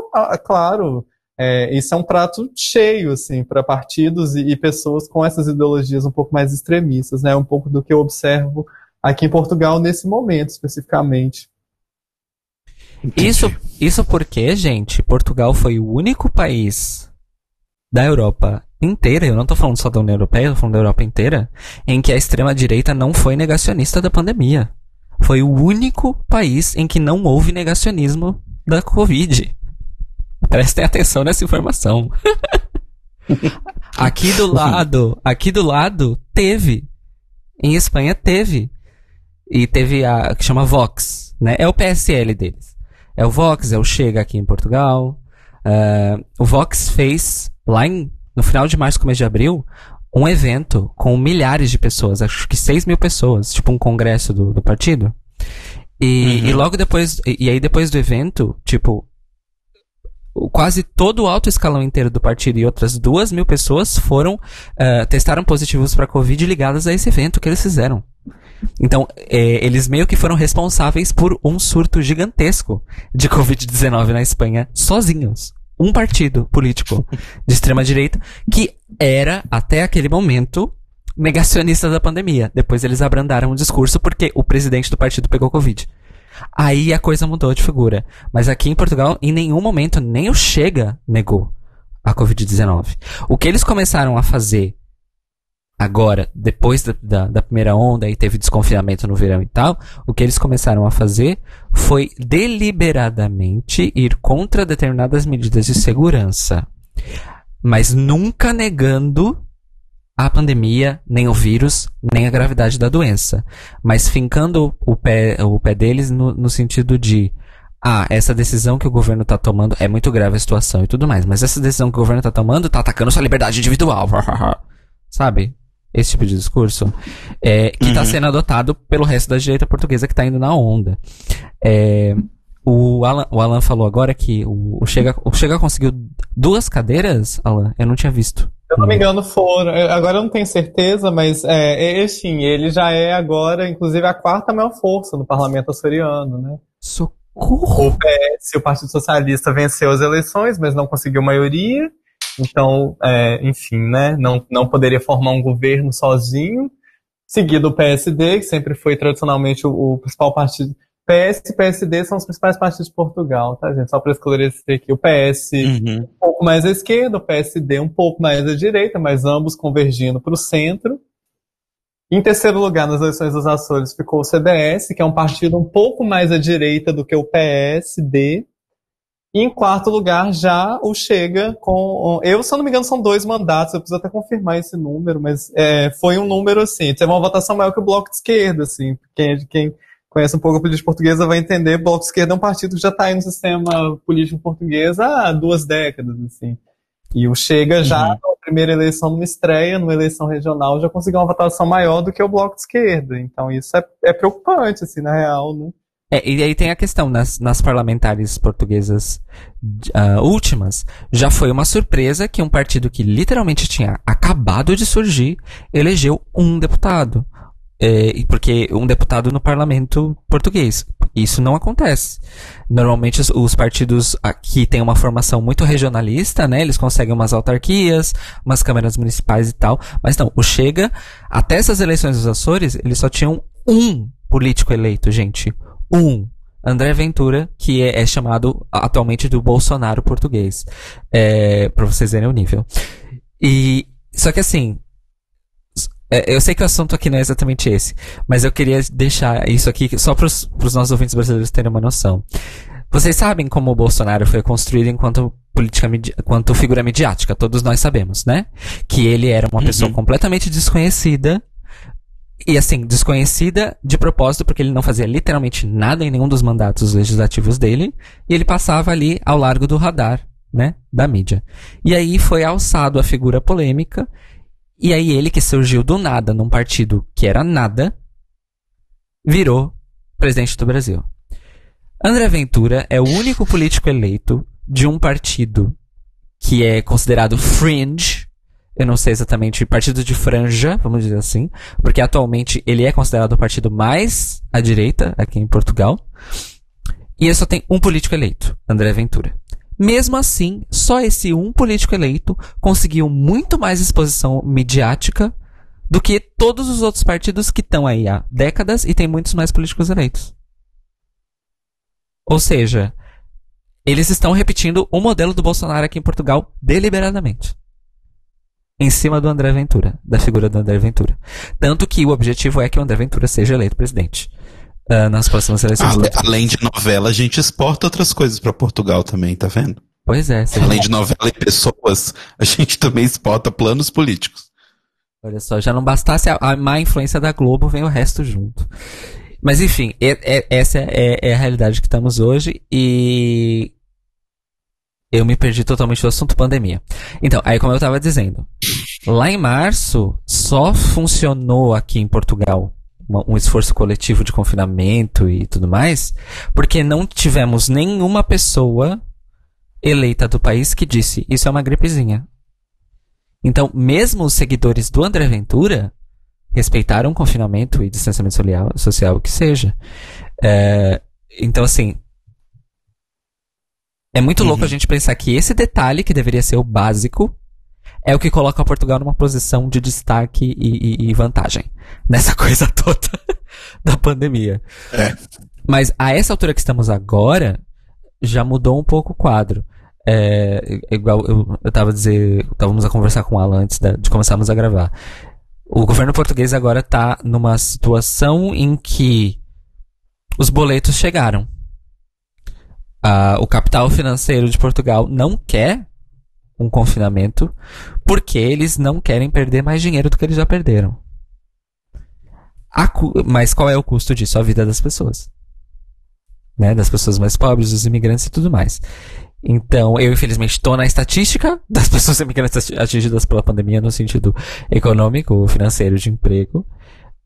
claro, é, isso é um prato cheio, assim, para partidos e, e, pessoas com essas ideologias um pouco mais extremistas, né? Um pouco do que eu observo aqui em Portugal nesse momento, especificamente. Isso, isso porque, gente, Portugal foi o único país da Europa inteira, eu não estou falando só da União Europeia, eu tô falando da Europa inteira, em que a extrema-direita não foi negacionista da pandemia. Foi o único país em que não houve negacionismo da Covid. Prestem atenção nessa informação. [laughs] aqui do lado, aqui do lado, teve. Em Espanha teve. E teve a que chama Vox, né? É o PSL deles. É o Vox, é o Chega aqui em Portugal. Uh, o Vox fez, lá em, no final de março, começo de abril, um evento com milhares de pessoas, acho que 6 mil pessoas, tipo um congresso do, do partido. E, uhum. e logo depois, e, e aí depois do evento, tipo, quase todo o alto escalão inteiro do partido e outras duas mil pessoas foram uh, testaram positivos para Covid ligadas a esse evento que eles fizeram. Então, é, eles meio que foram responsáveis por um surto gigantesco de Covid-19 na Espanha, sozinhos. Um partido político de extrema direita que era, até aquele momento, negacionista da pandemia. Depois eles abrandaram o discurso porque o presidente do partido pegou Covid. Aí a coisa mudou de figura. Mas aqui em Portugal, em nenhum momento, nem o Chega negou a Covid-19. O que eles começaram a fazer agora, depois da, da, da, primeira onda e teve desconfinamento no verão e tal, o que eles começaram a fazer foi deliberadamente ir contra determinadas medidas de segurança. Mas nunca negando a pandemia, nem o vírus, nem a gravidade da doença. Mas fincando o pé, o pé deles no, no sentido de ah, essa decisão que o governo está tomando é muito grave a situação e tudo mais, mas essa decisão que o governo está tomando está atacando sua liberdade individual. [laughs] Sabe? Esse tipo de discurso. É, que está uhum. sendo adotado pelo resto da direita portuguesa que está indo na onda. É, o, Alan, o Alan falou agora que o, o, Chega, o Chega conseguiu duas cadeiras, Alan? Eu não tinha visto. Se eu não me engano, foram. Agora eu não tenho certeza, mas é, sim, ele já é agora, inclusive, a quarta maior força no parlamento açoriano, né? Socorro! O PS, o Partido Socialista, venceu as eleições, mas não conseguiu maioria. Então, é, enfim, né? Não, não poderia formar um governo sozinho. Seguido o PSD, que sempre foi tradicionalmente o, o principal partido PS e PSD são os principais partidos de Portugal, tá, gente? Só para esclarecer aqui. O PS uhum. um pouco mais à esquerda, o PSD um pouco mais à direita, mas ambos convergindo para o centro. Em terceiro lugar, nas eleições dos Açores, ficou o CDS, que é um partido um pouco mais à direita do que o PSD. E em quarto lugar, já o Chega com. Eu, se eu não me engano, são dois mandatos, eu preciso até confirmar esse número, mas é, foi um número assim. Teve uma votação maior que o Bloco de Esquerda, assim. Quem, quem conhece um pouco a política portuguesa vai entender, Bloco de Esquerda é um partido que já está aí no sistema político português há duas décadas, assim. E o Chega já, uhum. na primeira eleição, numa estreia, numa eleição regional, já conseguiu uma votação maior do que o Bloco de Esquerda. Então isso é, é preocupante, assim, na real, né? É, e aí tem a questão, nas, nas parlamentares portuguesas uh, últimas, já foi uma surpresa que um partido que literalmente tinha acabado de surgir elegeu um deputado. É, porque um deputado no parlamento português. Isso não acontece. Normalmente os, os, partidos aqui têm uma formação muito regionalista, né? Eles conseguem umas autarquias, umas câmaras municipais e tal. Mas não, o Chega, até essas eleições dos Açores, eles só tinham um político eleito, gente. Um. André Ventura, que é, é chamado atualmente do Bolsonaro português. É, pra vocês verem o nível. E, só que assim, é, eu sei que o assunto aqui não é exatamente esse, mas eu queria deixar isso aqui só para os nossos ouvintes brasileiros terem uma noção. Vocês sabem como o Bolsonaro foi construído enquanto política enquanto figura midiática, todos nós sabemos, né? Que ele era uma uhum. pessoa completamente desconhecida e assim, desconhecida de propósito, porque ele não fazia literalmente nada em nenhum dos mandatos legislativos dele, e ele passava ali ao largo do radar, né, da mídia. E aí foi alçado a figura polêmica, e aí ele que surgiu do nada num partido que era nada, virou presidente do Brasil. André Ventura é o único político eleito de um partido que é considerado fringe, eu não sei exatamente, partido de franja, vamos dizer assim, porque atualmente ele é considerado o partido mais à direita aqui em Portugal. E ele só tem um político eleito, André Ventura. Mesmo assim, só esse um político eleito conseguiu muito mais exposição midiática do que todos os outros partidos que estão aí há décadas e tem muitos mais políticos eleitos. Ou seja, eles estão repetindo o modelo do Bolsonaro aqui em Portugal deliberadamente em cima do André Ventura, da figura do André Ventura. Tanto que o objetivo é que o André Ventura seja eleito presidente uh, nas próximas eleições. Ale, além de novela, a gente exporta outras coisas para Portugal também, tá vendo? Pois é. Além de novela e pessoas, a gente também exporta planos políticos. Olha só, já não bastasse a, a má influência da Globo, vem o resto junto. Mas enfim, é, é, essa é, é, a realidade que estamos hoje e eu me perdi totalmente do assunto pandemia. Então, aí como eu estava dizendo, lá em março só funcionou aqui em Portugal uma, um esforço coletivo de confinamento e tudo mais, porque não tivemos nenhuma pessoa eleita do país que disse isso é uma gripezinha. Então, mesmo os seguidores do André Ventura respeitaram o confinamento e distanciamento social, social o que seja. É, então, assim, é muito uhum. louco a gente pensar que esse detalhe, que deveria ser o básico, é o que coloca Portugal numa posição de destaque e, e, e vantagem [laughs] nessa coisa toda [laughs] da pandemia. É. Mas a essa altura que estamos agora, já mudou um pouco o quadro. É, igual eu, eu tava dizer, estávamos a conversar com o Alan antes de, de começarmos a gravar. O governo português agora está numa situação em que os boletos chegaram. Uh, o capital financeiro de Portugal não quer um confinamento porque eles não querem perder mais dinheiro do que eles já perderam. Mas qual é o custo disso? A vida das pessoas. Né? Das pessoas mais pobres, dos imigrantes e tudo mais. Então, eu infelizmente estou na estatística [laughs] das pessoas imigrantes atingidas pela pandemia no sentido econômico, financeiro, de emprego.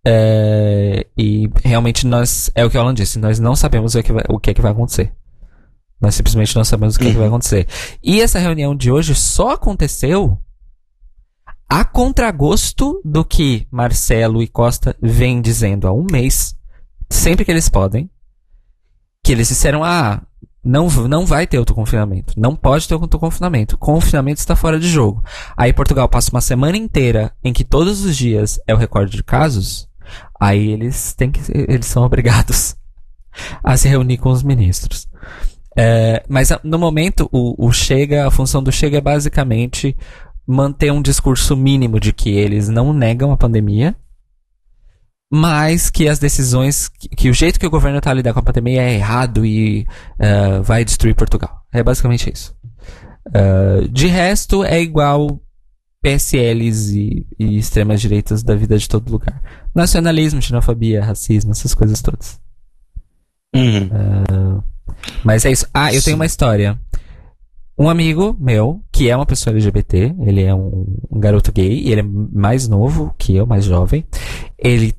É, e realmente nós, é o que o Alan disse, nós não sabemos o que, vai, o que é que vai acontecer. Nós simplesmente não sabemos o que, uhum. é que vai uhum. acontecer. E essa reunião de hoje só aconteceu a contragosto do que Marcelo e Costa vêm dizendo há um mês, sempre que eles podem, que eles disseram, ah, não, não vai ter outro confinamento. Não pode ter outro confinamento. Confinamento está fora de jogo. Aí Portugal passa uma semana inteira em que todos os dias é o recorde de casos. Aí eles têm que, eles são obrigados [laughs] a se reunir com os ministros. É, mas no momento, o, o Chega, a função do Chega é basicamente manter um discurso mínimo de que eles não negam a pandemia, mas que as decisões, que, que o jeito que o governo está a lidar com a pandemia é errado e uh, vai destruir Portugal. É basicamente isso. Uh, de resto, é igual PSLs e, e extremas direitas da vida de todo lugar. Nacionalismo, xenofobia, racismo, essas coisas todas. Uhum. Mas é isso. Ah, eu tenho uma história. Um amigo meu, que é uma pessoa LGBT, ele é um, um garoto gay, e ele é mais novo que eu, mais jovem. Ele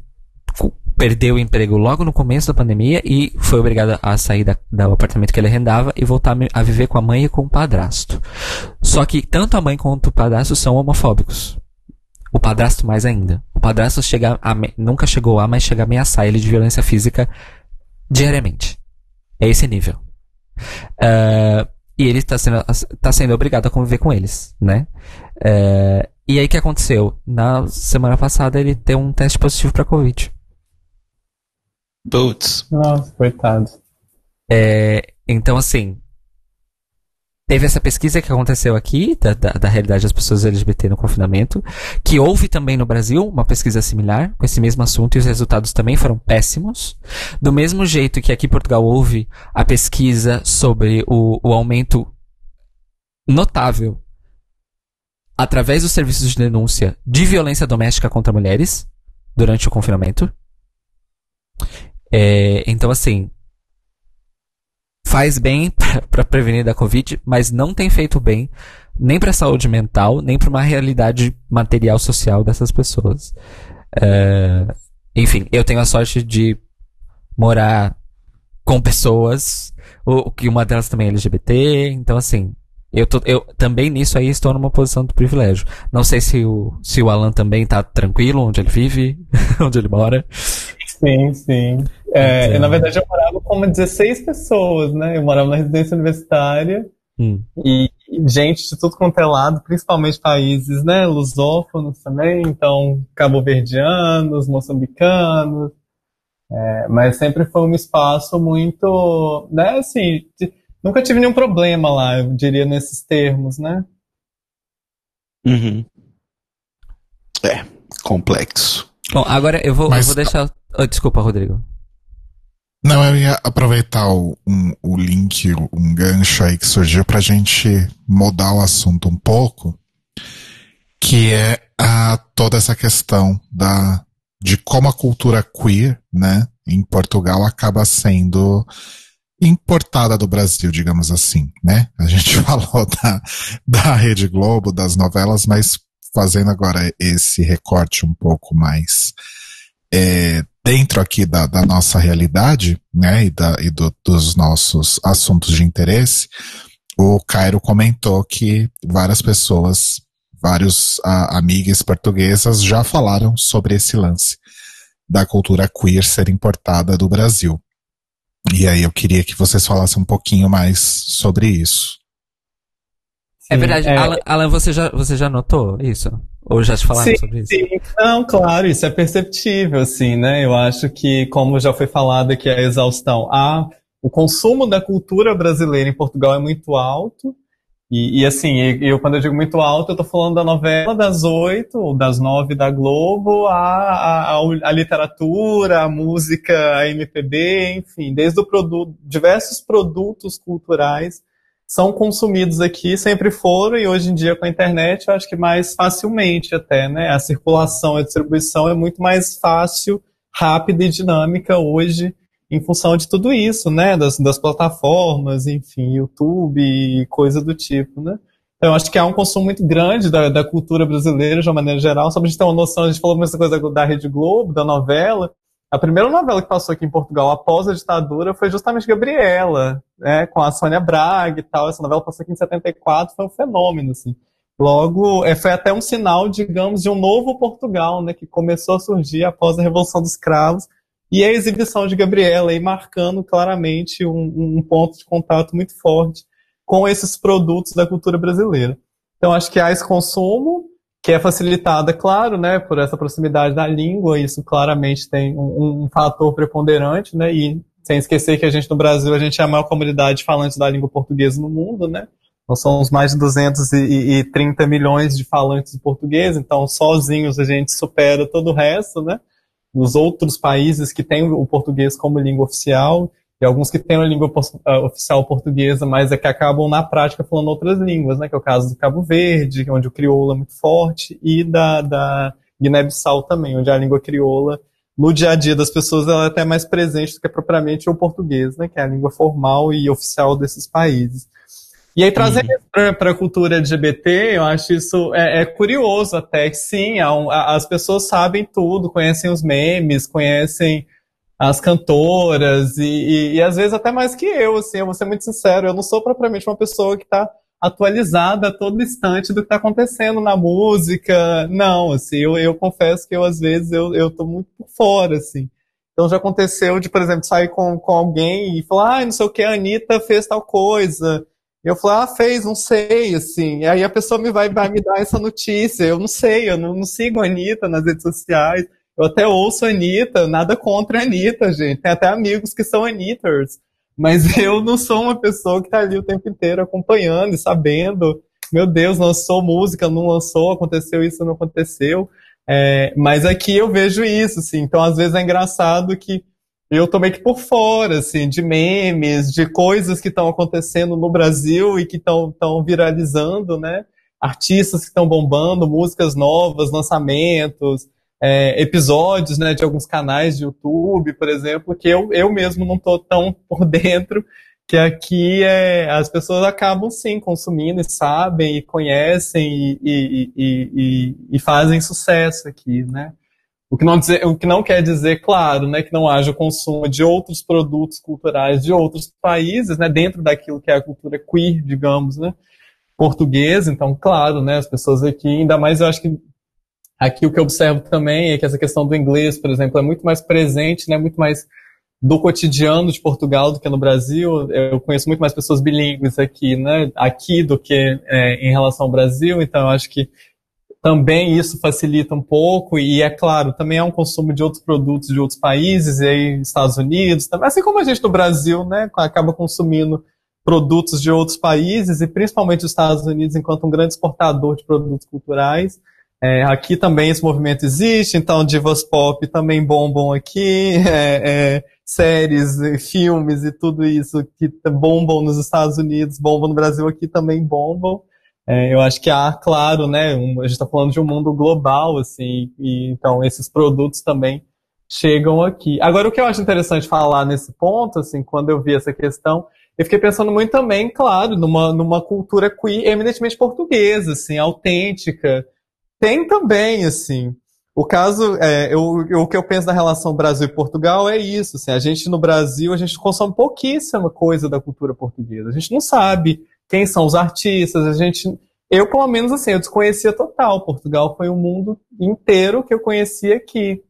perdeu o emprego logo no começo da pandemia e foi obrigado a sair da, do apartamento que ele arrendava e voltar a viver com a mãe e com o padrasto. Só que tanto a mãe quanto o padrasto são homofóbicos. O padrasto mais ainda. O padrasto chega a nunca chegou a, mas chega a ameaçar ele de violência física diariamente. É esse nível. Ah, e ele está sendo, tá sendo obrigado a conviver com eles, né? Eh, e aí o que aconteceu? Na semana passada ele deu um teste positivo para Covid. Putz. Nossa, coitado. É, então, assim, teve essa pesquisa que aconteceu aqui, da, da, da realidade das pessoas LGBT no confinamento, que houve também no Brasil uma pesquisa similar, com esse mesmo assunto, e os resultados também foram péssimos. Do mesmo jeito que aqui em Portugal houve a pesquisa sobre o, o aumento notável através dos serviços de denúncia de violência doméstica contra mulheres durante o confinamento. É, então, assim, faz bem [laughs] para prevenir da Covid, mas não tem feito bem nem para a saúde mental, nem para uma realidade material social dessas pessoas. É, enfim, eu tenho a sorte de morar com pessoas, o, que uma delas também é LGBT, então assim, eu, tô, eu também nisso aí estou numa posição de privilégio. Não sei se o, se o Alan também tá tranquilo onde ele vive, [laughs] onde ele mora. Sim, sim. É, Então- Na verdade, eu morava com 16 pessoas, né? Eu morava na residência universitária Hum. e gente de tudo quanto é lado, principalmente países, né? Lusófonos também, então cabo-verdianos, moçambicanos. É, mas sempre foi um espaço muito, né? Assim, de- nunca tive nenhum problema lá, eu diria nesses termos, né? Uhum. É, complexo. Bom, agora eu vou, eu Mas- vou deixar. Oh, desculpa, Rodrigo. Não, eu ia aproveitar o, um, o link, um gancho aí que surgiu pra gente mudar o assunto um pouco, que é a, toda essa questão da, de como a cultura queer, né, em Portugal acaba sendo importada do Brasil, digamos assim, né? A gente [laughs] falou da, da Rede Globo, das novelas, mas fazendo agora esse recorte um pouco mais é, dentro aqui da, da nossa realidade, né, e, da, e do, dos nossos assuntos de interesse, o Cairo comentou que várias pessoas, vários a, amigas portuguesas já falaram sobre esse lance da cultura queer ser importada do Brasil. E aí eu queria que vocês falassem um pouquinho mais sobre isso. É Sim, verdade. é- Alan, Alan, você, já, você já notou isso? Ou já te falaram Sim, sobre isso? Sim, não, claro, isso é perceptível, assim, né? Eu acho que, como já foi falado aqui, a exaustão, a, o consumo da cultura brasileira em Portugal é muito alto. E, e, assim, eu, quando eu digo muito alto, eu tô falando da novela das oito, ou das nove da Globo, a, a, a, a literatura, a música, a MPB, enfim, desde o produto, diversos produtos culturais são consumidos aqui, sempre foram, e hoje em dia com a internet eu acho que mais facilmente até, né? A circulação, a distribuição é muito mais fácil, rápida e dinâmica hoje, em função de tudo isso, né? Das, das plataformas, enfim, YouTube e coisa do tipo, né? Então eu acho que há um consumo muito grande da, da cultura brasileira de uma maneira geral, só pra gente ter uma noção, a gente falou muita coisa da Rede Globo, da novela, a primeira novela que passou aqui em Portugal após a ditadura foi justamente Gabriela, né, com a Sônia Braga e tal. Essa novela passou aqui em 74, foi um fenômeno, assim. Logo, é, foi até um sinal, digamos, de um novo Portugal, né, que começou a surgir após a Revolução dos Cravos e a exibição de Gabriela aí marcando claramente um, um ponto de contato muito forte com esses produtos da cultura brasileira. Então, acho que há esse consumo, que é facilitada, claro, né, por essa proximidade da língua, isso claramente tem um, um, fator preponderante, né, e sem esquecer que a gente no Brasil, a gente é a maior comunidade falante da língua portuguesa no mundo, né, nós somos mais de 230 milhões de falantes de português, então sozinhos a gente supera todo o resto, né, dos outros países que têm o português como língua oficial, e alguns que têm a língua uh, oficial portuguesa, mas é que acabam na prática falando outras línguas, né? Que é o caso do Cabo Verde, onde o crioulo é muito forte, e da, da Guiné-Bissau também, onde a língua crioula no dia a dia das pessoas ela é até mais presente do que propriamente o português, né, que é a língua formal e oficial desses países. E aí, trazendo uhum. para a cultura LGBT, eu acho isso é, é curioso até que sim, um, as pessoas sabem tudo, conhecem os memes, conhecem as cantoras e, e, e, às vezes até mais que eu, assim, eu vou ser muito sincero, eu não sou propriamente uma pessoa que está atualizada a todo instante do que está acontecendo na música, não, assim, eu, eu confesso que eu às vezes eu, eu tô muito por fora, assim. Então já aconteceu de, por exemplo, sair com, com alguém e falar, ah, não sei o que, a Anitta fez tal coisa, e eu falei, ah, fez, não sei, assim. E aí a pessoa me vai, vai me dar essa notícia. Eu não sei, eu não, não sigo a Anitta nas redes sociais. Eu até ouço a Anitta, nada contra a Anitta, gente. Tem até amigos que são Anitters. Mas [laughs] eu não sou uma pessoa que está ali o tempo inteiro acompanhando e sabendo. Meu Deus, lançou música, não lançou, aconteceu isso, não aconteceu. É, mas aqui eu vejo isso, assim. Então, às vezes é engraçado que eu tô meio que por fora, assim, de memes, de coisas que estão acontecendo no Brasil e que estão viralizando, né? Artistas que estão bombando, músicas novas, lançamentos, é, episódios, né, de alguns canais de YouTube, por exemplo, que eu, eu mesmo não tô tão [laughs] por dentro, que aqui é, as pessoas acabam sim consumindo e sabem e conhecem e, e, e, e fazem sucesso aqui, né? O que, não dizer, o que não quer dizer, claro, né, que não haja consumo de outros produtos culturais de outros países, né, dentro daquilo que é a cultura queer, digamos, né, portuguesa. Então, claro, né, as pessoas aqui, ainda mais eu acho que aqui o que eu observo também é que essa questão do inglês, por exemplo, é muito mais presente, né, muito mais do cotidiano de Portugal do que no Brasil. Eu conheço muito mais pessoas bilíngues aqui, né, aqui do que é, em relação ao Brasil. Então, eu acho que também isso facilita um pouco, e é claro, também é um consumo de outros produtos de outros países, e aí Estados Unidos, também, assim como a gente no Brasil, né, acaba consumindo produtos de outros países, e principalmente os Estados Unidos enquanto um grande exportador de produtos culturais. É, aqui também esse movimento existe, então divas pop também bombam aqui, [laughs] é, é, séries, filmes e tudo isso que bombam nos Estados Unidos, bombam no Brasil aqui também bombam. É, eu acho que há, claro, né, um, a gente está falando de um mundo global, assim, e então esses produtos também chegam aqui. Agora, o que eu acho interessante falar nesse ponto, assim, quando eu vi essa questão, eu fiquei pensando muito também, claro, numa, numa cultura queer eminentemente portuguesa, assim, autêntica. Tem também, assim, o caso, é, eu, o que eu penso da relação Brasil e Portugal é isso, assim, a gente no Brasil, a gente consome pouquíssima coisa da cultura portuguesa, a gente não sabe quem são os artistas, a gente. Eu, pelo menos, assim, eu desconhecia total. Portugal foi um mundo inteiro que eu conhecia aqui.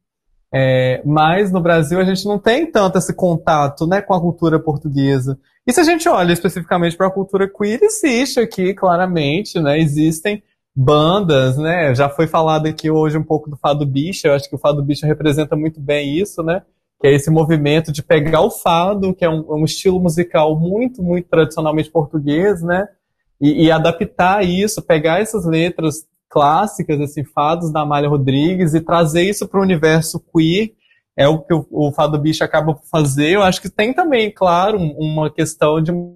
É, mas no Brasil a gente não tem tanto esse contato né, com a cultura portuguesa. E se a gente olha especificamente para a cultura queer, existe aqui, claramente, né? Existem bandas, né? Já foi falado aqui hoje um pouco do Fado Bicha, eu acho que o Fado Bicha representa muito bem isso, né? que é esse movimento de pegar o fado, que é um, um estilo musical muito, muito tradicionalmente português, né? E, e, adaptar isso, pegar essas letras clássicas, assim, fados da Amália Rodrigues e trazer isso para o universo queer, é o que o, o Fado Bicho acaba por fazer. Eu acho que tem também, claro, uma questão de uma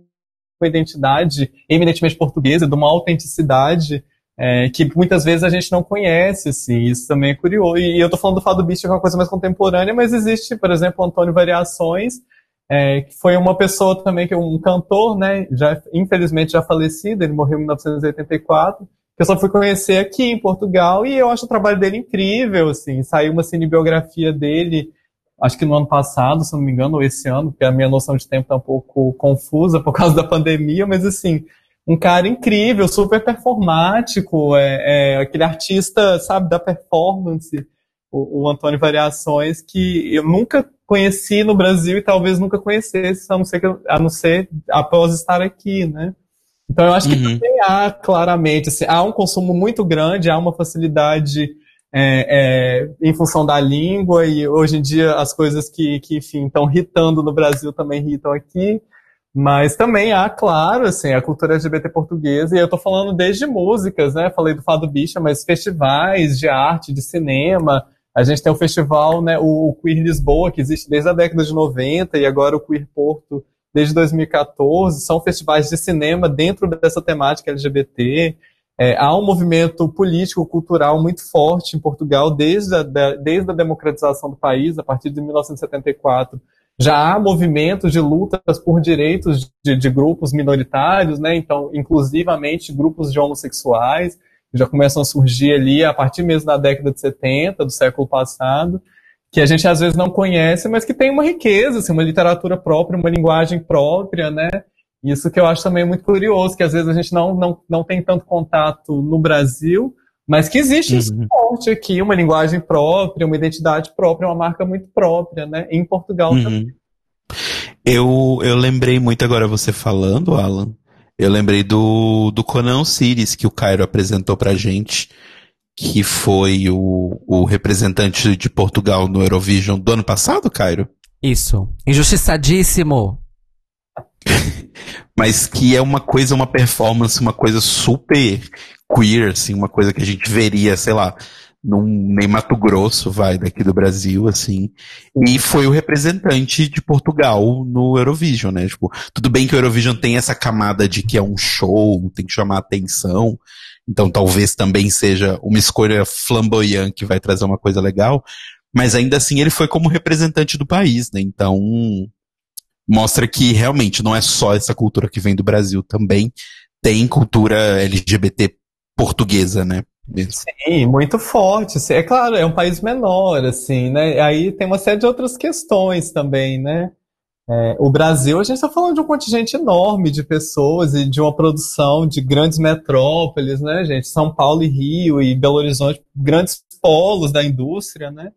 identidade eminentemente portuguesa, de uma autenticidade é, que muitas vezes a gente não conhece, assim, isso também é curioso. E eu tô falando do Fado Beast, que é uma coisa mais contemporânea, mas existe, por exemplo, Antônio Variações, é, que foi uma pessoa também, que é um cantor, né, já, infelizmente já falecido, ele morreu em 1984, que eu só fui conhecer aqui em Portugal, e eu acho o trabalho dele incrível, assim, saiu uma cinebiografia dele, acho que no ano passado, se não me engano, ou esse ano, porque a minha noção de tempo tá um pouco confusa por causa da pandemia, mas assim, um cara incrível, super performático, é, é aquele artista, sabe, da performance, o, o, Antônio Variações, que eu nunca conheci no Brasil e talvez nunca conhecesse, a não ser, que, a não ser após estar aqui, né? Então eu acho que uhum. também há, claramente, assim, há um consumo muito grande, há uma facilidade é, é, em função da língua, e hoje em dia as coisas que, que enfim, estão irritando no Brasil também irritam aqui. Mas também há, claro, assim, a cultura LGBT portuguesa, e eu tô falando desde músicas, né? Falei do Fado Bicha, mas festivais de arte, de cinema. A gente tem o festival, né, o Queer Lisboa, que existe desde a década de 90, e agora o Queer Porto desde 2014. São festivais de cinema dentro dessa temática LGBT. É, há um movimento político, cultural muito forte em Portugal desde a, da, desde a democratização do país, a partir de 1974. Já há movimentos de lutas por direitos de, de grupos minoritários, né? Então, inclusivamente grupos de homossexuais já começam a surgir ali a partir mesmo da década de 70 do século passado, que a gente às vezes não conhece, mas que tem uma riqueza, assim, uma literatura própria, uma linguagem própria, né? Isso que eu acho também muito curioso, que às vezes a gente não, não, não tem tanto contato no Brasil, mas que existe uhum. um esporte aqui, uma linguagem própria, uma identidade própria, uma marca muito própria, né? Em Portugal uhum. também. Eu, eu lembrei muito agora você falando, Alan. Eu lembrei do, do Conan Osiris que o Cairo apresentou pra gente, que foi o, o representante de Portugal no Eurovision do ano passado, Cairo? Isso. Injustiçadíssimo. [laughs] Mas que é uma coisa, uma performance, uma coisa super queer, assim, uma coisa que a gente veria, sei lá, num nem Mato Grosso, vai, daqui do Brasil, assim. E foi o representante de Portugal no Eurovision, né? Tipo, tudo bem que o Eurovision tem essa camada de que é um show, tem que chamar atenção. Então talvez também seja uma escolha flamboyante que vai trazer uma coisa legal. Mas ainda assim ele foi como representante do país, né? Então mostra que realmente não é só essa cultura que vem do Brasil, também tem cultura LGBT portuguesa, né? Sim, muito forte. É claro, é um país menor, assim, né? Aí tem uma série de outras questões também, né? É, o Brasil, a gente está falando de um contingente enorme de pessoas e de uma produção de grandes metrópoles, né, gente? São Paulo e Rio e Belo Horizonte, grandes polos da indústria, né?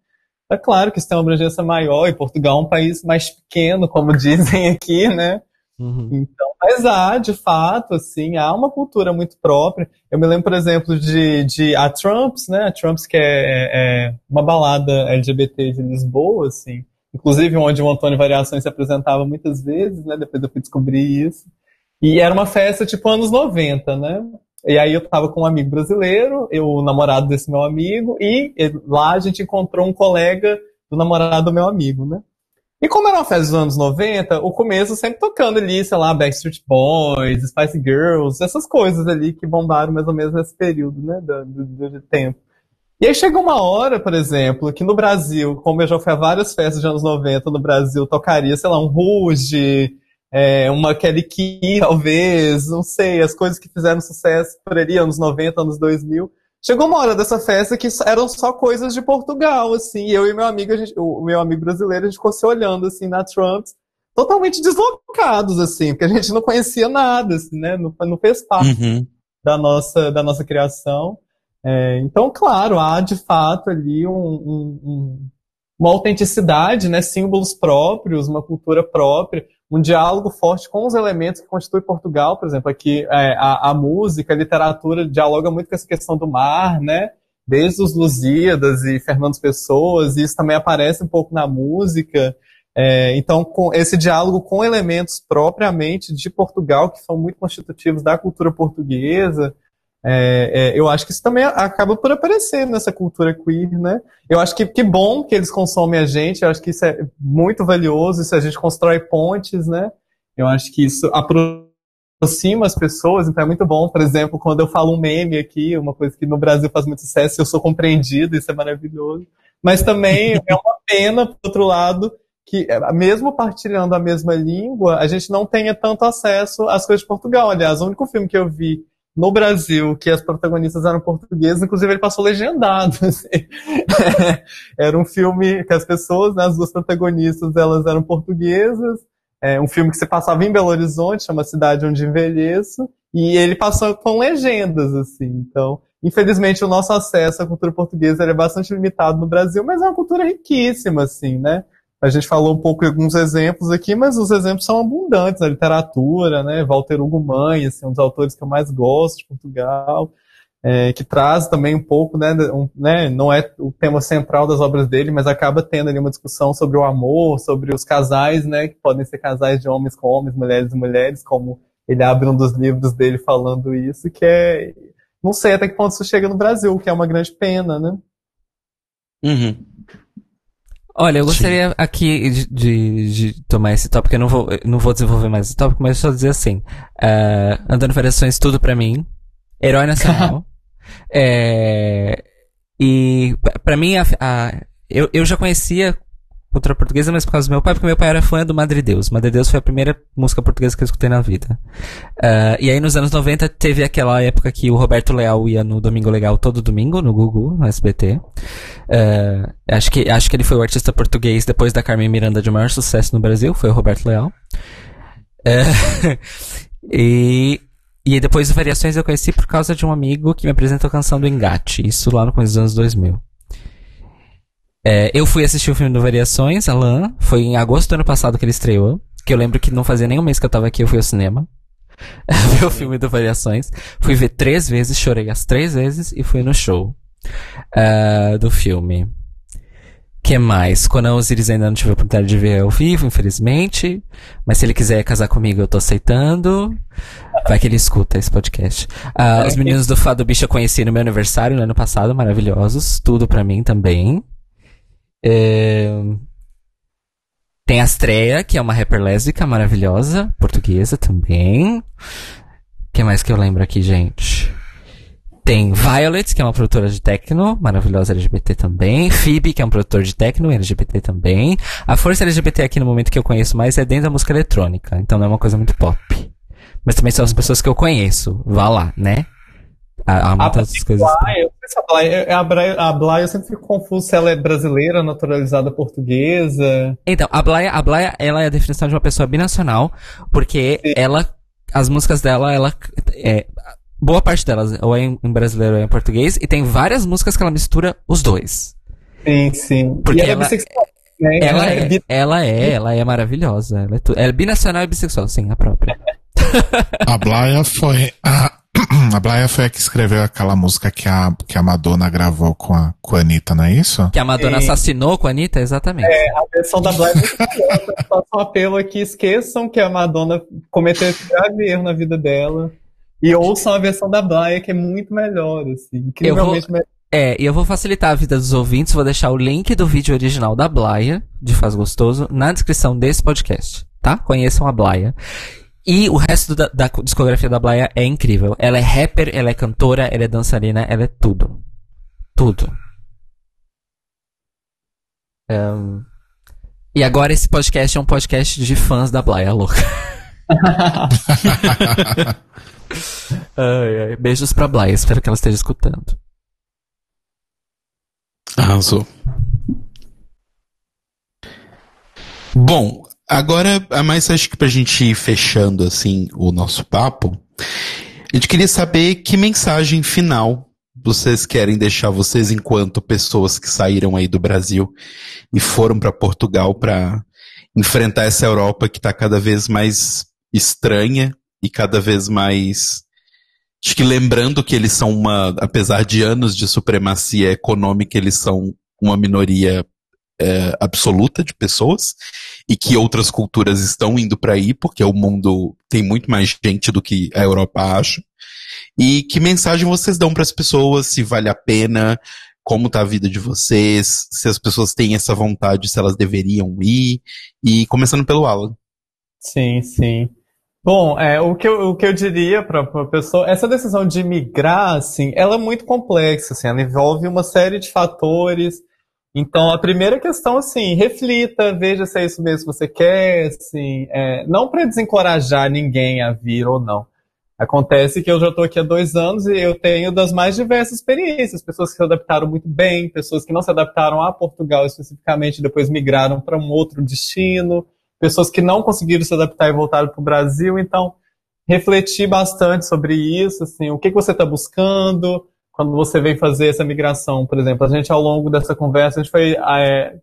É claro que isso tem uma abrangência maior e Portugal é um país mais pequeno, como [laughs] dizem aqui, né? Uhum. Então, mas há, de fato, assim, há uma cultura muito própria. Eu me lembro, por exemplo, de, de a Trumps, né? A Trumps, que é, é uma balada LGBT de Lisboa, assim. Inclusive, onde o Antônio Variações se apresentava muitas vezes, né? Depois eu fui descobrir isso. E era uma festa, tipo, anos 90, né? E aí eu tava com um amigo brasileiro, eu, o namorado desse meu amigo, e lá a gente encontrou um colega do namorado do meu amigo, né? E como era uma festa dos anos 90, o começo sempre tocando ali, sei lá, Backstreet Boys, Spice Girls, essas coisas ali que bombaram mais ou menos nesse período, né, do, do, do tempo. E aí chegou uma hora, por exemplo, que no Brasil, como eu já fui a várias festas de anos 90 no Brasil, tocaria, sei lá, um Rouge, é, uma Kelly Key, talvez, não sei, as coisas que fizeram sucesso por ali, anos 90, anos 2000. Chegou uma hora dessa festa que eram só coisas de Portugal, assim, eu e meu amigo, gente, o meu amigo brasileiro, a gente ficou se olhando, assim, na Trumps, totalmente deslocados, assim, porque a gente não conhecia nada, assim, né, não, não fez parte uhum. da, nossa, da nossa criação. É, então, claro, há de fato ali um, um, um, uma autenticidade, né, símbolos próprios, uma cultura própria, um diálogo forte com os elementos que constituem Portugal, por exemplo, aqui é, a, a, música, a literatura dialoga muito com essa questão do mar, né? Desde os Lusíadas e Fernando Pessoas, e isso também aparece um pouco na música. É, então, com esse diálogo com elementos propriamente de Portugal, que são muito constitutivos da cultura portuguesa, é, é, eu acho que isso também acaba por aparecer nessa cultura queer, né? Eu acho que que bom que eles consomem a gente, eu acho que isso é muito valioso, isso a gente constrói pontes, né? Eu acho que isso aproxima as pessoas, então é muito bom, por exemplo, quando eu falo um meme aqui, uma coisa que no Brasil faz muito sucesso, eu sou compreendido, isso é maravilhoso. Mas também [laughs] é uma pena, por outro lado, que mesmo partilhando a mesma língua, a gente não tenha tanto acesso às coisas de Portugal. Aliás, o único filme que eu vi no Brasil, que as protagonistas eram portuguesas, inclusive ele passou legendado. [laughs] Assim. Era um filme que as pessoas, né, as duas protagonistas, elas eram portuguesas. É um filme que se passava em Belo Horizonte, chama Cidade Onde Envelheço, e ele passou com legendas, assim. Então, infelizmente, o nosso acesso à cultura portuguesa é bastante limitado no Brasil, mas é uma cultura riquíssima, assim, né? A gente falou um pouco de alguns exemplos aqui, mas os exemplos são abundantes na literatura, né? Walter Hugo Mãe, assim, um dos autores que eu mais gosto de Portugal, é, que traz também um pouco, né, um, né, não é o tema central das obras dele, mas acaba tendo ali uma discussão sobre o amor, sobre os casais, né, que podem ser casais de homens com homens, mulheres e mulheres, como ele abre um dos livros dele falando isso, que é, não sei até que ponto isso chega no Brasil, que é uma grande pena, né? Uhum. Olha, eu gostaria Sim. aqui de, de, de, tomar esse tópico, eu não vou, não vou desenvolver mais esse tópico, mas só dizer assim, uh, Antônio Variações, tudo pra mim, Herói Nacional. [laughs] é, e para mim, a, a, eu, eu já conhecia cultura portuguesa, mas por causa do meu pai, porque meu pai era fã do Madre Deus. Madre Deus foi a primeira música portuguesa que eu escutei na vida. Uh, e aí nos anos 90 teve aquela época que o Roberto Leal ia no Domingo Legal todo domingo, no Gugu, no SBT. Uh, ah, acho, que, acho que ele foi o artista português depois da Carmen Miranda de maior sucesso no Brasil, foi o Roberto Leal. Uh, [laughs] e, e depois Variações eu conheci por causa de um amigo que me apresentou a canção do Engate, isso lá no começo dos anos 2000. É, eu fui assistir o filme do Variações, Alan. Foi em agosto do ano passado que ele estreou. Que eu lembro que não fazia nem um mês que eu tava aqui, eu fui ao cinema. [laughs] ver o filme do Variações. Fui ver três vezes, chorei as três vezes e fui no show uh, do filme. que mais? Conan Osiris ainda não tive a oportunidade de ver ao vivo, infelizmente. Mas se ele quiser casar comigo, eu tô aceitando. Vai que ele escuta esse podcast. Uh, os meninos do Fado Bicho eu conheci no meu aniversário no ano passado, maravilhosos. Tudo pra mim também. É... Tem a Astrea, que é uma rapper lésbica maravilhosa, portuguesa também. O que mais que eu lembro aqui, gente? Tem Violet, que é uma produtora de techno, maravilhosa LGBT também. Phoebe, que é um produtor de techno, LGBT também. A força LGBT aqui no momento que eu conheço mais é dentro da música eletrônica, então não é uma coisa muito pop. Mas também são as pessoas que eu conheço. Vá lá, né? Há, há muitas a coisas. Blaia, a a, Blaia, eu sempre fico confuso se ela é brasileira, naturalizada portuguesa. Então, a Blaia, a Blaia, ela é a definição de uma pessoa binacional, porque Sim. ela, as músicas dela, ela, é, boa parte delas ou é em, brasileiro ou é em português, e tem várias músicas que ela mistura os dois. Sim, sim. Porque ela, ela, é bissexual, né? ela, é, é, ela é, ela é maravilhosa. Ela é, tu, ela é binacional e bissexual, sim, a própria. a Blaia foi a [clears throat] a Blaia foi a que escreveu aquela música que a, que a Madonna gravou com a, com a Anitta, não é isso? Que a Madonna assassinou com a Anitta, exatamente. É, a versão da Blaia é muito melhor. [laughs] Faço um apelo aqui, esqueçam que a Madonna cometeu esse grave erro na vida dela. E ouçam a versão da Blaia, que é muito melhor, assim. Incrivelmente vou... melhor. É, e eu vou facilitar a vida dos ouvintes, vou deixar o link do vídeo original da Blaia, de Faz Gostoso, na descrição desse podcast, tá? Conheçam a Blaia. E o resto da, da, discografia da Blaia é incrível. Ela é rapper, ela é cantora, ela é dançarina, ela é tudo. Tudo. Um, e agora esse podcast é um podcast de fãs da Blaia, louca. [laughs] ai, ai. Beijos pra Blaia, espero que ela esteja escutando. Arrasou. Bom, Agora, a mais acho que pra gente ir fechando assim o nosso papo, a gente queria saber que mensagem final vocês querem deixar vocês enquanto pessoas que saíram aí do Brasil e foram para Portugal para enfrentar essa Europa que está cada vez mais estranha e cada vez mais acho que lembrando que eles são uma apesar de anos de supremacia econômica eles são uma minoria é, absoluta de pessoas e que outras culturas estão indo para aí, porque o mundo tem muito mais gente do que a Europa acha. E que mensagem vocês dão para as pessoas, se vale a pena, como tá a vida de vocês, se as pessoas têm essa vontade, se elas deveriam ir, e começando pelo Alan. Sim, sim. Bom, é, o, que eu, o que eu diria para a pessoa, essa decisão de migrar, assim, ela é muito complexa, assim, ela envolve uma série de fatores, então, a primeira questão, assim, reflita, veja se é isso mesmo que você quer, assim, é, não para desencorajar ninguém a vir ou não. Acontece que eu já estou aqui há dois anos e eu tenho das mais diversas experiências, pessoas que se adaptaram muito bem, pessoas que não se adaptaram a Portugal especificamente, depois migraram para um outro destino, pessoas que não conseguiram se adaptar e voltaram para o Brasil. Então, refletir bastante sobre isso, assim, o que, que você está buscando, quando você vem fazer essa migração, por exemplo, a gente ao longo dessa conversa, a gente foi é,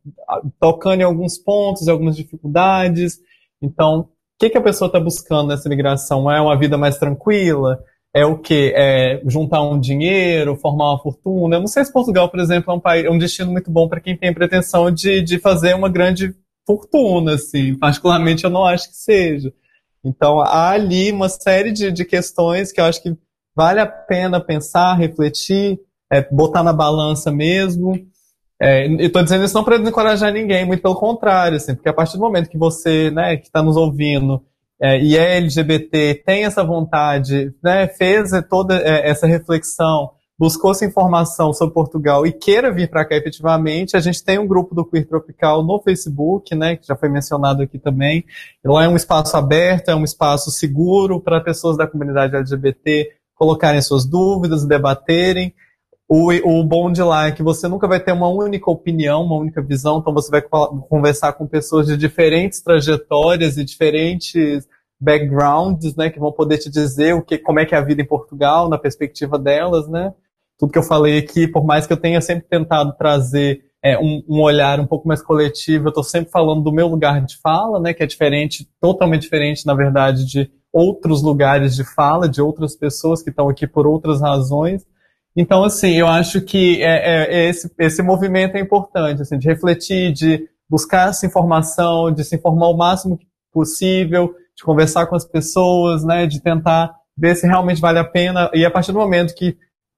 tocando em alguns pontos, em algumas dificuldades. Então, o que, que a pessoa está buscando nessa migração? É uma vida mais tranquila? É o quê? É juntar um dinheiro, formar uma fortuna? Eu não sei se Portugal, por exemplo, é um, país, é um destino muito bom para quem tem pretensão de, de fazer uma grande fortuna, assim. Particularmente, eu não acho que seja. Então, há ali uma série de, de questões que eu acho que vale a pena pensar, refletir, é, botar na balança mesmo. É, estou dizendo isso não para desencorajar ninguém, muito pelo contrário, assim, porque a partir do momento que você, né, que está nos ouvindo, é, e é LGBT, tem essa vontade, né, fez toda é, essa reflexão, buscou essa informação sobre Portugal e queira vir para cá efetivamente, a gente tem um grupo do Queer Tropical no Facebook, né, que já foi mencionado aqui também. Lá é um espaço aberto, é um espaço seguro para pessoas da comunidade LGBT colocarem suas dúvidas, debaterem. O, o bom de lá é que você nunca vai ter uma única opinião, uma única visão, então você vai conversar com pessoas de diferentes trajetórias e diferentes backgrounds, né, que vão poder te dizer o que, como é que é a vida em Portugal, na perspectiva delas, né. Tudo que eu falei aqui, por mais que eu tenha sempre tentado trazer é, um, um, olhar um pouco mais coletivo, eu estou sempre falando do meu lugar de fala, né, que é diferente, totalmente diferente, na verdade, de outros lugares de fala, de outras pessoas que estão aqui por outras razões. Então, assim, eu acho que é, é, é, esse, esse movimento é importante, assim, de refletir, de buscar essa informação, de se informar o máximo possível, de conversar com as pessoas, né, de tentar ver se realmente vale a pena. E a partir do momento que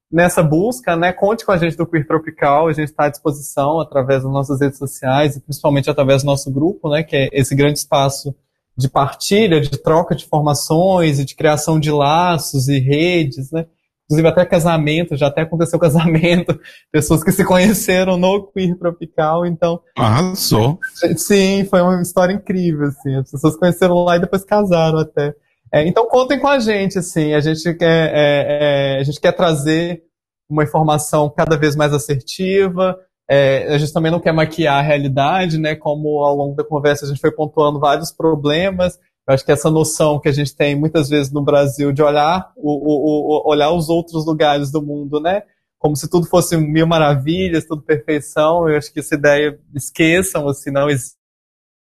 nessa busca, né, conte com a gente do Queer Tropical, a gente está à disposição através das nossas redes sociais e principalmente através do nosso grupo, né, que é esse grande espaço de partilha, de troca de informações e de criação de laços e redes, né, inclusive até casamento, já até aconteceu casamento, [laughs] pessoas que se conheceram no Queer Tropical, então... Arrasou! [laughs] Sim, foi uma história incrível, assim, as pessoas conheceram lá e depois casaram até. É, então contem com a gente, assim, a gente quer, é, é, a gente quer trazer uma informação cada vez mais assertiva, é, a gente também não quer maquiar a realidade, né, como ao longo da conversa a gente foi pontuando vários problemas, eu acho que essa noção que a gente tem muitas vezes no Brasil de olhar, o, o, o, olhar os outros lugares do mundo, né? Como se tudo fosse mil maravilhas, tudo perfeição. Eu acho que essa ideia esqueçam, assim, não existem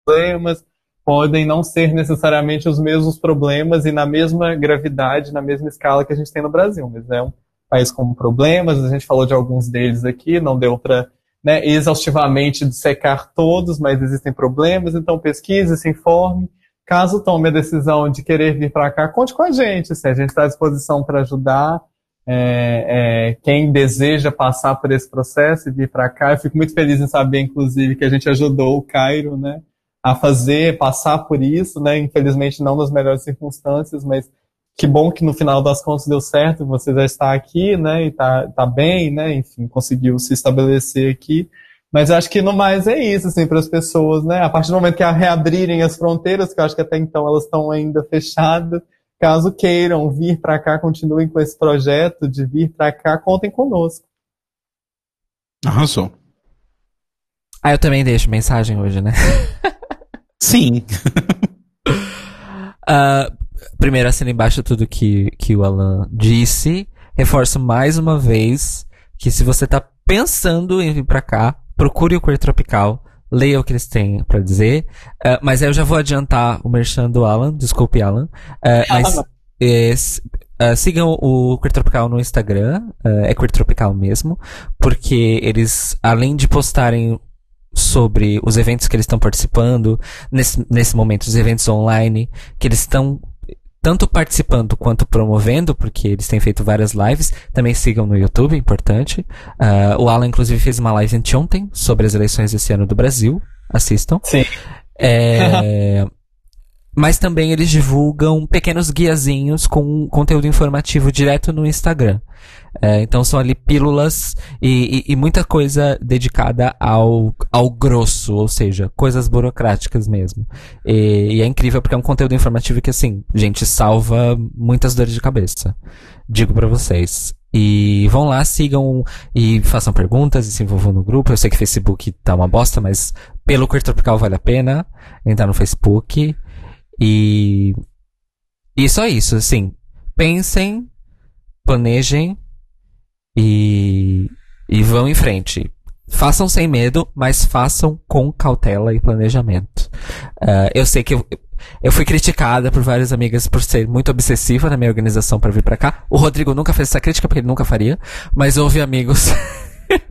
problemas, podem não ser necessariamente os mesmos problemas e na mesma gravidade, na mesma escala que a gente tem no Brasil. Mas é um país com problemas, a gente falou de alguns deles aqui, não deu para né, exaustivamente dissecar todos, mas existem problemas, então pesquise, se informe Caso tome a decisão de querer vir para cá, conte com a gente. Se a gente está à disposição para ajudar. É, é, quem deseja passar por esse processo e vir para cá, eu fico muito feliz em saber, inclusive, que a gente ajudou o Cairo, né, a fazer, passar por isso, né, infelizmente não nas melhores circunstâncias, mas que bom que no final das contas deu certo, você já está aqui, né, e está tá bem, né, enfim, conseguiu se estabelecer aqui. Mas acho que no mais é isso, assim, para as pessoas, né? A partir do momento que a reabrirem as fronteiras, que eu acho que até então elas estão ainda fechadas, caso queiram vir para cá, continuem com esse projeto de vir para cá, contem conosco. Arrasou. Ah, eu também deixo mensagem hoje, né? Sim. uh, [laughs] primeiro, assina embaixo tudo que, que o Alan disse. Reforço mais uma vez que se você tá pensando em vir para cá, procure o Queer Tropical, leia o que eles têm para dizer. Uh, mas eu já vou adiantar o merchan do Alan, desculpe, Alan. Uh, mas uh, sigam o Queer Tropical no Instagram, é Queer Tropical mesmo, porque eles, além de postarem sobre os eventos que eles estão participando, nesse, nesse momento, os eventos online, que eles estão tanto participando quanto promovendo, porque eles têm feito várias lives. Também sigam no YouTube, importante. Uh, o Alan, inclusive, fez uma live anteontem sobre as eleições desse ano do Brasil. Assistam. Sim. É, [laughs] mas também eles divulgam pequenos guiazinhos com conteúdo informativo direto no Instagram. É, então são ali pílulas e, e, e, muita coisa dedicada ao, ao grosso, ou seja, coisas burocráticas mesmo. E, e, é incrível porque é um conteúdo informativo que, assim, gente, salva muitas dores de cabeça. Digo para vocês. E vão lá, sigam e façam perguntas e se envolvam no grupo. Eu sei que Facebook tá uma bosta, mas pelo Queer Tropical vale a pena entrar no Facebook. E. E só isso, assim. Pensem, planejem e, e vão em frente. Façam sem medo, mas façam com cautela e planejamento. Uh, eu sei que eu, eu fui criticada por várias amigas por ser muito obsessiva na minha organização para vir para cá. O Rodrigo nunca fez essa crítica porque ele nunca faria, mas houve amigos.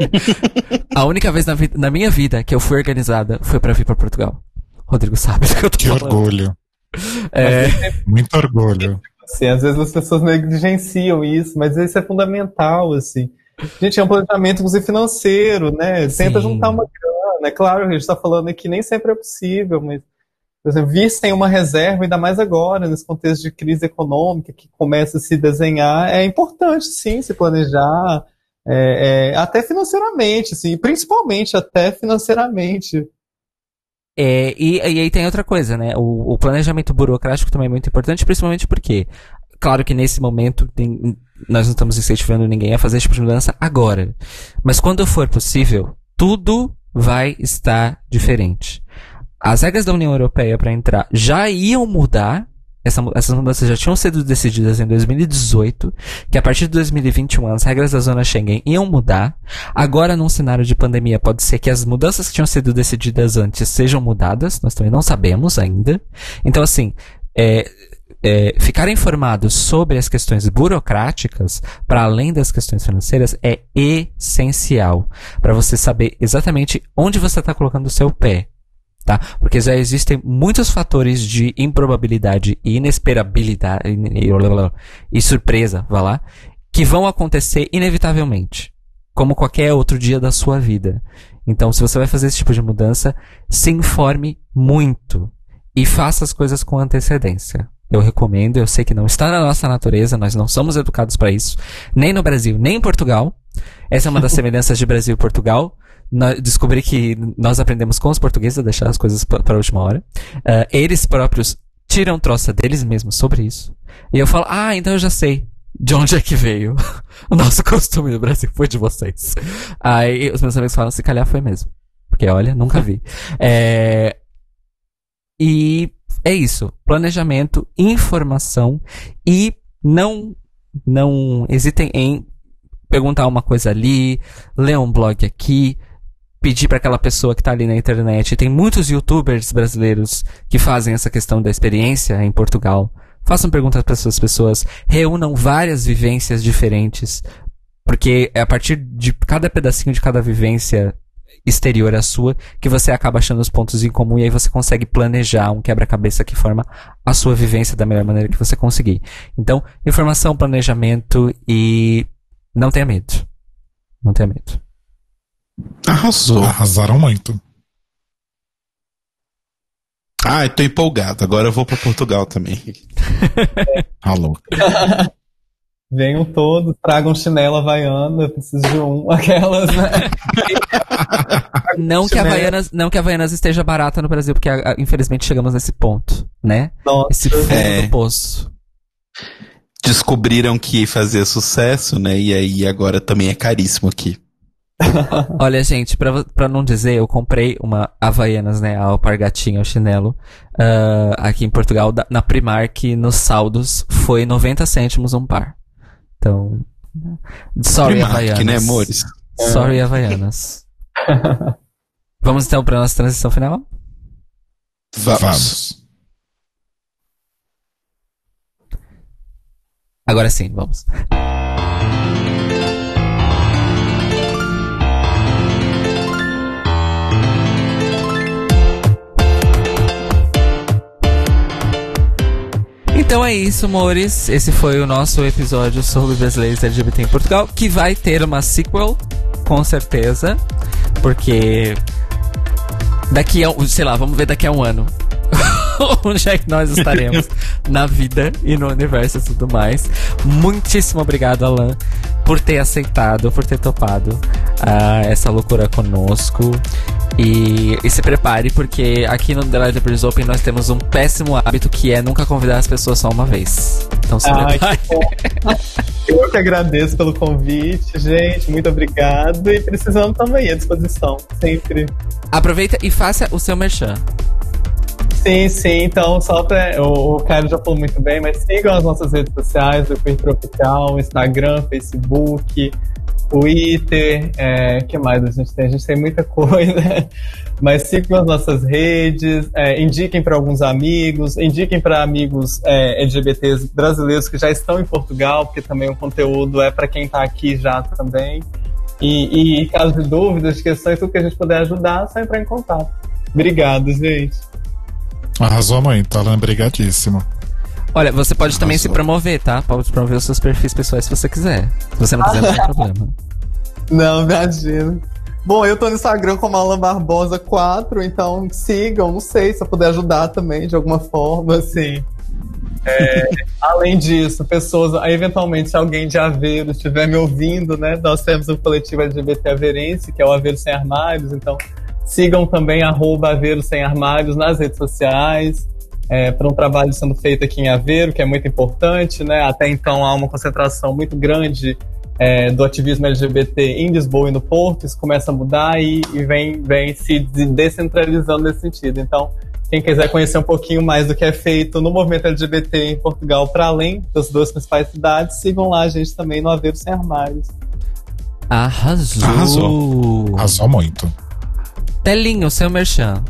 [laughs] a única vez na, na, minha vida que eu fui organizada foi para vir para Portugal. Rodrigo sabe do que eu tô que falando. orgulho. É... Muito orgulho. Assim, às vezes as pessoas negligenciam isso, mas isso é fundamental, assim. Gente, é um planejamento, inclusive, financeiro, né? Tenta Sim. juntar uma grana. É claro, a gente está falando aqui nem sempre é possível, mas por exemplo, vir sem uma reserva, ainda mais agora, nesse contexto de crise econômica que começa a se desenhar, é importante, sim, se planejar, é, é, até financeiramente, assim, principalmente até financeiramente. É, e, e aí tem outra coisa, né? O, o, planejamento burocrático também é muito importante, principalmente porque, claro que nesse momento tem, nós não estamos incentivando ninguém a fazer esse tipo de mudança agora. Mas quando for possível, tudo vai estar diferente. As regras da União Europeia para entrar já iam mudar essa, essas mudanças já tinham sido decididas em 2018, que a partir de 2021 as regras da zona Schengen iam mudar. Agora, num cenário de pandemia, pode ser que as mudanças que tinham sido decididas antes sejam mudadas, nós também não sabemos ainda. Então, assim, é, é, ficar informado sobre as questões burocráticas, para além das questões financeiras, é essencial para você saber exatamente onde você está colocando o seu pé tá? Porque já existem muitos fatores de improbabilidade e inesperabilidade e, surpresa, vá lá, que vão acontecer inevitavelmente, como qualquer outro dia da sua vida. Então, se você vai fazer esse tipo de mudança, se informe muito e faça as coisas com antecedência. Eu recomendo, eu sei que não está na nossa natureza, nós não somos educados para isso, nem no Brasil, nem em Portugal. Essa é uma das [laughs] semelhanças de Brasil e Portugal descobri que nós aprendemos com os portugueses a deixar as coisas para a última hora. Uh, eles próprios tiram troça deles mesmos sobre isso. E eu falo, ah, então eu já sei de onde é que veio [laughs] o nosso costume no Brasil, foi de vocês. Aí os meus amigos falam, se calhar foi mesmo. Porque olha, nunca vi. É... E é isso. Planejamento, informação e não, não hesitem em perguntar uma coisa ali, ler um blog aqui, pedir para aquela pessoa que está ali na internet. Tem muitos youtubers brasileiros que fazem essa questão da experiência em Portugal. Façam perguntas para essas pessoas, reúnam várias vivências diferentes, porque é a partir de cada pedacinho de cada vivência exterior à sua que você acaba achando os pontos em comum e aí você consegue planejar um quebra-cabeça que forma a sua vivência da melhor maneira que você conseguir. Então, informação, planejamento e não tenha medo. Não tenha medo. Arrasou. Arrasaram muito. Ah, eu tô empolgado. Agora eu vou para Portugal também. [laughs] Alô. Venham todos, tragam chinelo havaiana, eu preciso de um. [laughs] Aquelas, né? não, que Havaianas, não que Havaianas esteja barata no Brasil, porque infelizmente chegamos nesse ponto, né? Nossa. Esse fundo é. do poço. Descobriram que fazia sucesso, né? E aí agora também é caríssimo aqui. [laughs] Olha, gente, pra, pra não dizer, eu comprei uma Havaianas, né? A alpargatinha, o chinelo, uh, aqui em Portugal, da, na Primark, nos saldos, foi 90 cêntimos um par. Então. Sorry, Primark, Havaianas. né, amores? Sorry, Havaianas. [laughs] Vamos então pra nossa transição final? Vamos. Vamos. Agora sim, vamos. Então é isso, amores. Esse foi o nosso episódio sobre brasileiros LGBT em Portugal, que vai ter uma sequel, com certeza, porque daqui a, sei lá, vamos ver daqui a um ano. [laughs] [laughs] onde é que nós estaremos [laughs] na vida e no universo e tudo mais. Muitíssimo obrigado, Alan, por ter aceitado, por ter topado uh, essa loucura conosco. E, e, se prepare, porque aqui no The Libraries Open nós temos um péssimo hábito que é nunca convidar as pessoas só uma vez. Então se Ai, prepare. Que [laughs] Eu que agradeço pelo convite, gente. Muito obrigado. E precisando também à disposição, sempre. Aproveita e faça o seu merchan. Sim, sim. Então, só pra, o, o Caio já falou muito bem, mas sigam as nossas redes sociais, o Queer Tropical, Instagram, Facebook, Twitter, é, que mais a gente tem? A gente tem muita [laughs] coisa, mas sigam as nossas redes, é, indiquem para alguns amigos, indiquem para amigos é, LGBTs brasileiros que já estão em Portugal, porque também o conteúdo é para quem está aqui já também. E, e caso de dúvidas, questões, tudo que a gente puder ajudar, é só entrar em contato. Obrigado, gente. Arrasou muito, Alan, brigadíssimo. Olha, você pode Arrasou. também se promover, tá? Pode promover os seus perfis pessoais se você quiser. Se você não quiser, não tem [laughs] problema. Não, imagina. Bom, eu tô no Instagram como Alan Barbosa 4, então sigam, não sei se eu puder ajudar também de alguma forma, assim. É, [laughs] além disso, pessoas, eventualmente, se alguém de Aveiro estiver me ouvindo, né? Nós temos o coletivo LGBT Aveirense, que é o Aveiro Sem Armários, então sigam também arroba Aveiro Sem Armários nas redes sociais. É, para um trabalho sendo feito aqui em Aveiro, que é muito importante, né? Até então há uma concentração muito grande é, do ativismo LGBT em Lisboa e no Porto, isso começa a mudar e, e vem, vem se descentralizando nesse sentido. Então, quem quiser conhecer um pouquinho mais do que é feito no movimento LGBT em Portugal, para além das duas principais cidades, sigam lá a gente também no Aveiro Sem Armários. Arrasou! Arrasou. Arrasou muito. Telinho, seu merchan.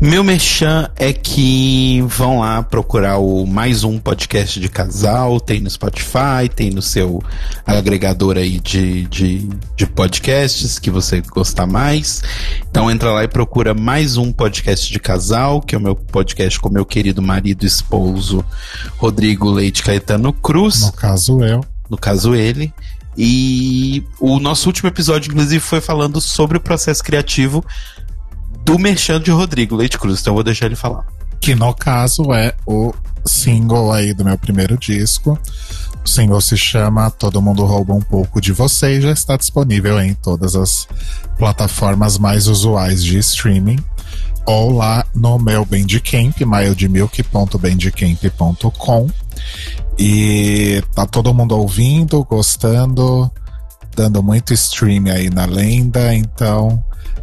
Meu merchan é que vão lá procurar o mais um podcast de casal, tem no Spotify, tem no seu agregador aí de, de, de podcasts que você gostar mais. Então entra lá e procura mais um podcast de casal, que é o meu podcast com meu querido marido e esposo Rodrigo Leite Caetano Cruz. No caso eu. No caso ele. E o nosso último episódio, inclusive, foi falando sobre o processo criativo do merchan de Rodrigo Leite Cruz, então eu vou deixar ele falar. Que no caso é o single aí do meu primeiro disco. O single se chama Todo Mundo Rouba um Pouco de Você e já está disponível em todas as plataformas mais usuais de streaming ou lá no meu Bandcamp, mildmilk.bandcamp.com e tá todo mundo ouvindo, gostando, dando muito stream aí na lenda, então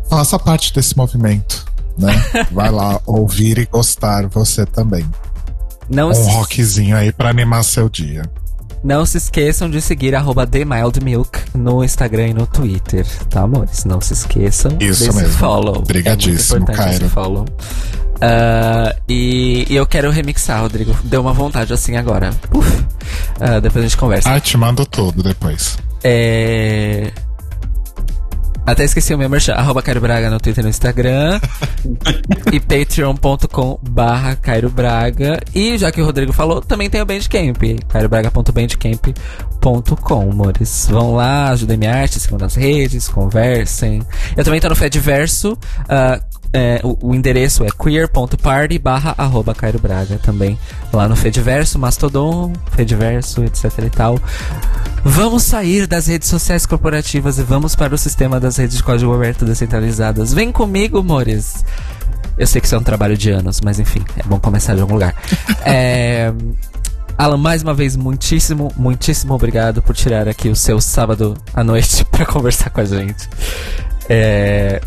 faça parte desse movimento, né? [laughs] Vai lá ouvir e gostar você também. Não um se, rockzinho aí pra animar seu dia. não se esqueçam de seguir arroba TheMildMilk no Instagram e no Twitter, tá, amores? Não se esqueçam Isso desse mesmo. follow. Obrigadíssimo, é muito importante Cairo. follow. Ah, e, e eu quero remixar, Rodrigo. Deu uma vontade assim agora. Uf. Ah, depois a gente conversa. Ah, te mando tudo depois. É... Até esqueci o meu merchan. Arroba Cairo Braga no Twitter e no Instagram. [laughs] e patreon.com barra Cairo Braga. E já que o Rodrigo falou, também tem o Bandcamp. cairobraga.bandcamp.com, amores. Vão lá, ajudem minha arte, sigam nas redes, conversem. Eu também tô no Fediverso. ah, é, o, o endereço é queer.party barra arroba Cairo Braga também. Lá no Fediverso, Mastodon, Fediverso, etc e tal. Vamos sair das redes sociais corporativas e vamos para o sistema das redes de código aberto descentralizadas. Vem comigo, amores. Eu sei que isso é um trabalho de anos, mas enfim, é bom começar de algum lugar. [laughs] é, Alan, mais uma vez, muitíssimo, muitíssimo obrigado por tirar aqui o seu sábado à noite [laughs] para conversar com a gente. É,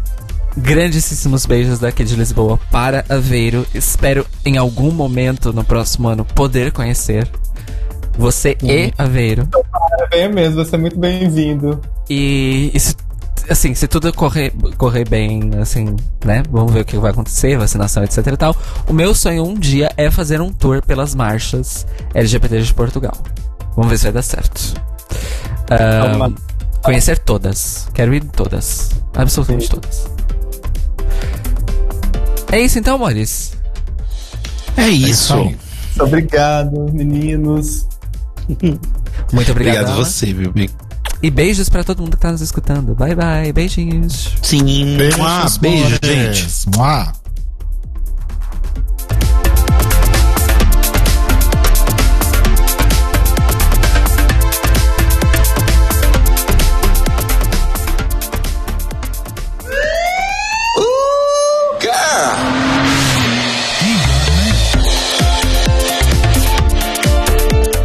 grandíssimos beijos daqui de Lisboa para Aveiro. Espero em algum momento no próximo ano poder conhecer você e Aveiro. Venha mesmo, você é muito bem-vindo. E, e se, assim, se tudo correr, correr bem, assim, né? Vamos ver o que vai acontecer, vacinação, etc e tal. O meu sonho um dia é fazer um tour pelas marchas LGBT de Portugal. Vamos ver se vai dar certo. Ah, conhecer todas. Quero ir em todas. Absolutamente Sim. todas. É isso então, amores. É isso isso. aí. Muito Obrigado, meninos. [laughs] Muito obrigado. Obrigado você, viu, Bi? E beijos pra todo mundo que tá nos escutando. Bye bye. Beijinhos. Sim. Beijos, beijo, amores. gente. Mua.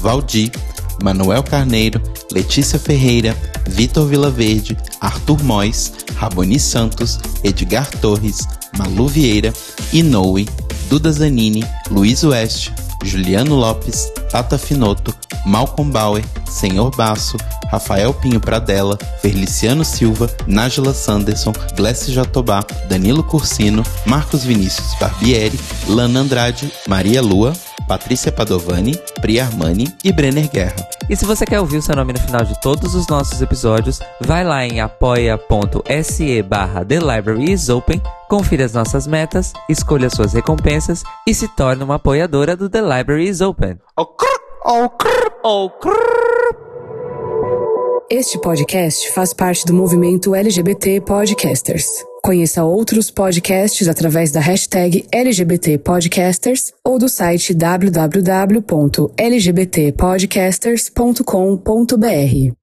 Valdir, Manuel Carneiro, Letícia Ferreira, Vitor Vilaverde, Arthur Mois, Raboni Santos, Edgar Torres, Malu Vieira, Inoue, Duda Zanini, Luiz Oeste, Juliano Lopes, Tata Finoto, Malcolm Bauer, Senhor Basso, Rafael Pinho Pradella, Feliciano Silva, Nájila Sanderson, Glessi Jatobá, Danilo Cursino, Marcos Vinícius Barbieri, Lana Andrade, Maria Lua, Patrícia Padovani, Pri Armani e Brenner Guerra. E se você quer ouvir o seu nome no final de todos os nossos episódios, vai lá em apoia.se barra The Library is Open, confira as nossas metas, escolha suas recompensas e se torne uma apoiadora do The Library is Open. Este podcast faz parte do movimento LGBT Podcasters. Conheça outros podcasts através da hashtag LGBT Podcasters ou do site www.lgbtpodcasters.com.br.